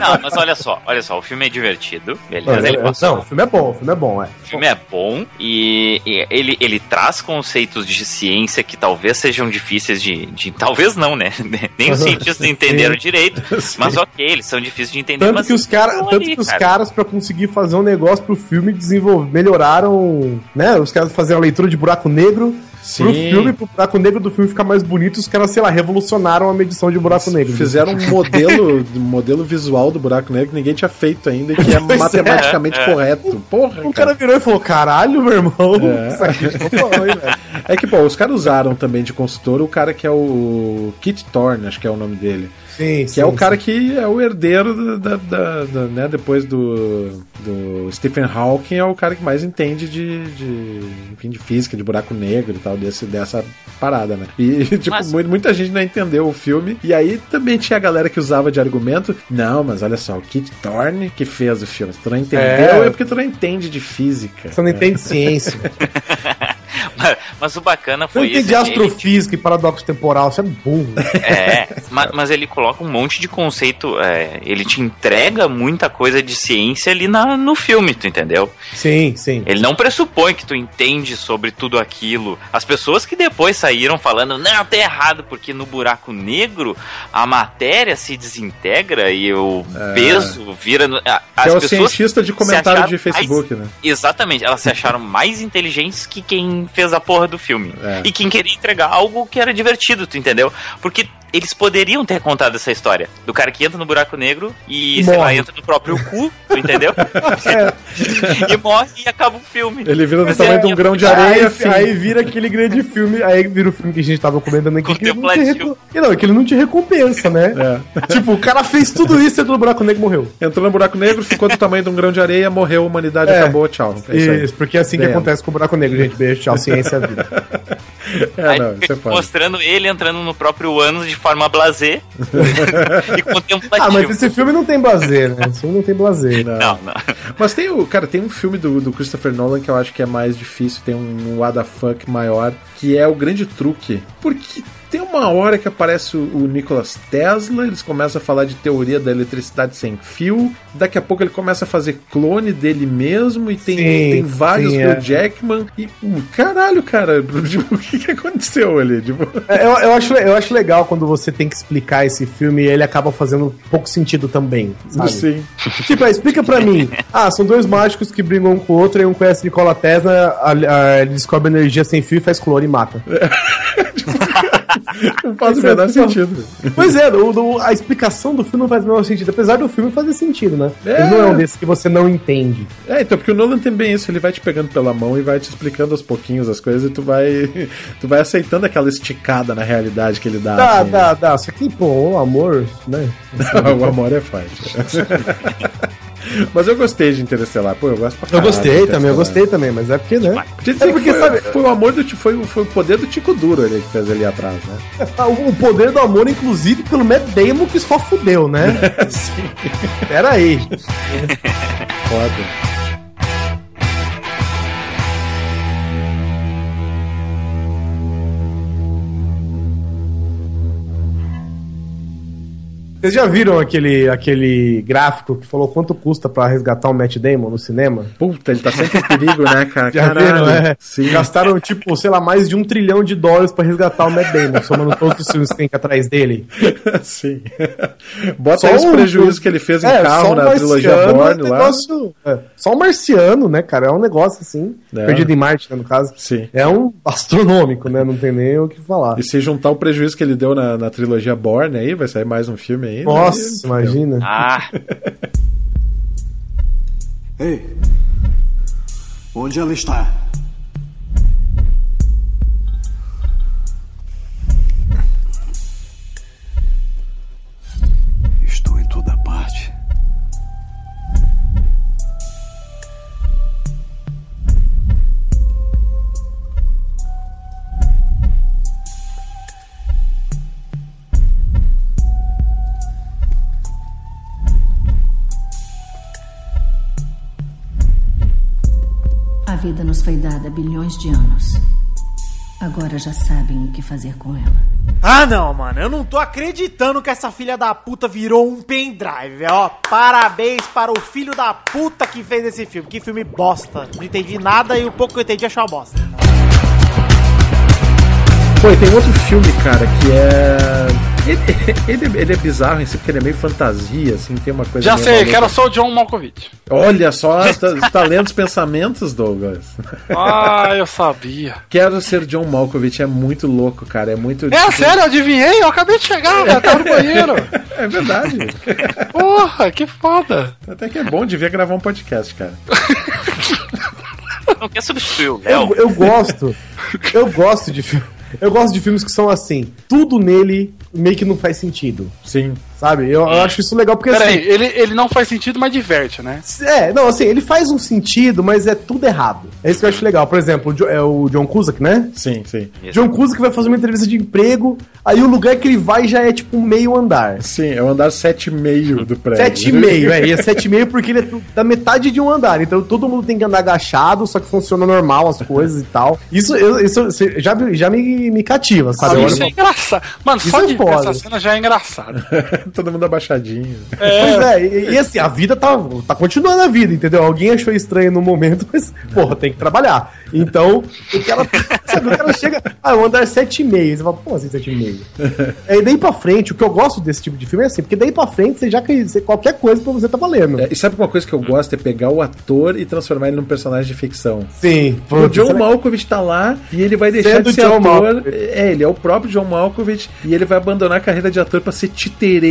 Não, mas olha só, olha só, o filme é divertido, beleza? Ele não, passou. o filme é bom, o filme é bom, é. O filme é bom e, e ele, ele traz conceitos de ciência que talvez sejam difíceis de. de- talvez não, né? Nem os cientistas entenderam direito, mas ok, eles são difíceis de entender. Tanto mas que os, cara, tanto ali, que os cara. caras, pra conseguir fazer um negócio pro filme, desenvolver, melhoraram, né? Os caras faziam a leitura de buraco negro pro Sim. filme, pro buraco negro do filme ficar mais bonito, os caras, sei lá, revolucionaram a medição de buraco negro. Fizeram um modelo, um modelo visual do buraco negro que ninguém tinha feito ainda e que é Pois é. matematicamente É. correto. Porra, O cara virou e falou: caralho, meu irmão, É. isso aqui ficou bom, hein, velho? É que, pô, os caras usaram também de consultor o cara que é o Kit Thorne, acho que é o nome dele. Sim, que é o cara que é o herdeiro da, da- da- né, depois do, do Stephen Hawking, é o cara que mais entende de, de, enfim, de física, de buraco negro e tal, desse, dessa parada, né? E, tipo, Mas- mu- muita gente não entendeu o filme. E aí também tinha a galera que usava de argumento, não, mas olha só, o Kit Thorne que fez o filme. Se tu não entendeu, é, É. porque tu não entende de física. Você não entende ciência. Mas, mas o bacana foi isso. ele- astrofísica e paradoxo temporal. Você é burro. É, ma- mas, ele coloca um monte de conceito. é, ele te entrega muita coisa de ciência ali na, no filme, tu entendeu? Sim, sim. Ele não pressupõe que tu entende sobre tudo aquilo. As pessoas que depois saíram falando, não, tá errado, porque no buraco negro a matéria se desintegra e o peso vira. No, a- Que é o pessoas cientista de comentário de Facebook, mais- né? Exatamente, elas se acharam mais inteligentes que quem fez a porra do filme. É. E quem queria entregar algo que era divertido, tu entendeu? Porque eles poderiam ter contado essa história do cara que entra no buraco negro e, E sei lá, morre. entra no próprio cu, tu entendeu? e morre e acaba o filme. Ele vira do tamanho é- de um grão de areia, fim. aí vira aquele grande filme, aí vira o filme que a gente tava comentando aqui. Que ele não, te Contemplativo. que não, que ele não te recompensa, né? Tipo, o cara fez tudo isso, entrou no buraco negro e morreu. Entrou no buraco negro, ficou do tamanho de um grão de areia, morreu, a humanidade É. acabou, tchau. É isso. Isso, porque é assim que Dentro. acontece com o buraco negro, gente. Beijo, tchau, ciência é a vida. É, Aí não, fica isso é foda. mostrando ele entrando no próprio ânus de forma blasé e contemplativa. Ah, mas esse filme não tem blazer, né? Esse filme não tem blazer. Não, não. Mas tem o. Cara, tem um filme do, do Christopher Nolan que eu acho que é mais difícil, tem um, um what the fuck maior, que é o grande truque. Porque tem uma hora que aparece o, o Nikolas Tesla, eles começam a falar de teoria da eletricidade sem fio, daqui a pouco ele começa a fazer clone dele mesmo, e tem, Sim, tem vários sim, é. Jackman, e uh, caralho, cara, tipo, o que, que aconteceu ali? Tipo, É, Eu, eu, acho, eu acho legal quando você tem que explicar esse filme e ele acaba fazendo pouco sentido também. Sabe? sim. Tipo, é, explica pra mim. Ah, são dois mágicos que brigam um com o outro, e um conhece Nikola Tesla, a- a- ele descobre energia sem fio e faz clone e mata. Não faz o menor sentido. Pois é, o- a explicação do filme não faz o menor sentido, apesar do filme fazer sentido, né? É. Ele não é um desses que você não entende. É, então, porque o Nolan tem bem isso, ele vai te pegando pela mão e vai te explicando aos pouquinhos as coisas e tu vai. Tu vai aceitando aquela esticada na realidade que ele dá. Dá, assim, dá, dá. Só que, pô, o amor, né? né? o amor é forte. Mas eu gostei de Interestelar, pô, eu gosto pra Eu caralho gostei de também, eu gostei também, mas é porque, né? Podia dizer É porque, que foi, sabe- foi o amor do foi, foi o poder do Tico Duro ali que fez ali atrás, né? O o poder do amor, inclusive, pelo Matt Damon, que só fudeu, né? Sim. Pera aí. Foda. Vocês já viram aquele, aquele gráfico que falou quanto custa pra resgatar o Matt Damon no cinema? Puta, ele tá sempre em perigo, né, cara? Já viram, é? Sim. Gastaram, tipo, sei lá, mais de um trilhão de dólares pra resgatar o Matt Damon, somando todos os filmes que tem atrás dele. Sim. Bota Só os o- prejuízos que ele fez em É, carro na trilogia Borne é lá. negócio- é, só o marciano, né, cara? É um negócio assim. É. Perdido em Marte, né, no caso. Sim. É um astronômico, né? Não tem nem o que falar. E se juntar o prejuízo que ele deu na, na trilogia Borne aí, vai sair mais um filme aí. Nossa, né? imagina. Ah, Ei! Onde ela está? Vida nos foi dada há bilhões de anos. Agora já sabem o que fazer com ela. Ah, não, mano. Eu não tô acreditando que essa filha da puta virou um pendrive, ó. Parabéns para o filho da puta que fez esse filme. Que filme bosta. Não entendi nada e o pouco que eu entendi achei uma bosta. Pô, e tem outro filme, cara, que é. Ele, ele, ele é bizarro em si, porque ele é meio fantasia, assim, tem uma coisa. Já sei, maluca. quero só o John Malkovich. Olha só, tá, tá lendo os pensamentos, Douglas. Ah, eu sabia. Quero ser John Malkovich, é muito louco, cara. É muito. É tipo, sério, eu adivinhei? Eu acabei de chegar, velho. Tava no banheiro. É verdade. Porra, que foda. Até que é bom, devia gravar um podcast, cara. não quer substituir o Léo? Eu, eu gosto. Eu gosto de filme. Eu gosto de filmes que são assim. Tudo nele meio que não faz sentido. Sim. Sabe? Eu, eu acho isso legal porque Peraí, assim. ele, ele não faz sentido, mas diverte, né? É, não, assim, ele faz um sentido, mas é tudo errado. É isso que eu acho legal. Por exemplo, o é o John Cusack, né? Sim, sim. John Cusack vai fazer uma entrevista de emprego, aí o lugar que ele vai já é tipo um meio andar. Sim, é o andar 7,5 do prédio. Sete e meio, é, e é sete e meio porque ele é da metade de um andar. Então todo mundo tem que andar agachado, só que funciona normal as coisas e tal. Isso, eu- isso isso já, me- já me, me cativa, sabe? Isso é engraçado. Mano, Isso só é de foda. essa cena já é engraçado. Todo mundo abaixadinho. Pois é, e, e assim, a vida tá, tá continuando a vida, entendeu? Alguém achou estranho no momento, mas, porra, tem que trabalhar. Então, o cara, sabe, o cara chega, ah, eu andar 7,5. Você fala, pô, assim, 7,5. Aí daí pra frente, o que eu gosto desse tipo de filme é assim, porque daí pra frente você já quer qualquer coisa pra você tá valendo. É, e sabe uma coisa que eu gosto? É pegar o ator e transformar ele num personagem de ficção. Sim. O John Malkovich tá lá e ele vai deixar Sendo de ser John ator. Malkovich. É, ele é o próprio John Malkovich e ele vai abandonar a carreira de ator pra ser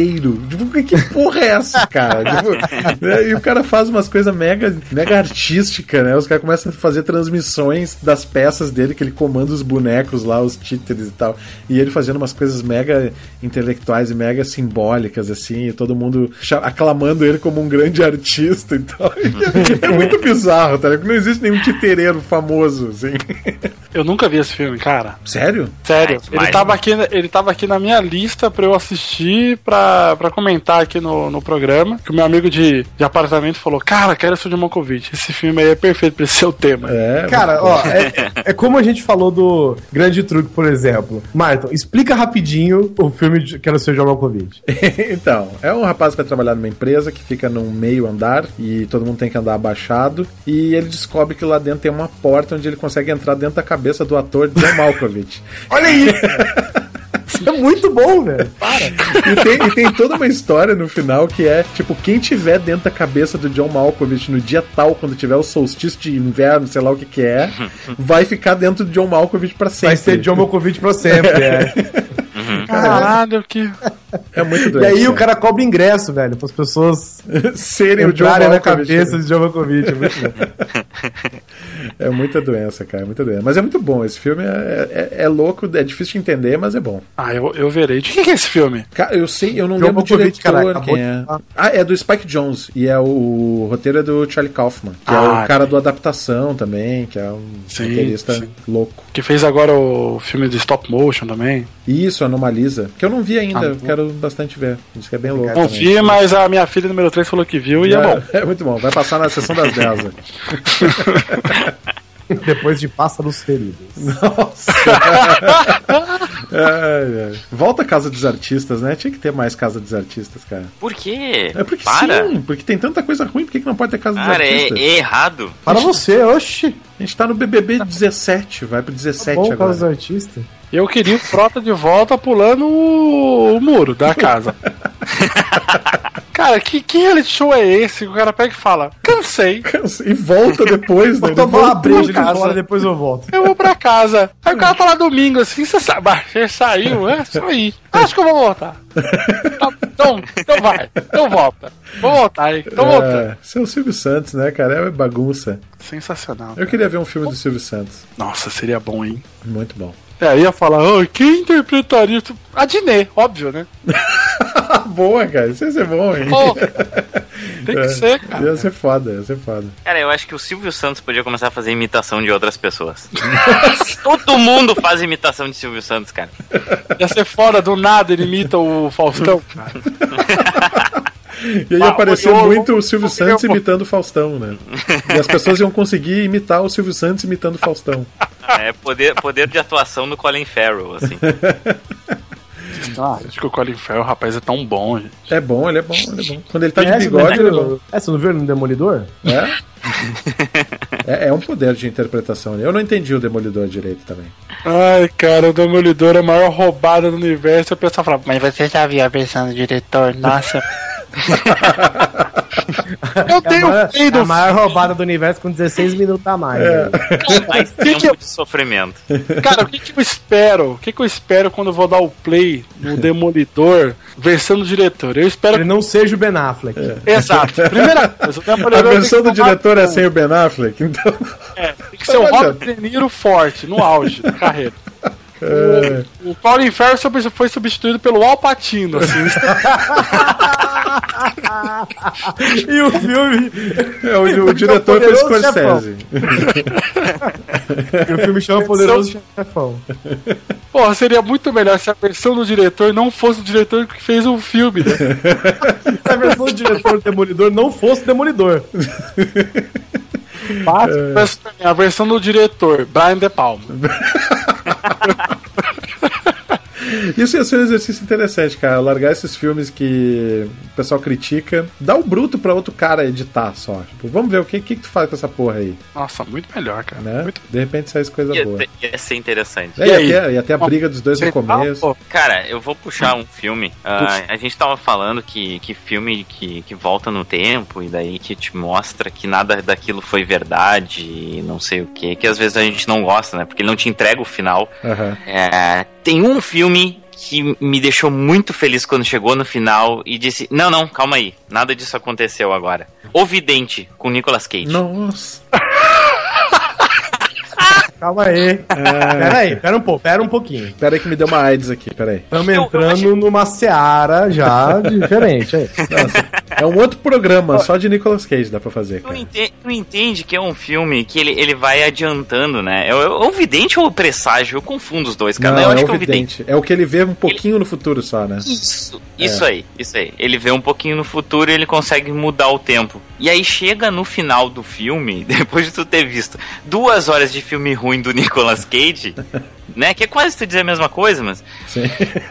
titereiro. Tipo, que- porra é essa, cara? Tipo, né, E o cara faz umas coisas mega, mega artísticas, né? Os caras começam a fazer transmissões das peças dele, que ele comanda os bonecos lá, os títeres e tal. E ele fazendo umas coisas mega intelectuais e mega simbólicas, assim, e todo mundo aclamando ele como um grande artista e tal. É muito bizarro, tá? ligado? Não existe nenhum titereiro famoso, assim. Eu nunca vi esse filme, cara. Sério? Sério. Ele, tava aqui, ele tava aqui na minha lista pra eu assistir, pra, pra comentar aqui no, no programa. Que o meu amigo de, de apartamento falou: Cara, quero ser de Malkovich. Esse filme aí é perfeito pra esse seu tema. É, Cara, ó, é, é como a gente falou do Grande Truque, por exemplo. Marton, explica rapidinho o filme de Quero Ser John Malkovich. então, é um rapaz que vai trabalhar numa empresa que fica num meio andar e todo mundo tem que andar abaixado. E ele descobre que lá dentro tem uma porta onde ele consegue entrar dentro da cabeça do ator John Malkovich. Olha isso! Isso é muito bom, velho. Para. E tem, e tem toda uma história no final que é, tipo, quem tiver dentro da cabeça do John Malkovich no dia tal, quando tiver o solstício de inverno, sei lá o que que é, vai ficar dentro do John Malkovich pra sempre. Vai ser John Malkovich pra sempre, é. Caralho, que. É muito E doente. aí o cara. cobra ingresso, velho, para as pessoas serem o entrarem na Malkovich. cabeça de Malkovich. É muito. É muita doença, cara, é muita doença. Mas é muito bom, esse filme é, é, é louco, é difícil de entender, mas é bom. Ah, eu, eu verei. De quem que é esse filme? Cara, eu sei, eu não John lembro o Malkovich, diretor cara, quem é. Ah, é do Spike Jones, e é o, o roteiro é do Charlie Kaufman, que é Ah, o cara do Adaptação também, que é um Sim, roteirista sim. louco. Que fez agora o filme de stop motion também. Isso, Anomalisa, que eu não vi ainda, Ah, quero bastante ver. Isso que é bem louco. Não também. vi, mas a minha filha número 3 falou que viu e é bom. É muito bom, vai passar na sessão das 10. Depois de Pássaros Feridos. Nossa! Ai, ai. Volta a Casa dos Artistas, né? Tinha que ter mais Casa dos Artistas, cara. Por quê? É porque Para. sim, porque tem tanta coisa ruim, por que, que não pode ter Casa Cara, dos é, Artistas? é errado. Para você, oxi. A gente tá no BBB 17, vai pro 17 Bom, agora. Casa dos Artistas. Eu queria o Frota de volta pulando o, o muro da casa. cara, que, que reality show é esse? que O cara pega e fala, cansei. E volta depois, né? Vou tomar uma breja de casa. fora, depois eu volto. Eu vou pra casa. Aí o cara tá lá domingo assim, você sabe, você saiu, é só ir. Acho que eu vou voltar. Tá, então, então vai, então volta. Vou voltar aí, então voltando. É, seu Silvio Santos, né, cara? É bagunça. Sensacional. Eu queria ver um filme do Silvio Santos. Nossa, seria bom, hein? Muito bom. É, aí ia falar, oh, quem interpretaria isso? A Dinê, óbvio, né? Boa, cara. Isso ia ser bom, hein? Pô, tem que É, ser, cara. Ia ser foda, ia ser foda. Cara, eu acho que o Silvio Santos podia começar a fazer imitação de outras pessoas. Todo mundo faz imitação de Silvio Santos, cara. Ia ser foda, do nada ele imita o Faustão, cara. E aí Ah, apareceu eu- muito o Silvio eu- Santos eu- imitando o Faustão, né? E as pessoas iam conseguir imitar o Silvio Santos imitando o Faustão. É poder, poder de atuação do Colin Farrell, assim. Ah, acho que o Colin Farrell, rapaz, é tão bom, gente. É bom, ele é bom, ele é bom. Quando ele tá de bigode, ele é bom. É, você não viu ele no Demolidor? É? é? É um poder de interpretação. Eu não entendi o Demolidor direito também. Ai, cara, o Demolidor é a maior roubada do universo. E o pessoal fala, mas você já viu a versão do diretor? Nossa. Eu tenho a, maior, peido. a maior roubada do universo com 16 minutos a mais. É. velho. Mais tempo de sofrimento. Cara, o que, que eu espero? O que, que eu espero quando eu vou dar o play no Demolidor, versão do diretor? Eu espero Ele não seja o Ben Affleck. Exato. Primeira coisa, A versão que do diretor é sem o Ben Affleck, então. É, tem que ser o Robert De Niro forte, no auge da carreira. É. O Colin Farrell foi substituído pelo Al Pacino, assim. E o filme. É, o, o diretor foi Scorsese. E o filme chama Poderoso Chefão. Porra, seria muito melhor se a versão do diretor não fosse o diretor que fez o filme, né? Se a versão do diretor Demolidor não fosse Demolidor. Mas, A versão do diretor, Brian De Palma. Ha. Isso ia ser um exercício interessante, cara. Largar esses filmes que o pessoal critica, dá o bruto pra outro cara editar só. Tipo, vamos ver o que, que, que tu faz com essa porra aí, Nossa, muito melhor, cara. né? De repente sai coisa Ia, boa. ia ser interessante. É, E ia, ter, ia ter a briga dos dois no tá, começo. Cara, eu vou puxar um filme. Ah, a gente tava falando que, que filme que, que volta no tempo e daí que te mostra que nada daquilo foi verdade e não sei o que, que às vezes a gente não gosta, né? Porque ele não te entrega o final. Aham. É, tem um filme que me deixou muito feliz quando chegou no final e disse: Não, não, calma aí, nada disso aconteceu agora. O Vidente, com Nicolas Cage. Nossa. Calma aí. Pera aí, pera um pouco, pera um pouquinho. Pera aí que me deu uma AIDS aqui, pera aí. Estamos Eu- eu entrando achei- numa seara já diferente. Aí. É um outro programa, só de Nicolas Cage dá pra fazer, Tu, cara. ente- tu entende que é um filme que ele, ele vai adiantando, né? É o, é o vidente ou o presságio? Eu confundo os dois, cara. Não, eu é acho o que é o vidente. vidente. É o que ele vê um pouquinho no futuro só, né? Isso, isso aí, isso aí. Ele vê um pouquinho no futuro e ele consegue mudar o tempo. E aí chega no final do filme, depois de tu ter visto duas horas de filme ruim do Nicolas Cage, né? Que é quase tu dizer a mesma coisa, mas Sim.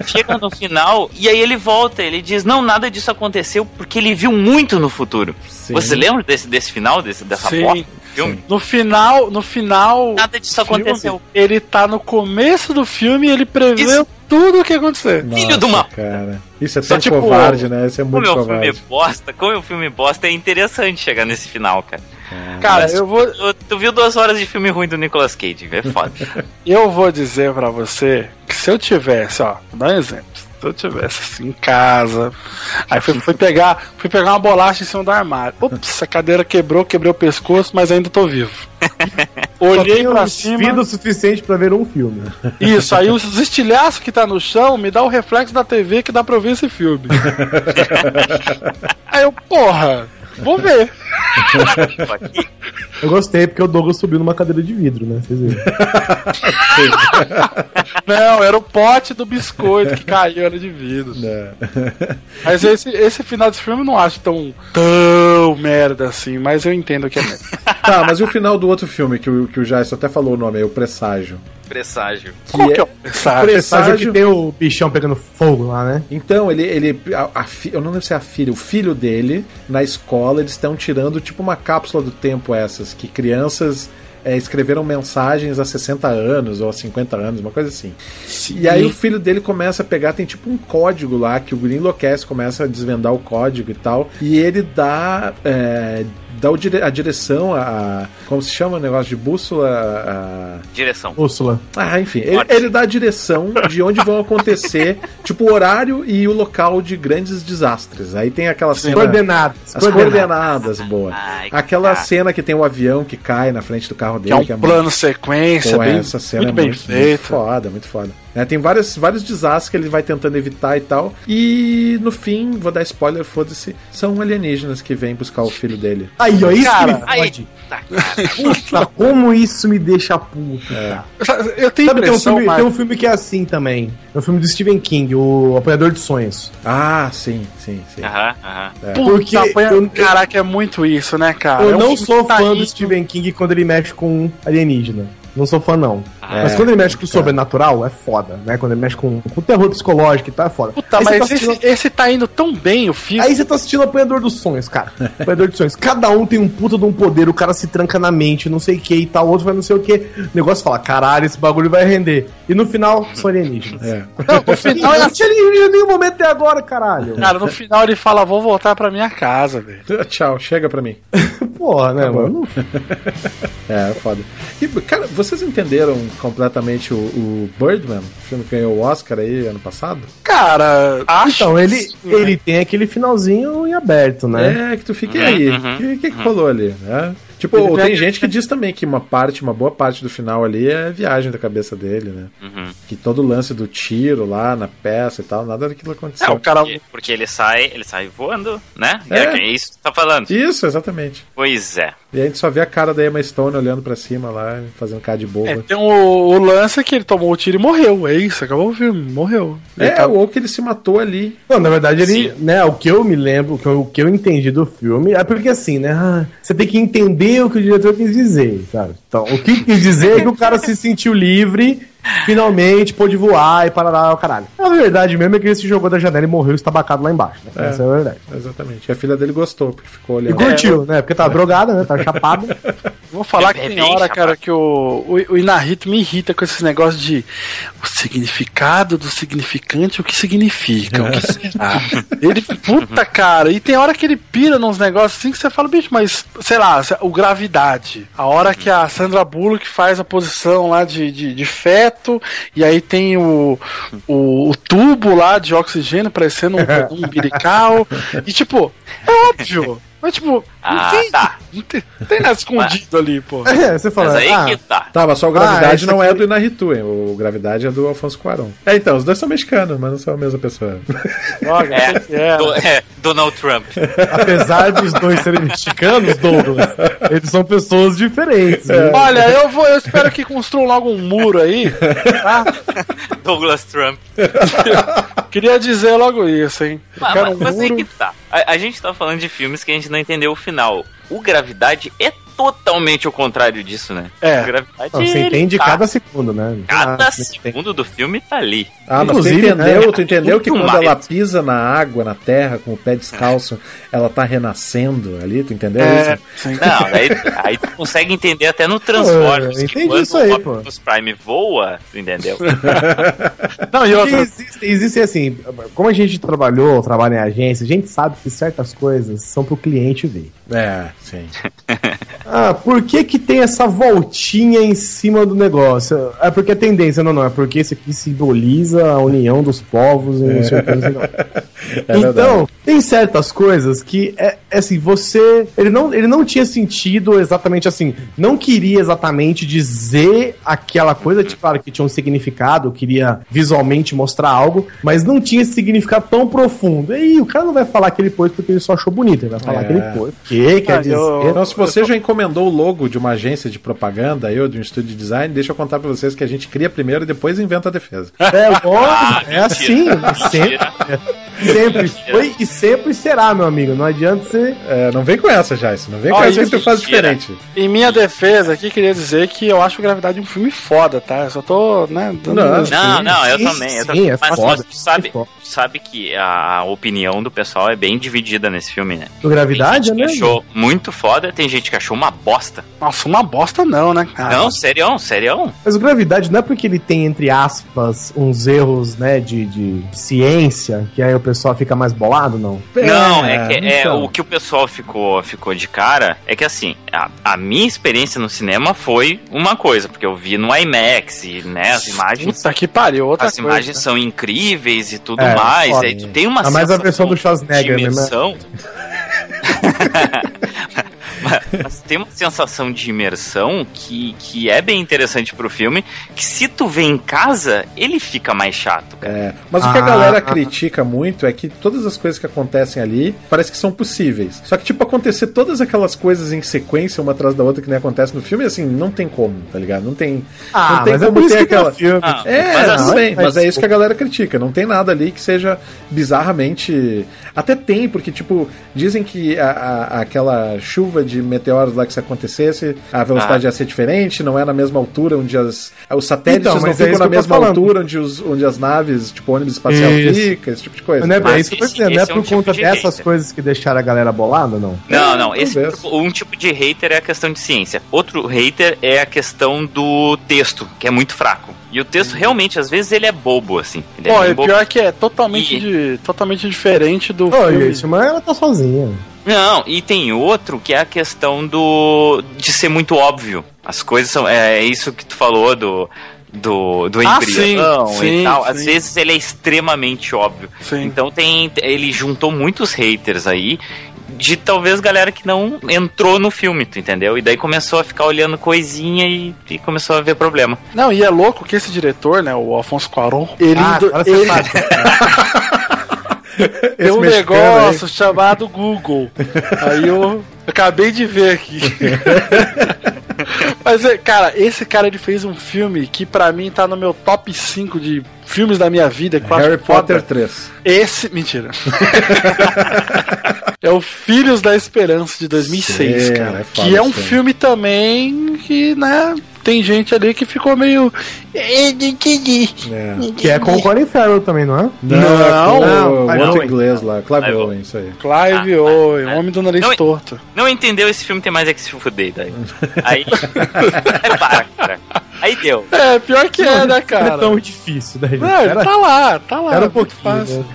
chega no final e aí ele volta, ele diz, não, nada disso aconteceu porque ele viu muito no futuro. Sim. Você lembra desse, desse final, desse, dessa Sim, porta do filme? No final, no final. Nada disso filme, aconteceu. Ele tá no começo do filme e ele prevê Isso. tudo o que ia acontecer. Filho de uma- cara. Isso é Só tão tipo, covarde, né? Isso é Como muito é um covarde. filme bosta, como é um filme bosta, é interessante chegar nesse final, cara. Cara, Mas eu vou, tu, tu viu duas horas de filme ruim do Nicolas Cage, é foda. eu vou dizer pra você que se eu tivesse, ó, vou dar um exemplo. Se eu tivesse assim em casa, aí fui, fui pegar, fui pegar uma bolacha em cima do armário. Ups, a cadeira quebrou, quebrei o pescoço, mas ainda tô vivo. Olhei pra cima. vida o suficiente pra ver um filme. Isso, aí os estilhaços que tá no chão me dá o reflexo da TV que dá pra ver esse filme. aí eu, porra, vou ver. Eu gostei porque o Douglas subiu numa cadeira de vidro, né? Vocês viram. Não, era o pote do biscoito que caiu, era de vidro. É. Mas esse, esse final desse filme eu não acho tão, tão merda assim, mas eu entendo que é merda. Tá, mas e o final do outro filme que o, que o Jais até falou o nome aí, o Presságio? Presságio. Qual Que que é é- o presságio? Presságio que tem o bichão pegando fogo lá, né? Então, ele. ele a, a fi- eu não lembro se é a filha, o filho dele, na escola, eles estão tirando tipo uma cápsula do tempo essas, que crianças é, escreveram mensagens há 60 anos ou há 50 anos, uma coisa assim. E aí o filho dele começa a pegar, tem tipo um código lá, que o Green enlouquece, começa a desvendar o código e tal, e ele dá. é, dá dire- a direção, a, Como se chama o negócio de bússola? A, Direção. Úrsula. ah, enfim, ele, ele dá a direção de onde vão acontecer, tipo, o horário e o local de grandes desastres. Aí tem aquela cena. Coordenadas. As coordenadas, boa. Ai, Aquela cara. cena que tem o avião que cai na frente do carro Que dele. é um que plano sequência, Pô, bem, essa cena muito é bem muito, muito feita. foda, muito foda. É, tem vários, vários desastres que ele vai tentando evitar e tal. E no fim, vou dar spoiler, foda-se, são alienígenas que vêm buscar o filho dele. Aí, ó, isso Cara, que me fode. tá. Puta, como isso me deixa puto, cara. Eu tenho Sabe, tem um, impressão, filme, tem um filme que é assim também. É um filme do Stephen King, O Apanhador de Sonhos. Ah, sim, sim, sim. Aham, aham. Puta, porque apanha- eu- Caraca, é muito isso, né, cara? Eu É um não sou tá fã do Stephen King quando ele mexe com alienígena. Não sou fã, não. Ah, Mas é, quando ele mexe com o cara. sobrenatural, é foda, né? Quando ele mexe com, com terror psicológico e tal, é foda. Puta, Aí mas tá esse, assistindo- esse tá indo tão bem, o filme. Aí você tá assistindo o Apanhador dos Sonhos, cara. Apanhador dos Sonhos. Cada um tem um puta de um poder, o cara se tranca na mente, não sei o que e tal, o outro vai não sei o que. O negócio fala, caralho, esse bagulho vai render. E no final, são alienígenas. É. Não, no final, Não, não tinha alienígena em nenhum momento até agora, caralho. cara, no final ele fala, vou voltar pra minha casa, velho. Tchau, chega pra mim. Porra, né, Tá mano? É, foda. E, cara, vocês entenderam completamente o, o Birdman, o filme que ganhou o Oscar aí ano passado? Cara, acho. Então, ele, que sim, né? ele tem aquele finalzinho em aberto, né? É, que tu fica e aí. O Uhum, que, que, que rolou ali? né? Tipo, Ele tem gente que diz também que uma parte, uma boa parte do final ali é viagem da cabeça dele, né? Uhum. Que todo o lance do tiro lá na peça e tal, nada daquilo aconteceu. Não, porque, porque ele sai, ele sai voando, né? É, É. é isso que você tá falando. Isso, exatamente. Pois é. E a gente só vê a cara da Emma Stone olhando pra cima lá, fazendo cara de boba. É, tem o, o lance que ele tomou o tiro e morreu. É isso, acabou o filme, morreu. Ele É, tá- ou que ele se matou ali. Não, na verdade, ele, né, o que eu me lembro, o que eu, o que eu entendi do filme, é porque assim, né, ah, você tem que entender o que o diretor quis dizer, sabe? Então, o que quis dizer é que o cara se sentiu livre, finalmente pôde voar e parar o caralho. A verdade mesmo é que ele se jogou da janela e morreu estabacado lá embaixo, né? É. Essa é a verdade. Exatamente. E a filha dele gostou, porque ficou E olhando. curtiu, né? Porque tá drogada, né? Tá chapada. Vou falar que É tem bem hora, cara, que o, o, o Inarito me irrita com esses negócios de o significado do significante, o que significa, o que será. Ele, puta, cara, e tem hora que ele pira nos negócios assim que você fala, bicho, mas, sei lá, o gravidade. A hora que a Sandra Bullock faz a posição lá de, de, de feto, e aí tem o, o, o tubo lá de oxigênio parecendo um, um umbilical, e tipo, é óbvio. Mas, tipo, Ah, não tem, tá. não tem, não tem nada escondido ali, pô. É, você fala, Mas aí ah, que tá. Tá, mas só o Ah, Gravidade esse não é aqui- do Inaritu, hein? O Gravidade é do Alfonso Cuarón. É, então, os dois são mexicanos, mas não são a mesma pessoa. Droga, É, era. do- é, Donald Trump. apesar dos dois serem mexicanos, Douglas, eles são pessoas diferentes. É. Olha, eu vou, eu espero que construam logo um muro aí. Tá? Douglas Trump. Queria dizer logo isso, hein? Eu Mas, um mas aí que tá. A, a gente tá falando de filmes que a gente não entendeu o final. O Gravidade é totalmente o contrário disso, né? É. Gravidade Não, você entende tá- cada segundo, né? Cada Ah, segundo do filme tá ali. Ah, mas tu entendeu, né, tu entendeu que quando mais. ela pisa na água, na terra, com o pé descalço, ela tá renascendo ali, tu entendeu É, isso? Não, aí, aí tu consegue entender até no Transformers. Entendi quando isso aí, o pô. Optimus Prime voa, tu entendeu? Não, e outra. existe, existe assim, como a gente trabalhou, trabalha em agência, a gente sabe que certas coisas são pro cliente ver. É, sim. Ah, por que que tem essa voltinha em cima do negócio? É porque é tendência, não, não, é porque isso aqui simboliza a união dos povos e não sei o que, não. É então, verdade. tem certas coisas que é, é assim, você. Ele não, ele não tinha sentido exatamente assim. Não queria exatamente dizer aquela coisa, tipo, claro que tinha um significado, queria visualmente mostrar algo, mas não tinha esse significado tão profundo. E aí, o cara não vai falar que ele pôs porque ele só achou bonito, ele vai falar É. que ele pôs. Que quer Ah, dizer. eu- Então, se você já encomendou o logo de uma agência de propaganda ou de um estúdio de design, deixa eu contar pra vocês que a gente cria primeiro e depois inventa a defesa. É, lógico, Ah, é assim, mentira. sempre, sempre foi e sempre será, meu amigo. Não adianta você. É, não vem com essa, Jason. Não vem com essa que tu faz diferente. Em minha defesa aqui, queria dizer que eu acho Gravidade um filme foda, tá? Eu só tô, né? dando- Não, Não, não, eu também. Eu sim, também. é mas, foda, mas tu sabe, é foda. sabe que a opinião do pessoal é bem dividida nesse filme, né? Do gravidade, tem né? achou muito foda, tem gente que achou uma bosta. Nossa, uma bosta não, né? cara? Não, serião, serião. Mas o gravidade não é porque ele tem, entre aspas, uns erros, né, de, de ciência, que aí o pessoal fica mais bolado, não? não, é que é, então. o que o pessoal ficou, ficou de cara é que assim, a, a minha experiência no cinema foi uma coisa, porque eu vi no IMAX e né, as imagens. Puta que pariu, outra As coisa. imagens são incríveis e tudo É, mais. foda. Aí tu tem uma Ah, mas a sensação versão do de Schwarzenegger, né? mas, tem uma sensação de imersão que, que é bem interessante pro filme, que se tu vê em casa, ele fica mais chato, cara. É, mas o que a Ah. galera critica muito é que todas as coisas que acontecem ali parece que são possíveis. Só que, tipo, acontecer todas aquelas coisas em sequência, uma atrás da outra, que nem acontece no filme, assim, não tem como, tá ligado? Não tem, Ah, não tem mas é como isso ter aquela. filme. Ah, É, mas assim- bem, mas é isso que a galera critica. Não tem nada ali que seja bizarramente. Até tem, porque, tipo, dizem que a, a- aquela chuva de meteoros lá que se acontecesse, a velocidade Ah. ia ser diferente, não é na mesma altura onde as. Os satélites Então, não é ficam isso na mesma altura onde, os, onde as naves, tipo, ônibus espacial Isso. fica, esse tipo de coisa. Não é, Mas é isso que eu dizendo, não é é um por conta tipo de dessas hater. coisas que deixaram a galera bolada, não? Não, É, não. Esse tipo- um tipo de hater é a questão de ciência. Outro hater é a questão do texto, que é muito fraco. E o texto realmente, às vezes, ele é bobo, assim. Ele é Pô, bem e bobo. pior que é totalmente, E- de, totalmente diferente do Ô, filme. gente, mas ela tá sozinha. Não, e tem outro que é a questão do de ser muito óbvio. As coisas são é isso que tu falou do do, do Ah, embrião sim, e sim, tal. Às sim. vezes ele é extremamente óbvio. Sim. Então tem ele juntou muitos haters aí de talvez galera que não entrou no filme, tu entendeu? E daí começou a ficar olhando coisinha e, e começou a ver problema. Não, e é louco que esse diretor, né, o Alfonso Cuarón, ele, Ah, ele sabe. tem um negócio chamado Google. Aí eu acabei de ver aqui. Mas, é, cara, esse cara ele fez um filme que pra mim tá no meu top 5 de filmes da minha vida. acho Harry. Potter 3. Esse. Mentira. é o Filhos da Esperança de 2006, Sim, cara. é que é um filme também que, né? Tem gente ali que ficou meio. "Eh, entendi. Que é com o Colin Farrell também, não é? Não, Não, é com não, o vai outro não, inglês lá, Clive Owen, isso aí. Clive Ah, Owen, ah, homem do nariz não, torto. Não entendeu esse filme, tem mais é que se fuder daí. Aí. aí para, cara. Aí deu. É, pior que é, né, Não é cara? tão difícil, né, gente? Não, ele Era- tá lá, tá lá. Era um muito pouquinho, fácil.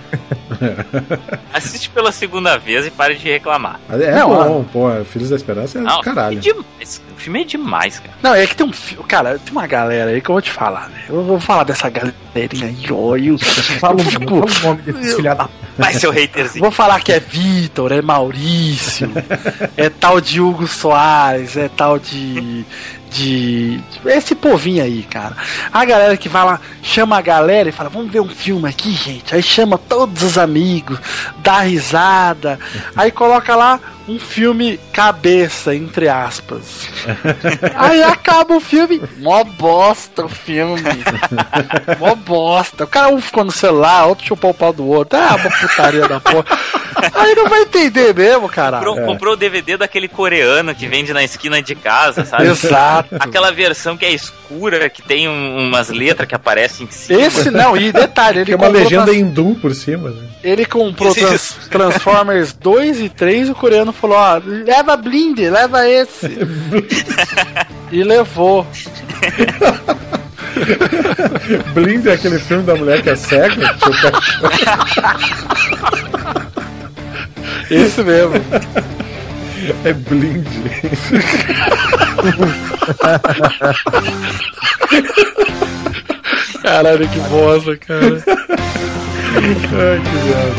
Assiste pela segunda vez e pare de reclamar. É Não, bom, pô, Filhos da Esperança é Não, caralho. é demais. O filme é demais, cara. Não, é que tem um filme. Cara, tem uma galera aí que eu vou te falar, né? Eu vou falar dessa galerinha aí, ó. Eu, Fala o eu nome, fico- fala o nome desse filho da Vai, seu haterzinho. Vou falar que é Vitor, é Maurício, é tal de Hugo Soares, é tal de. De. Esse povinho aí, cara. A galera que vai lá, chama a galera e fala: Vamos ver um filme aqui, gente. Aí chama todos os amigos, dá risada. Aí coloca lá um filme cabeça, entre aspas. Aí acaba o filme. Mó bosta o filme. Mó bosta. O cara um ficou no celular, outro chupou o pau do outro. Ah, uma putaria da porra. Aí não vai entender mesmo, cara. Comprou, comprou o DVD daquele coreano que vende na esquina de casa, sabe? Exato. Aquela versão que é escura, que tem um- umas letras que aparecem em cima. Esse não, e detalhe, ele Tem uma legenda trans- hindu por cima, né? Ele comprou trans- Transformers 2 e 3 o coreano falou, ó, leva Blind, leva esse. e levou. Blind é aquele filme da mulher que é cega? Esse mesmo. é Blind. Caralho, que bosta, cara. Ai, que merda.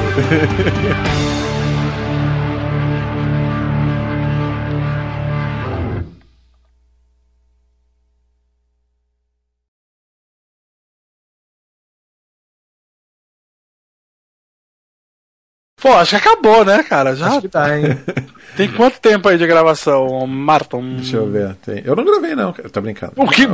Pô, acho que acabou, né, cara? Já Acho que tá, hein? tem quanto tempo aí de gravação, Marton? Deixa eu ver. Tem... Eu não gravei, não. cara. Tô brincando. O que?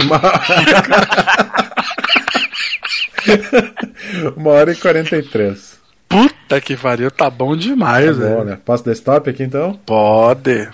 Uma hora e 43. Puta que pariu, tá bom demais, Tá bom, velho. né? Posso dar stop aqui então? Pode.